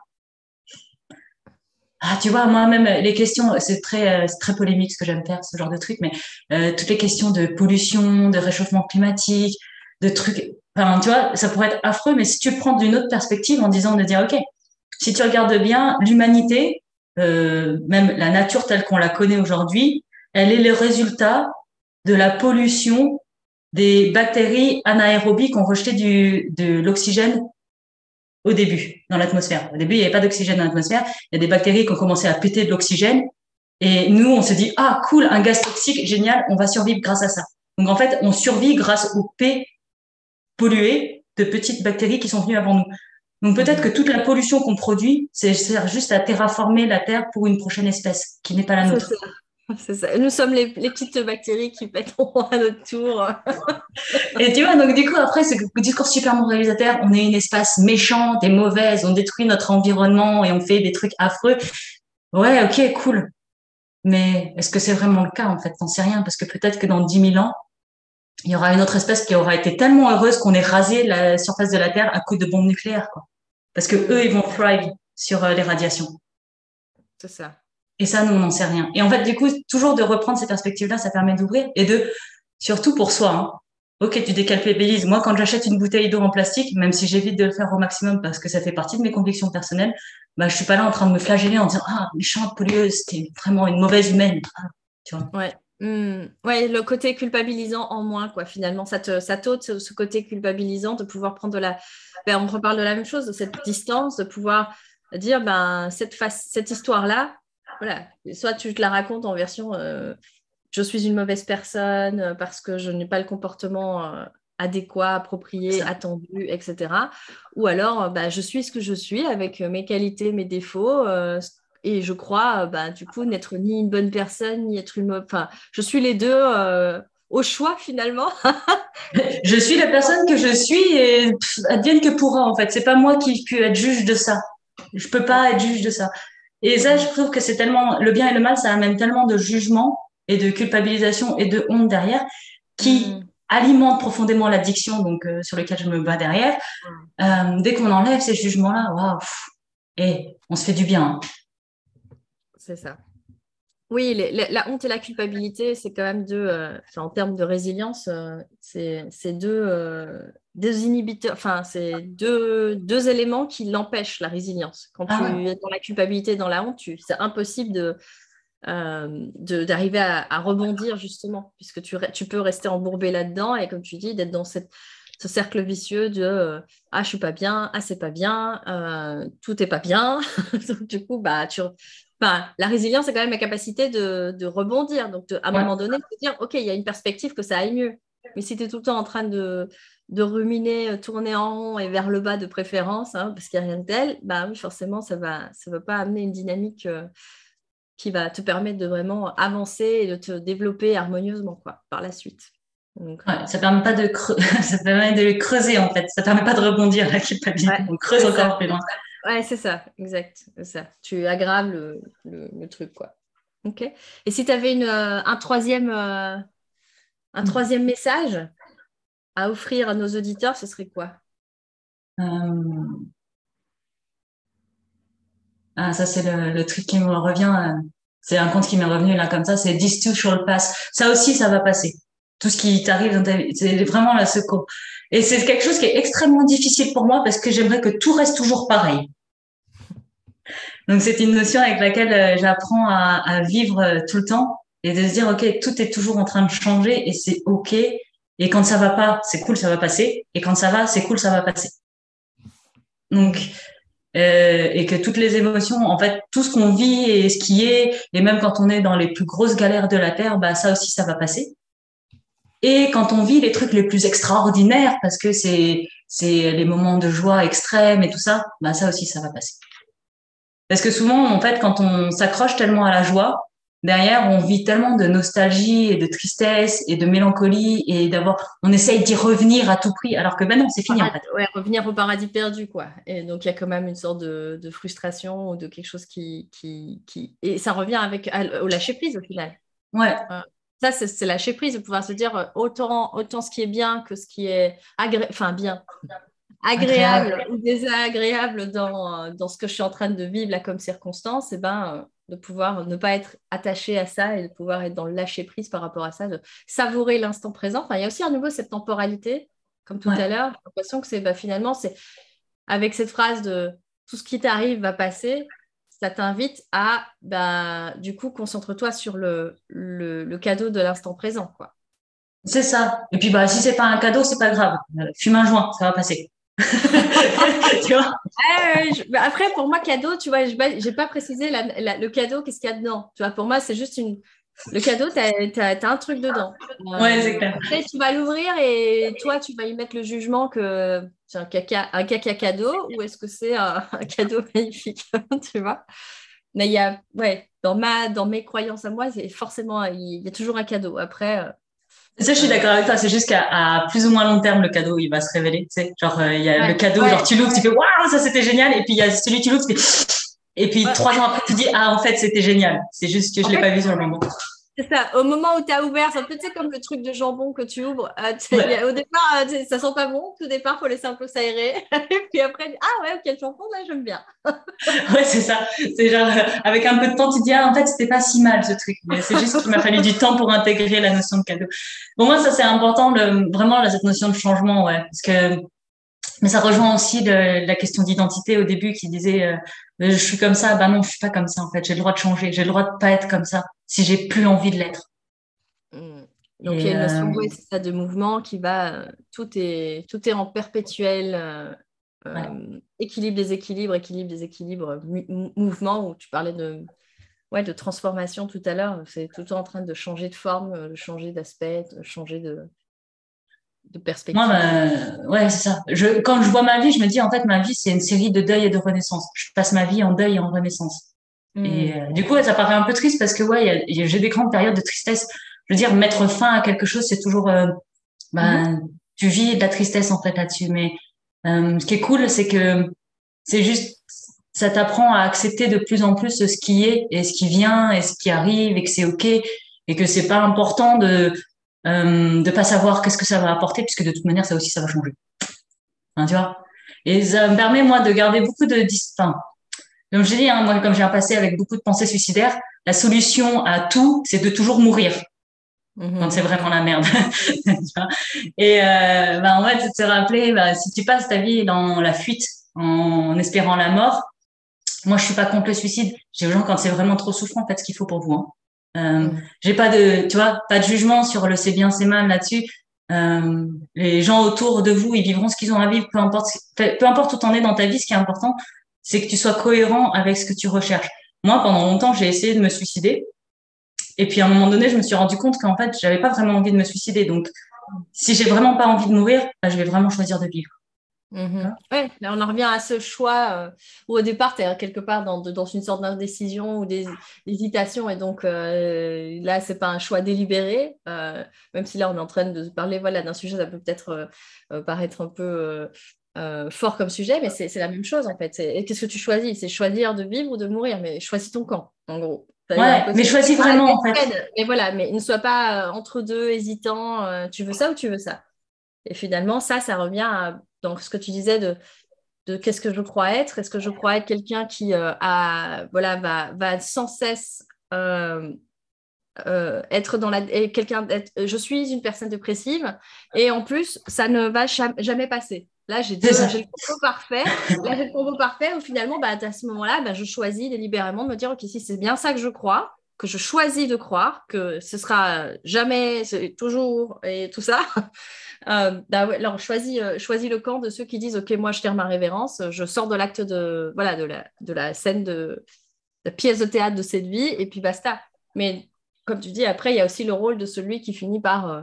ah, tu vois, moi-même, les questions, c'est très, euh, très polémique ce que j'aime faire, ce genre de truc, mais euh, toutes les questions de pollution, de réchauffement climatique, de trucs, enfin, tu vois, ça pourrait être affreux, mais si tu prends d'une autre perspective en disant de dire, OK, si tu regardes bien, l'humanité, euh, même la nature telle qu'on la connaît aujourd'hui, elle est le résultat de la pollution des bactéries anaérobies qui ont rejeté du, de l'oxygène au début dans l'atmosphère. Au début, il n'y avait pas d'oxygène dans l'atmosphère. Il y a des bactéries qui ont commencé à péter de l'oxygène. Et nous, on se dit, ah, cool, un gaz toxique, génial, on va survivre grâce à ça. Donc, en fait, on survit grâce aux P pollués de petites bactéries qui sont venues avant nous. Donc, peut-être que toute la pollution qu'on produit, c'est sert juste à terraformer la Terre pour une prochaine espèce qui n'est pas la nôtre. Nous sommes les, petites bactéries qui pèteront <laughs> à notre tour. et tu vois, donc du coup, après, ce discours super moralisateur, on est une espèce méchante et mauvaise, on détruit notre environnement et on fait des trucs affreux. Ouais, ok, cool. Mais est-ce que c'est vraiment le cas, en fait? T'en sais rien, parce que peut-être que dans 10 000 ans, il y aura une autre espèce qui aura été tellement heureuse qu'on ait rasé la surface de la Terre à coup de bombes nucléaires, quoi. Parce que eux, ils vont thrive sur euh, les radiations. C'est ça. Et ça, nous, on n'en sait rien. Et en fait, du coup, toujours de reprendre ces perspectives-là, ça permet d'ouvrir et de, surtout pour soi, hein. Ok, tu décalpébélises. Moi, quand j'achète une bouteille d'eau en plastique, même si j'évite de le faire au maximum parce que ça fait partie de mes convictions personnelles, bah, je suis pas là en train de me flageller en disant, ah, méchante, pollueuse, t'es vraiment une mauvaise humaine. Ah, tu vois. Ouais. Hmm. Ouais, le côté culpabilisant en moins, quoi. Finalement, ça te, ça t'ôte ce côté culpabilisant de pouvoir prendre de la. Ben, on reparle de la même chose, de cette distance, de pouvoir dire, ben, cette, face, cette histoire-là, voilà. Soit tu te la racontes en version euh, je suis une mauvaise personne euh, parce que je n'ai pas le comportement euh, adéquat, approprié, attendu, etc. Ou alors bah, je suis ce que je suis avec mes qualités, mes défauts. et je crois, bah, du coup, n'être ni une bonne personne, ni être une Enfin, je suis les deux au choix finalement. <laughs> je suis la personne que je suis et advienne que pourra en fait. C'est pas moi qui puis être juge de ça. Je peux pas être juge de ça. Et ça, je trouve que c'est tellement, le bien et le mal, ça amène tellement de jugement et de culpabilisation et de honte derrière qui mm. alimente profondément l'addiction, donc euh, sur lequel je me bats derrière. Mm. Euh, dès qu'on enlève ces jugements-là, waouh, et on se fait du bien. Hein. C'est ça. Oui, la honte et la culpabilité, c'est quand même deux, euh, en termes de résilience, c'est deux, deux inhibiteurs, enfin, c'est deux, deux, éléments qui l'empêchent, la résilience. Quand ah tu es dans la culpabilité, dans la honte, c'est impossible de, euh, d'arriver à, rebondir, justement, puisque tu, tu peux rester embourbé là-dedans et, comme tu dis, d'être dans cette, ce cercle vicieux de euh, Ah, je suis pas bien, ah, c'est pas bien, euh, tout est pas bien. <laughs> du coup, bah, tu, la résilience, c'est quand même la capacité de, de rebondir. Donc, à un moment donné, de dire, OK, il y a une perspective que ça aille mieux. Mais si tu es tout le temps en train de, de ruminer, euh, tourner en rond et vers le bas de préférence, hein, parce qu'il n'y a rien de tel, bah oui, forcément, ça ne va, ça va pas amener une dynamique euh, qui va te permettre de vraiment avancer et de te développer harmonieusement quoi, par la suite. ça permet pas de <laughs> ça permet de creuser en fait. Ça permet pas de rebondir la culpabilité. On creuse encore plus loin. Ouais, c'est ça, exact. Ça. Tu aggraves le, le, truc, quoi. Ok. Et si tu avais une, euh, un, troisième, euh, un troisième message à offrir à nos auditeurs, ce serait quoi? Euh, ah, Ça, c'est le, truc qui me revient. C'est un compte qui m'est revenu là comme ça. C'est This too shall pass. Ça aussi, ça va passer. Tout ce qui t'arrive dans ta vie, c'est vraiment la secours. Et c'est quelque chose qui est extrêmement difficile pour moi parce que j'aimerais que tout reste toujours pareil. Donc c'est une notion avec laquelle euh, j'apprends à, vivre euh, tout le temps et de se dire ok tout est toujours en train de changer et c'est ok et quand ça va pas c'est cool ça va passer et quand ça va c'est cool ça va passer. Donc euh, et que toutes les émotions en fait tout ce qu'on vit et ce qui est et même quand on est dans les plus grosses galères de la terre bah ça aussi ça va passer. Et quand on vit les trucs les plus extraordinaires, parce que c'est c'est les moments de joie extrême et tout ça, bah ça aussi ça va passer. Parce que souvent en fait quand on s'accroche tellement à la joie, derrière on vit tellement de nostalgie et de tristesse et de mélancolie et d'avoir on essaye d'y revenir à tout prix alors que ben non c'est fini en fait. Ouais, revenir au paradis perdu quoi. Et donc il y a quand même une sorte de, de frustration ou de quelque chose qui, qui, qui et ça revient avec au lâcher prise au final. Ouais ça, c'est lâcher prise, de pouvoir se dire autant, autant ce qui est bien que ce qui est enfin bien, agréable, ou désagréable dans, dans, ce que je suis en train de vivre là comme circonstance, et eh ben, de pouvoir ne pas être attaché à ça et de pouvoir être dans le lâcher prise par rapport à ça, de savourer l'instant présent. Enfin, il y a aussi à nouveau cette temporalité, comme tout à l'heure. J'ai l'impression que c'est bah, finalement, c'est avec cette phrase de tout ce qui t'arrive va passer, ça t'invite à, bah, du coup, concentre-toi sur le, le, cadeau de l'instant présent. quoi. C'est ça. Et puis, bah, si c'est pas un cadeau, c'est pas grave. Fume un joint, ça va passer. <laughs> tu vois Après, pour moi, cadeau, tu vois, je n'ai pas précisé le cadeau, qu'est-ce qu'il y a dedans. Tu vois, pour moi, c'est juste une, le cadeau, tu as, un truc dedans. ouais, c'est clair. Après, tu vas l'ouvrir et toi, tu vas y mettre le jugement que c'est un caca, un caca cadeau ou est-ce que c'est un, cadeau <laughs> magnifique, <laughs> tu vois Mais il y a, ouais, dans, ma, dans mes croyances à moi, c'est forcément, il y a toujours un cadeau. Après. Ça, je suis d'accord avec toi. C'est juste qu'à plus ou moins long terme, le cadeau, il va se révéler. Tu sais, genre, euh, il y a le cadeau, genre, tu l'ouvres, tu fais waouh, ça c'était génial. Et puis, il y a celui tu l'ouvres, tu fais et puis trois ans après, tu dis ah en fait c'était génial. C'est juste que je l'ai pas vu sur le moment. C'est ça. Au moment où tu as ouvert, c'est un peu comme le truc de jambon que tu ouvres. Euh, au départ, euh, ça sent pas bon. Au départ, faut laisser un peu s'aérer. <laughs> Et puis après, ah ouais, ok, le jambon, là, j'aime bien. <laughs> ouais, c'est ça. C'est genre, euh, avec un peu de temps, tu dis, ah, en fait, c'était pas si mal ce truc. Mais c'est juste qu'il m'a fallu du temps pour intégrer la notion de cadeau. Pour moi, ça, c'est important, le, vraiment, cette notion de changement, ouais. Parce que mais ça rejoint aussi la question d'identité au début qui disait euh, je suis comme ça, bah non, je suis pas comme ça en fait. J'ai le droit de changer, j'ai le droit de pas être comme ça si j'ai plus envie de l'être. Mmh. Donc il y a une notion euh, ça, de mouvement qui va, tout est, tout est en perpétuel euh, équilibre, déséquilibre, équilibre, déséquilibre, mouvement où tu parlais de, ouais, de transformation tout à l'heure. C'est tout en train de changer de forme, de changer d'aspect, de changer de, de perspective. Moi, bah, ouais, c'est ça. Je, quand je vois ma vie, je me dis, en fait, ma vie, c'est une série de deuil et de renaissance. Je passe ma vie en deuil et en renaissance. Hmm. Et euh, du coup, ça paraît un peu triste parce que, ouais, j'ai des grandes périodes de tristesse. Je veux dire, mettre fin à quelque chose, c'est toujours, euh, ben, tu vis de la tristesse, en fait, là-dessus. Mais euh, ce qui est cool, c'est que c'est juste, ça t'apprend à accepter de plus en plus ce qui est et ce qui vient et ce qui arrive et que c'est OK et que c'est pas important de euh, de pas savoir qu'est-ce que ça va apporter, puisque de toute manière, ça aussi, ça va changer. Hein, tu vois? Et ça me permet, moi, de garder beaucoup de distance. Comme j'ai dit, hein, moi, comme j'ai un passé avec beaucoup de pensées suicidaires, la solution à tout, c'est de toujours mourir. Quand c'est vraiment la merde. <laughs> et euh, bah, en fait, de se rappeler, bah, si tu passes ta vie dans la fuite en espérant la mort, moi, je suis pas contre le suicide. J'ai aux gens quand c'est vraiment trop souffrant, faites ce qu'il faut pour vous. Hein. Euh. J'ai pas de, tu vois, pas de jugement sur le c'est bien, c'est mal là-dessus. Euh, les gens autour de vous, ils vivront ce qu'ils ont à vivre, peu importe, peu importe où t'en es dans ta vie. Ce qui est important, c'est que tu sois cohérent avec ce que tu recherches. Moi, pendant longtemps, j'ai essayé de me suicider. Et puis à un moment donné, je me suis rendu compte qu'en fait, j'avais pas vraiment envie de me suicider. Donc, si j'ai vraiment pas envie de mourir, bah, je vais vraiment choisir de vivre. Mhm. Ouais, là on en revient à ce choix euh, où au départ tu es quelque part dans, dans une sorte d'indécision ou d'hésitation et donc euh, là c'est pas un choix délibéré, euh, même si là on est en train de parler voilà, d'un sujet ça peut peut-être paraître un peu fort comme sujet, mais c'est la même chose en fait. Qu'est-ce que tu choisis? C'est choisir de vivre ou de mourir, mais choisis ton camp en gros. Ouais, mais choisis vraiment en fait. Mais voilà, mais ne sois pas entre deux, hésitant, tu veux ça ou tu veux ça et finalement, ça, ça revient à donc, ce que tu disais de, de qu'est-ce que je crois être Est-ce que je crois être quelqu'un qui euh, a, voilà, va, va sans cesse euh, euh, être dans la. quelqu'un Je suis une personne dépressive et en plus, ça ne va jamais passer. Là, j'ai le combo parfait. Là, j'ai le combo parfait où finalement, bah, à ce moment-là, bah, je choisis délibérément de me dire OK, si c'est bien ça que je crois, que je choisis de croire, que ce sera jamais, toujours et tout ça, <laughs> euh, bah alors choisis, euh, choisis, le camp de ceux qui disent ok moi je tire ma révérence, je sors de l'acte de voilà de la, de la scène de la pièce de théâtre de cette vie et puis basta. Mais comme tu dis après il y a aussi le rôle de celui qui finit par euh,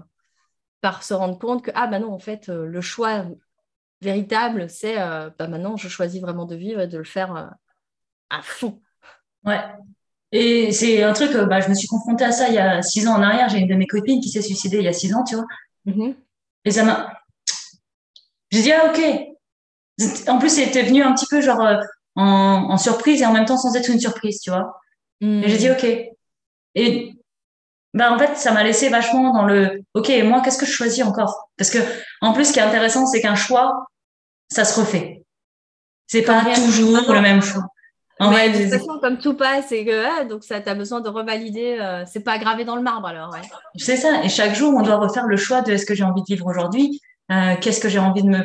par se rendre compte que ah bah non en fait le choix véritable c'est bah maintenant je choisis vraiment de vivre et de le faire à fond. Ouais. Et c'est un truc, bah, je me suis confrontée à ça il y a six ans en arrière. J'ai une de mes copines qui s'est suicidée il y a six ans, tu vois. Mm-hmm. Et ça m'a. J'ai dit, ah, ok. En plus, c'était venu un petit peu genre euh, en, surprise et en même temps sans être une surprise, tu vois. Et j'ai dit, ok. Et bah, en fait, ça m'a laissé vachement dans le, ok, moi, qu'est-ce que je choisis encore? Parce que, en plus, ce qui est intéressant, c'est qu'un choix, ça se refait. C'est pas toujours le même choix. En de toute façon, comme tout passe, et que donc ça, tu as besoin de revalider, euh, c'est pas gravé dans le marbre alors. Ouais. C'est ça. Et chaque jour, on doit refaire le choix de est-ce que j'ai envie de vivre aujourd'hui euh, Qu'est-ce que j'ai envie de me,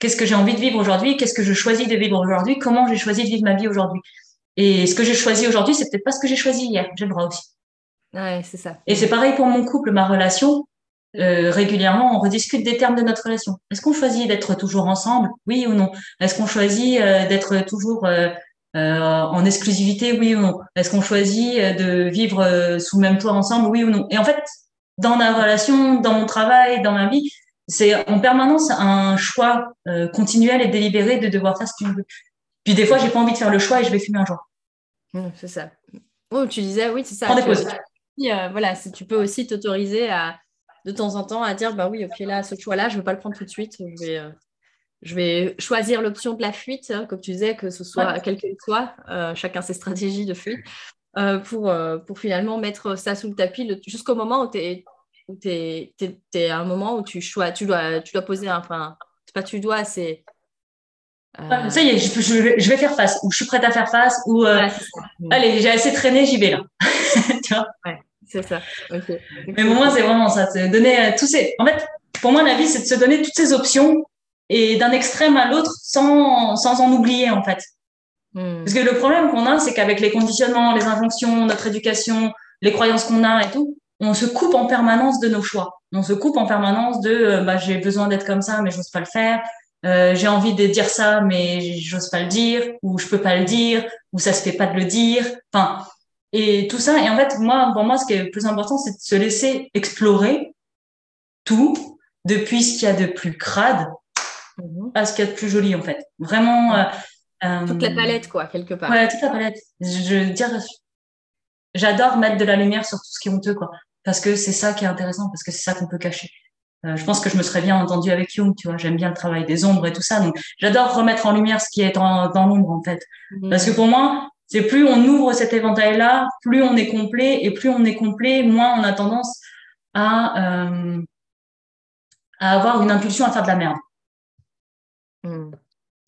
qu'est-ce que j'ai envie de vivre aujourd'hui Qu'est-ce que je choisis de vivre aujourd'hui Comment j'ai choisi de vivre ma vie aujourd'hui Et ce que j'ai choisi aujourd'hui, c'est peut-être pas ce que j'ai choisi hier. J'ai le droit aussi. Ouais, c'est ça. Et c'est pareil pour mon couple, ma relation. Euh, régulièrement, on rediscute des termes de notre relation. Est-ce qu'on choisit d'être toujours ensemble, oui ou non? Est-ce qu'on choisit euh, d'être toujours en exclusivité, oui ou non? Est-ce qu'on choisit euh, de vivre euh, sous le même toit ensemble, oui ou non? Et en fait, dans ma relation, dans mon travail, dans ma vie, c'est en permanence un choix continuel et délibéré de devoir faire ce que tu veux. Puis des fois, j'ai pas envie de faire le choix et je vais fumer un joint. Mmh, c'est ça. Oh, tu disais, oui, c'est ça. voilà, tu peux aussi t'autoriser à de temps en temps à dire, bah oui, ok, là, ce choix-là, je ne veux pas le prendre tout de suite. Je vais, je vais choisir l'option de la fuite, hein, comme tu disais, que ce soit quel qu'elle soit, euh, chacun ses stratégies de fuite, euh, pour, euh, pour finalement mettre ça sous le tapis jusqu'au moment où tu es, es, à un moment où tu, choix, tu, dois, tu dois poser un. Enfin, c'est pas tu dois, c'est. ça y est, je, vais faire face, ou je suis prête à faire face, ou allez, j'ai assez traîné, j'y vais là. <laughs> tu vois c'est ça. Mais pour moi, c'est vraiment ça, c'est donner tous ces. En fait, pour moi, la vie, c'est de se donner toutes ces options et d'un extrême à l'autre sans, sans en oublier en fait. Hmm. Parce que le problème qu'on a, c'est qu'avec les conditionnements, les injonctions, notre éducation, les croyances qu'on a et tout, on se coupe en permanence de nos choix. On se coupe en permanence de euh, bah, j'ai besoin d'être comme ça, mais j'ose pas le faire. Euh, j'ai envie de dire ça, mais j'ose pas le dire, ou je peux pas le dire, ou ça se fait pas de le dire. Enfin, et tout ça. Et en fait, moi, pour moi, ce qui est le plus important, c'est de se laisser explorer tout, depuis ce qu'il y a de plus crade Mhm. à ce qu'il y a de plus joli, en fait. Vraiment. Euh, euh, toute la palette, quoi, quelque part. Ouais, toute la palette. Je veux dire, j'adore mettre de la lumière sur tout ce qui est honteux, quoi. Parce que c'est ça qui est intéressant, parce que c'est ça qu'on peut cacher. Euh, je pense que je me serais bien entendue avec Jung, tu vois. J'aime bien le travail des ombres et tout ça. Donc, j'adore remettre en lumière ce qui est dans l'ombre, en fait. Mhm. Parce que pour moi, c'est plus on ouvre cet éventail-là, plus on est complet, et plus on est complet, moins on a tendance à, euh, à avoir une impulsion à faire de la merde. Hmm.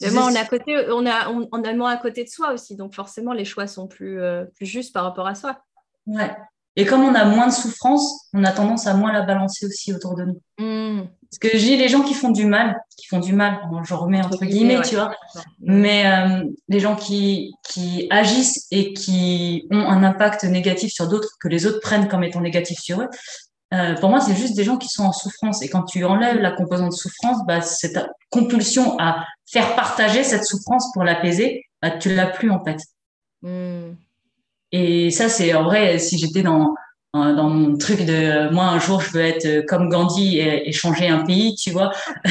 on est à côté, on a, on, a moins à côté de soi aussi, donc forcément les choix sont plus, euh, plus justes par rapport à soi. Ouais. Et comme on a moins de souffrance, on a tendance à moins la balancer aussi autour de nous. Hmm. Parce que j'ai les gens qui font du mal, qui font du mal, je remets entre guillemets, tu vois, mais euh, les gens qui, qui agissent et qui ont un impact négatif sur d'autres, que les autres prennent comme étant négatif sur eux, euh, pour moi, c'est juste des gens qui sont en souffrance. Et quand tu enlèves la composante souffrance, bah, cette compulsion à faire partager cette souffrance pour l'apaiser, bah, tu l'as plus en fait. Hmm. Et ça, c'est en vrai, si j'étais dans dans mon truc de moi un jour je veux être comme Gandhi et, changer un pays, tu vois. <laughs>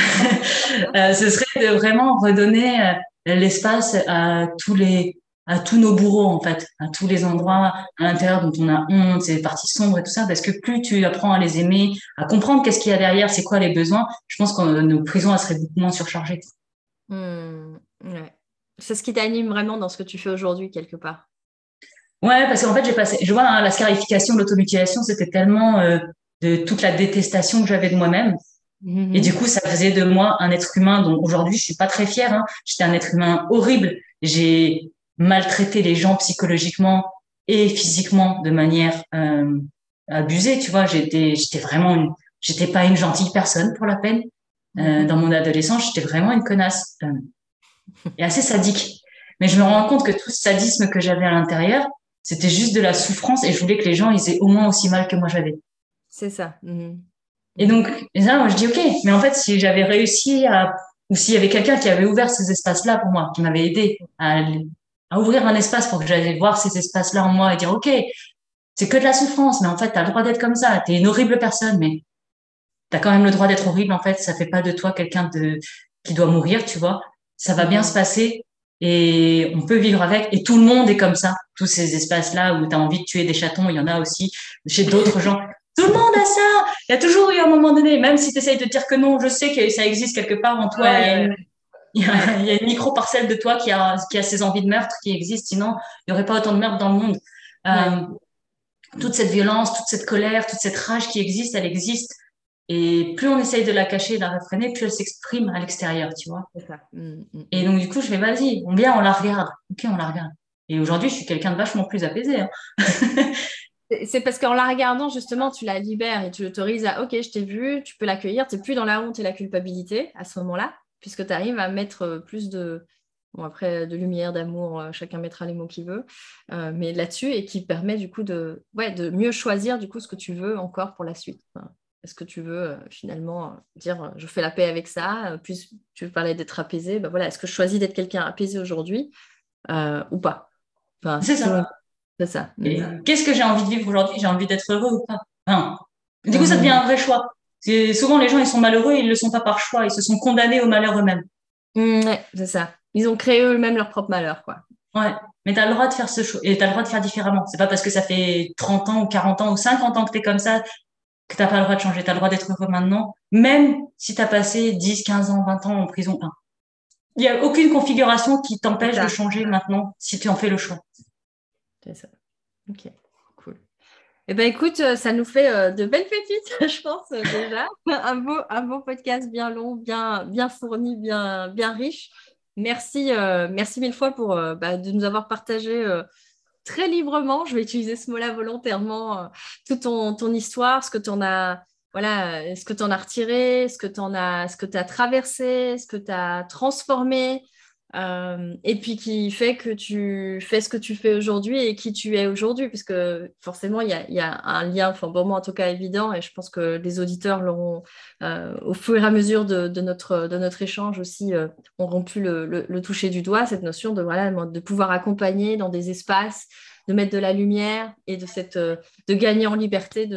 ce serait de vraiment redonner l'espace à tous les à tous nos bourreaux en fait, à tous les endroits à l'intérieur dont on a honte, ces parties sombres et tout ça, parce que plus tu apprends à les aimer, à comprendre qu'est-ce qu'il y a derrière, c'est quoi les besoins, je pense que nos prisons elles seraient beaucoup moins surchargées. Mmh, c'est ce qui t'anime vraiment dans ce que tu fais aujourd'hui quelque part. Ouais, parce qu'en fait j'ai passé, je vois hein, la scarification, l'automutilation, c'était tellement euh, de toute la détestation que j'avais de moi-même. Mmh et du coup, ça faisait de moi un être humain dont aujourd'hui je suis pas très fière. Hein. J'étais un être humain horrible. J'ai maltraiter les gens psychologiquement et physiquement de manière euh, abusée. Tu vois, j'étais, j'étais vraiment une, j'étais pas une gentille personne pour la peine. Euh, mhm. dans mon adolescence, j'étais vraiment une connasse euh, et assez sadique. Mais je me rends compte que tout ce sadisme que j'avais à l'intérieur, c'était juste de la souffrance et je voulais que les gens ils aient au moins aussi mal que moi j'avais. C'est ça. Mhm. Et donc, là, moi, je dis ok, mais en fait, si j'avais réussi à, ou s'il y avait quelqu'un qui avait ouvert ces espaces-là pour moi, qui m'avait aidé à à ouvrir un espace pour que j'aille voir ces espaces-là en moi et dire, OK, c'est que de la souffrance, mais en fait, tu as le droit d'être comme ça. Tu es une horrible personne, mais tu as quand même le droit d'être horrible. En fait, ça fait pas de toi quelqu'un de qui doit mourir, tu vois. Ça va bien se passer et on peut vivre avec. Et tout le monde est comme ça. Tous ces espaces-là où tu as envie de tuer des chatons, il y en a aussi chez d'autres gens. <laughs> Tout le monde a ça. Il y a toujours eu un moment donné, même si tu essayes de dire que non, je sais que ça existe quelque part en toi. Il y, a, une micro-parcelle de toi qui a, qui a ces envies de meurtre qui existent, sinon il n'y aurait pas autant de meurtre dans le monde. Euh, toute cette violence, toute cette colère, toute cette rage qui existe, elle existe. Et plus on essaye de la cacher, de la réfréner, plus elle s'exprime à l'extérieur, tu vois. Mm, mm, mm. Et donc, du coup, je fais, vas-y, on vient, on la regarde. Ok, on la regarde. Et aujourd'hui, je suis quelqu'un de vachement plus apaisé. Hein. C'est parce qu'en la regardant, justement, tu la libères et tu l'autorises à OK, je t'ai vu, tu peux l'accueillir, tu n'es plus dans la honte et la culpabilité à ce moment-là puisque tu arrives à mettre euh, plus de, bon après de lumière, d'amour, euh, chacun mettra les mots qu'il veut, euh, mais là-dessus et qui permet du coup de, ouais, de mieux choisir du coup ce que tu veux encore pour la suite. Est-ce que tu veux finalement dire je fais la paix avec ça, puis tu parlais d'être apaisé, ben voilà, est-ce que je choisis d'être quelqu'un apaisé aujourd'hui ou pas? C'est ça. C'est ça. Qu'est-ce que j'ai envie de vivre aujourd'hui? J'ai envie d'être heureux ou pas? Du coup, ça devient un vrai choix. C'est souvent les gens ils sont malheureux, ils le sont pas par choix, ils se sont condamnés au malheur eux-mêmes. Mmh, ouais, c'est ça. Ils ont créé eux-mêmes leur propre malheur, quoi. Ouais, mais tu as le droit de faire ce choix et tu as le droit de faire différemment. C'est pas parce que ça fait 30 ans ou 40 ans ou 50 ans que tu es comme ça que tu pas le droit de changer. Tu as le droit d'être heureux maintenant, même si tu as passé 10, 15 ans, 20 ans en prison. Il n'y a aucune configuration qui t'empêche de changer maintenant si tu en fais le choix. C'est ça. Ok. Eh ben, écoute, euh, ça nous fait euh, de belles pépites, <laughs> je pense, euh, déjà. <laughs> un, beau, un podcast bien long, bien, bien fourni, bien, bien riche. Merci, merci mille fois pour bah, de nous avoir partagé très librement, je vais utiliser ce mot-là volontairement, toute ton, ton, histoire, ce que tu en as, voilà, ce que tu en as retiré, ce que tu as, ce que tu as traversé, ce que tu as transformé, euh, et puis qui fait que tu fais ce que tu fais aujourd'hui et qui tu es aujourd'hui, puisque forcément, il y a, un lien, enfin pour moi en tout cas évident, et je pense que les auditeurs l'auront euh, au fur et à mesure de, notre, échange aussi, euh, auront pu le, toucher du doigt, cette notion de, voilà, de pouvoir accompagner dans des espaces, de mettre de la lumière et de, cette, de gagner en liberté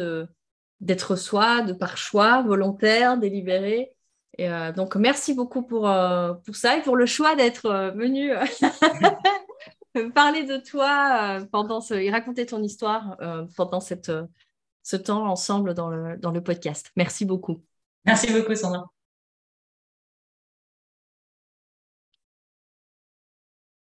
d'être soi, de par choix volontaire, délibéré, euh, donc, merci beaucoup pour, euh, pour ça et pour le choix d'être euh, venu <laughs> parler de toi pendant ce, et raconter ton histoire pendant ce temps ensemble dans le, dans le podcast. Merci beaucoup. Merci beaucoup, Sandra.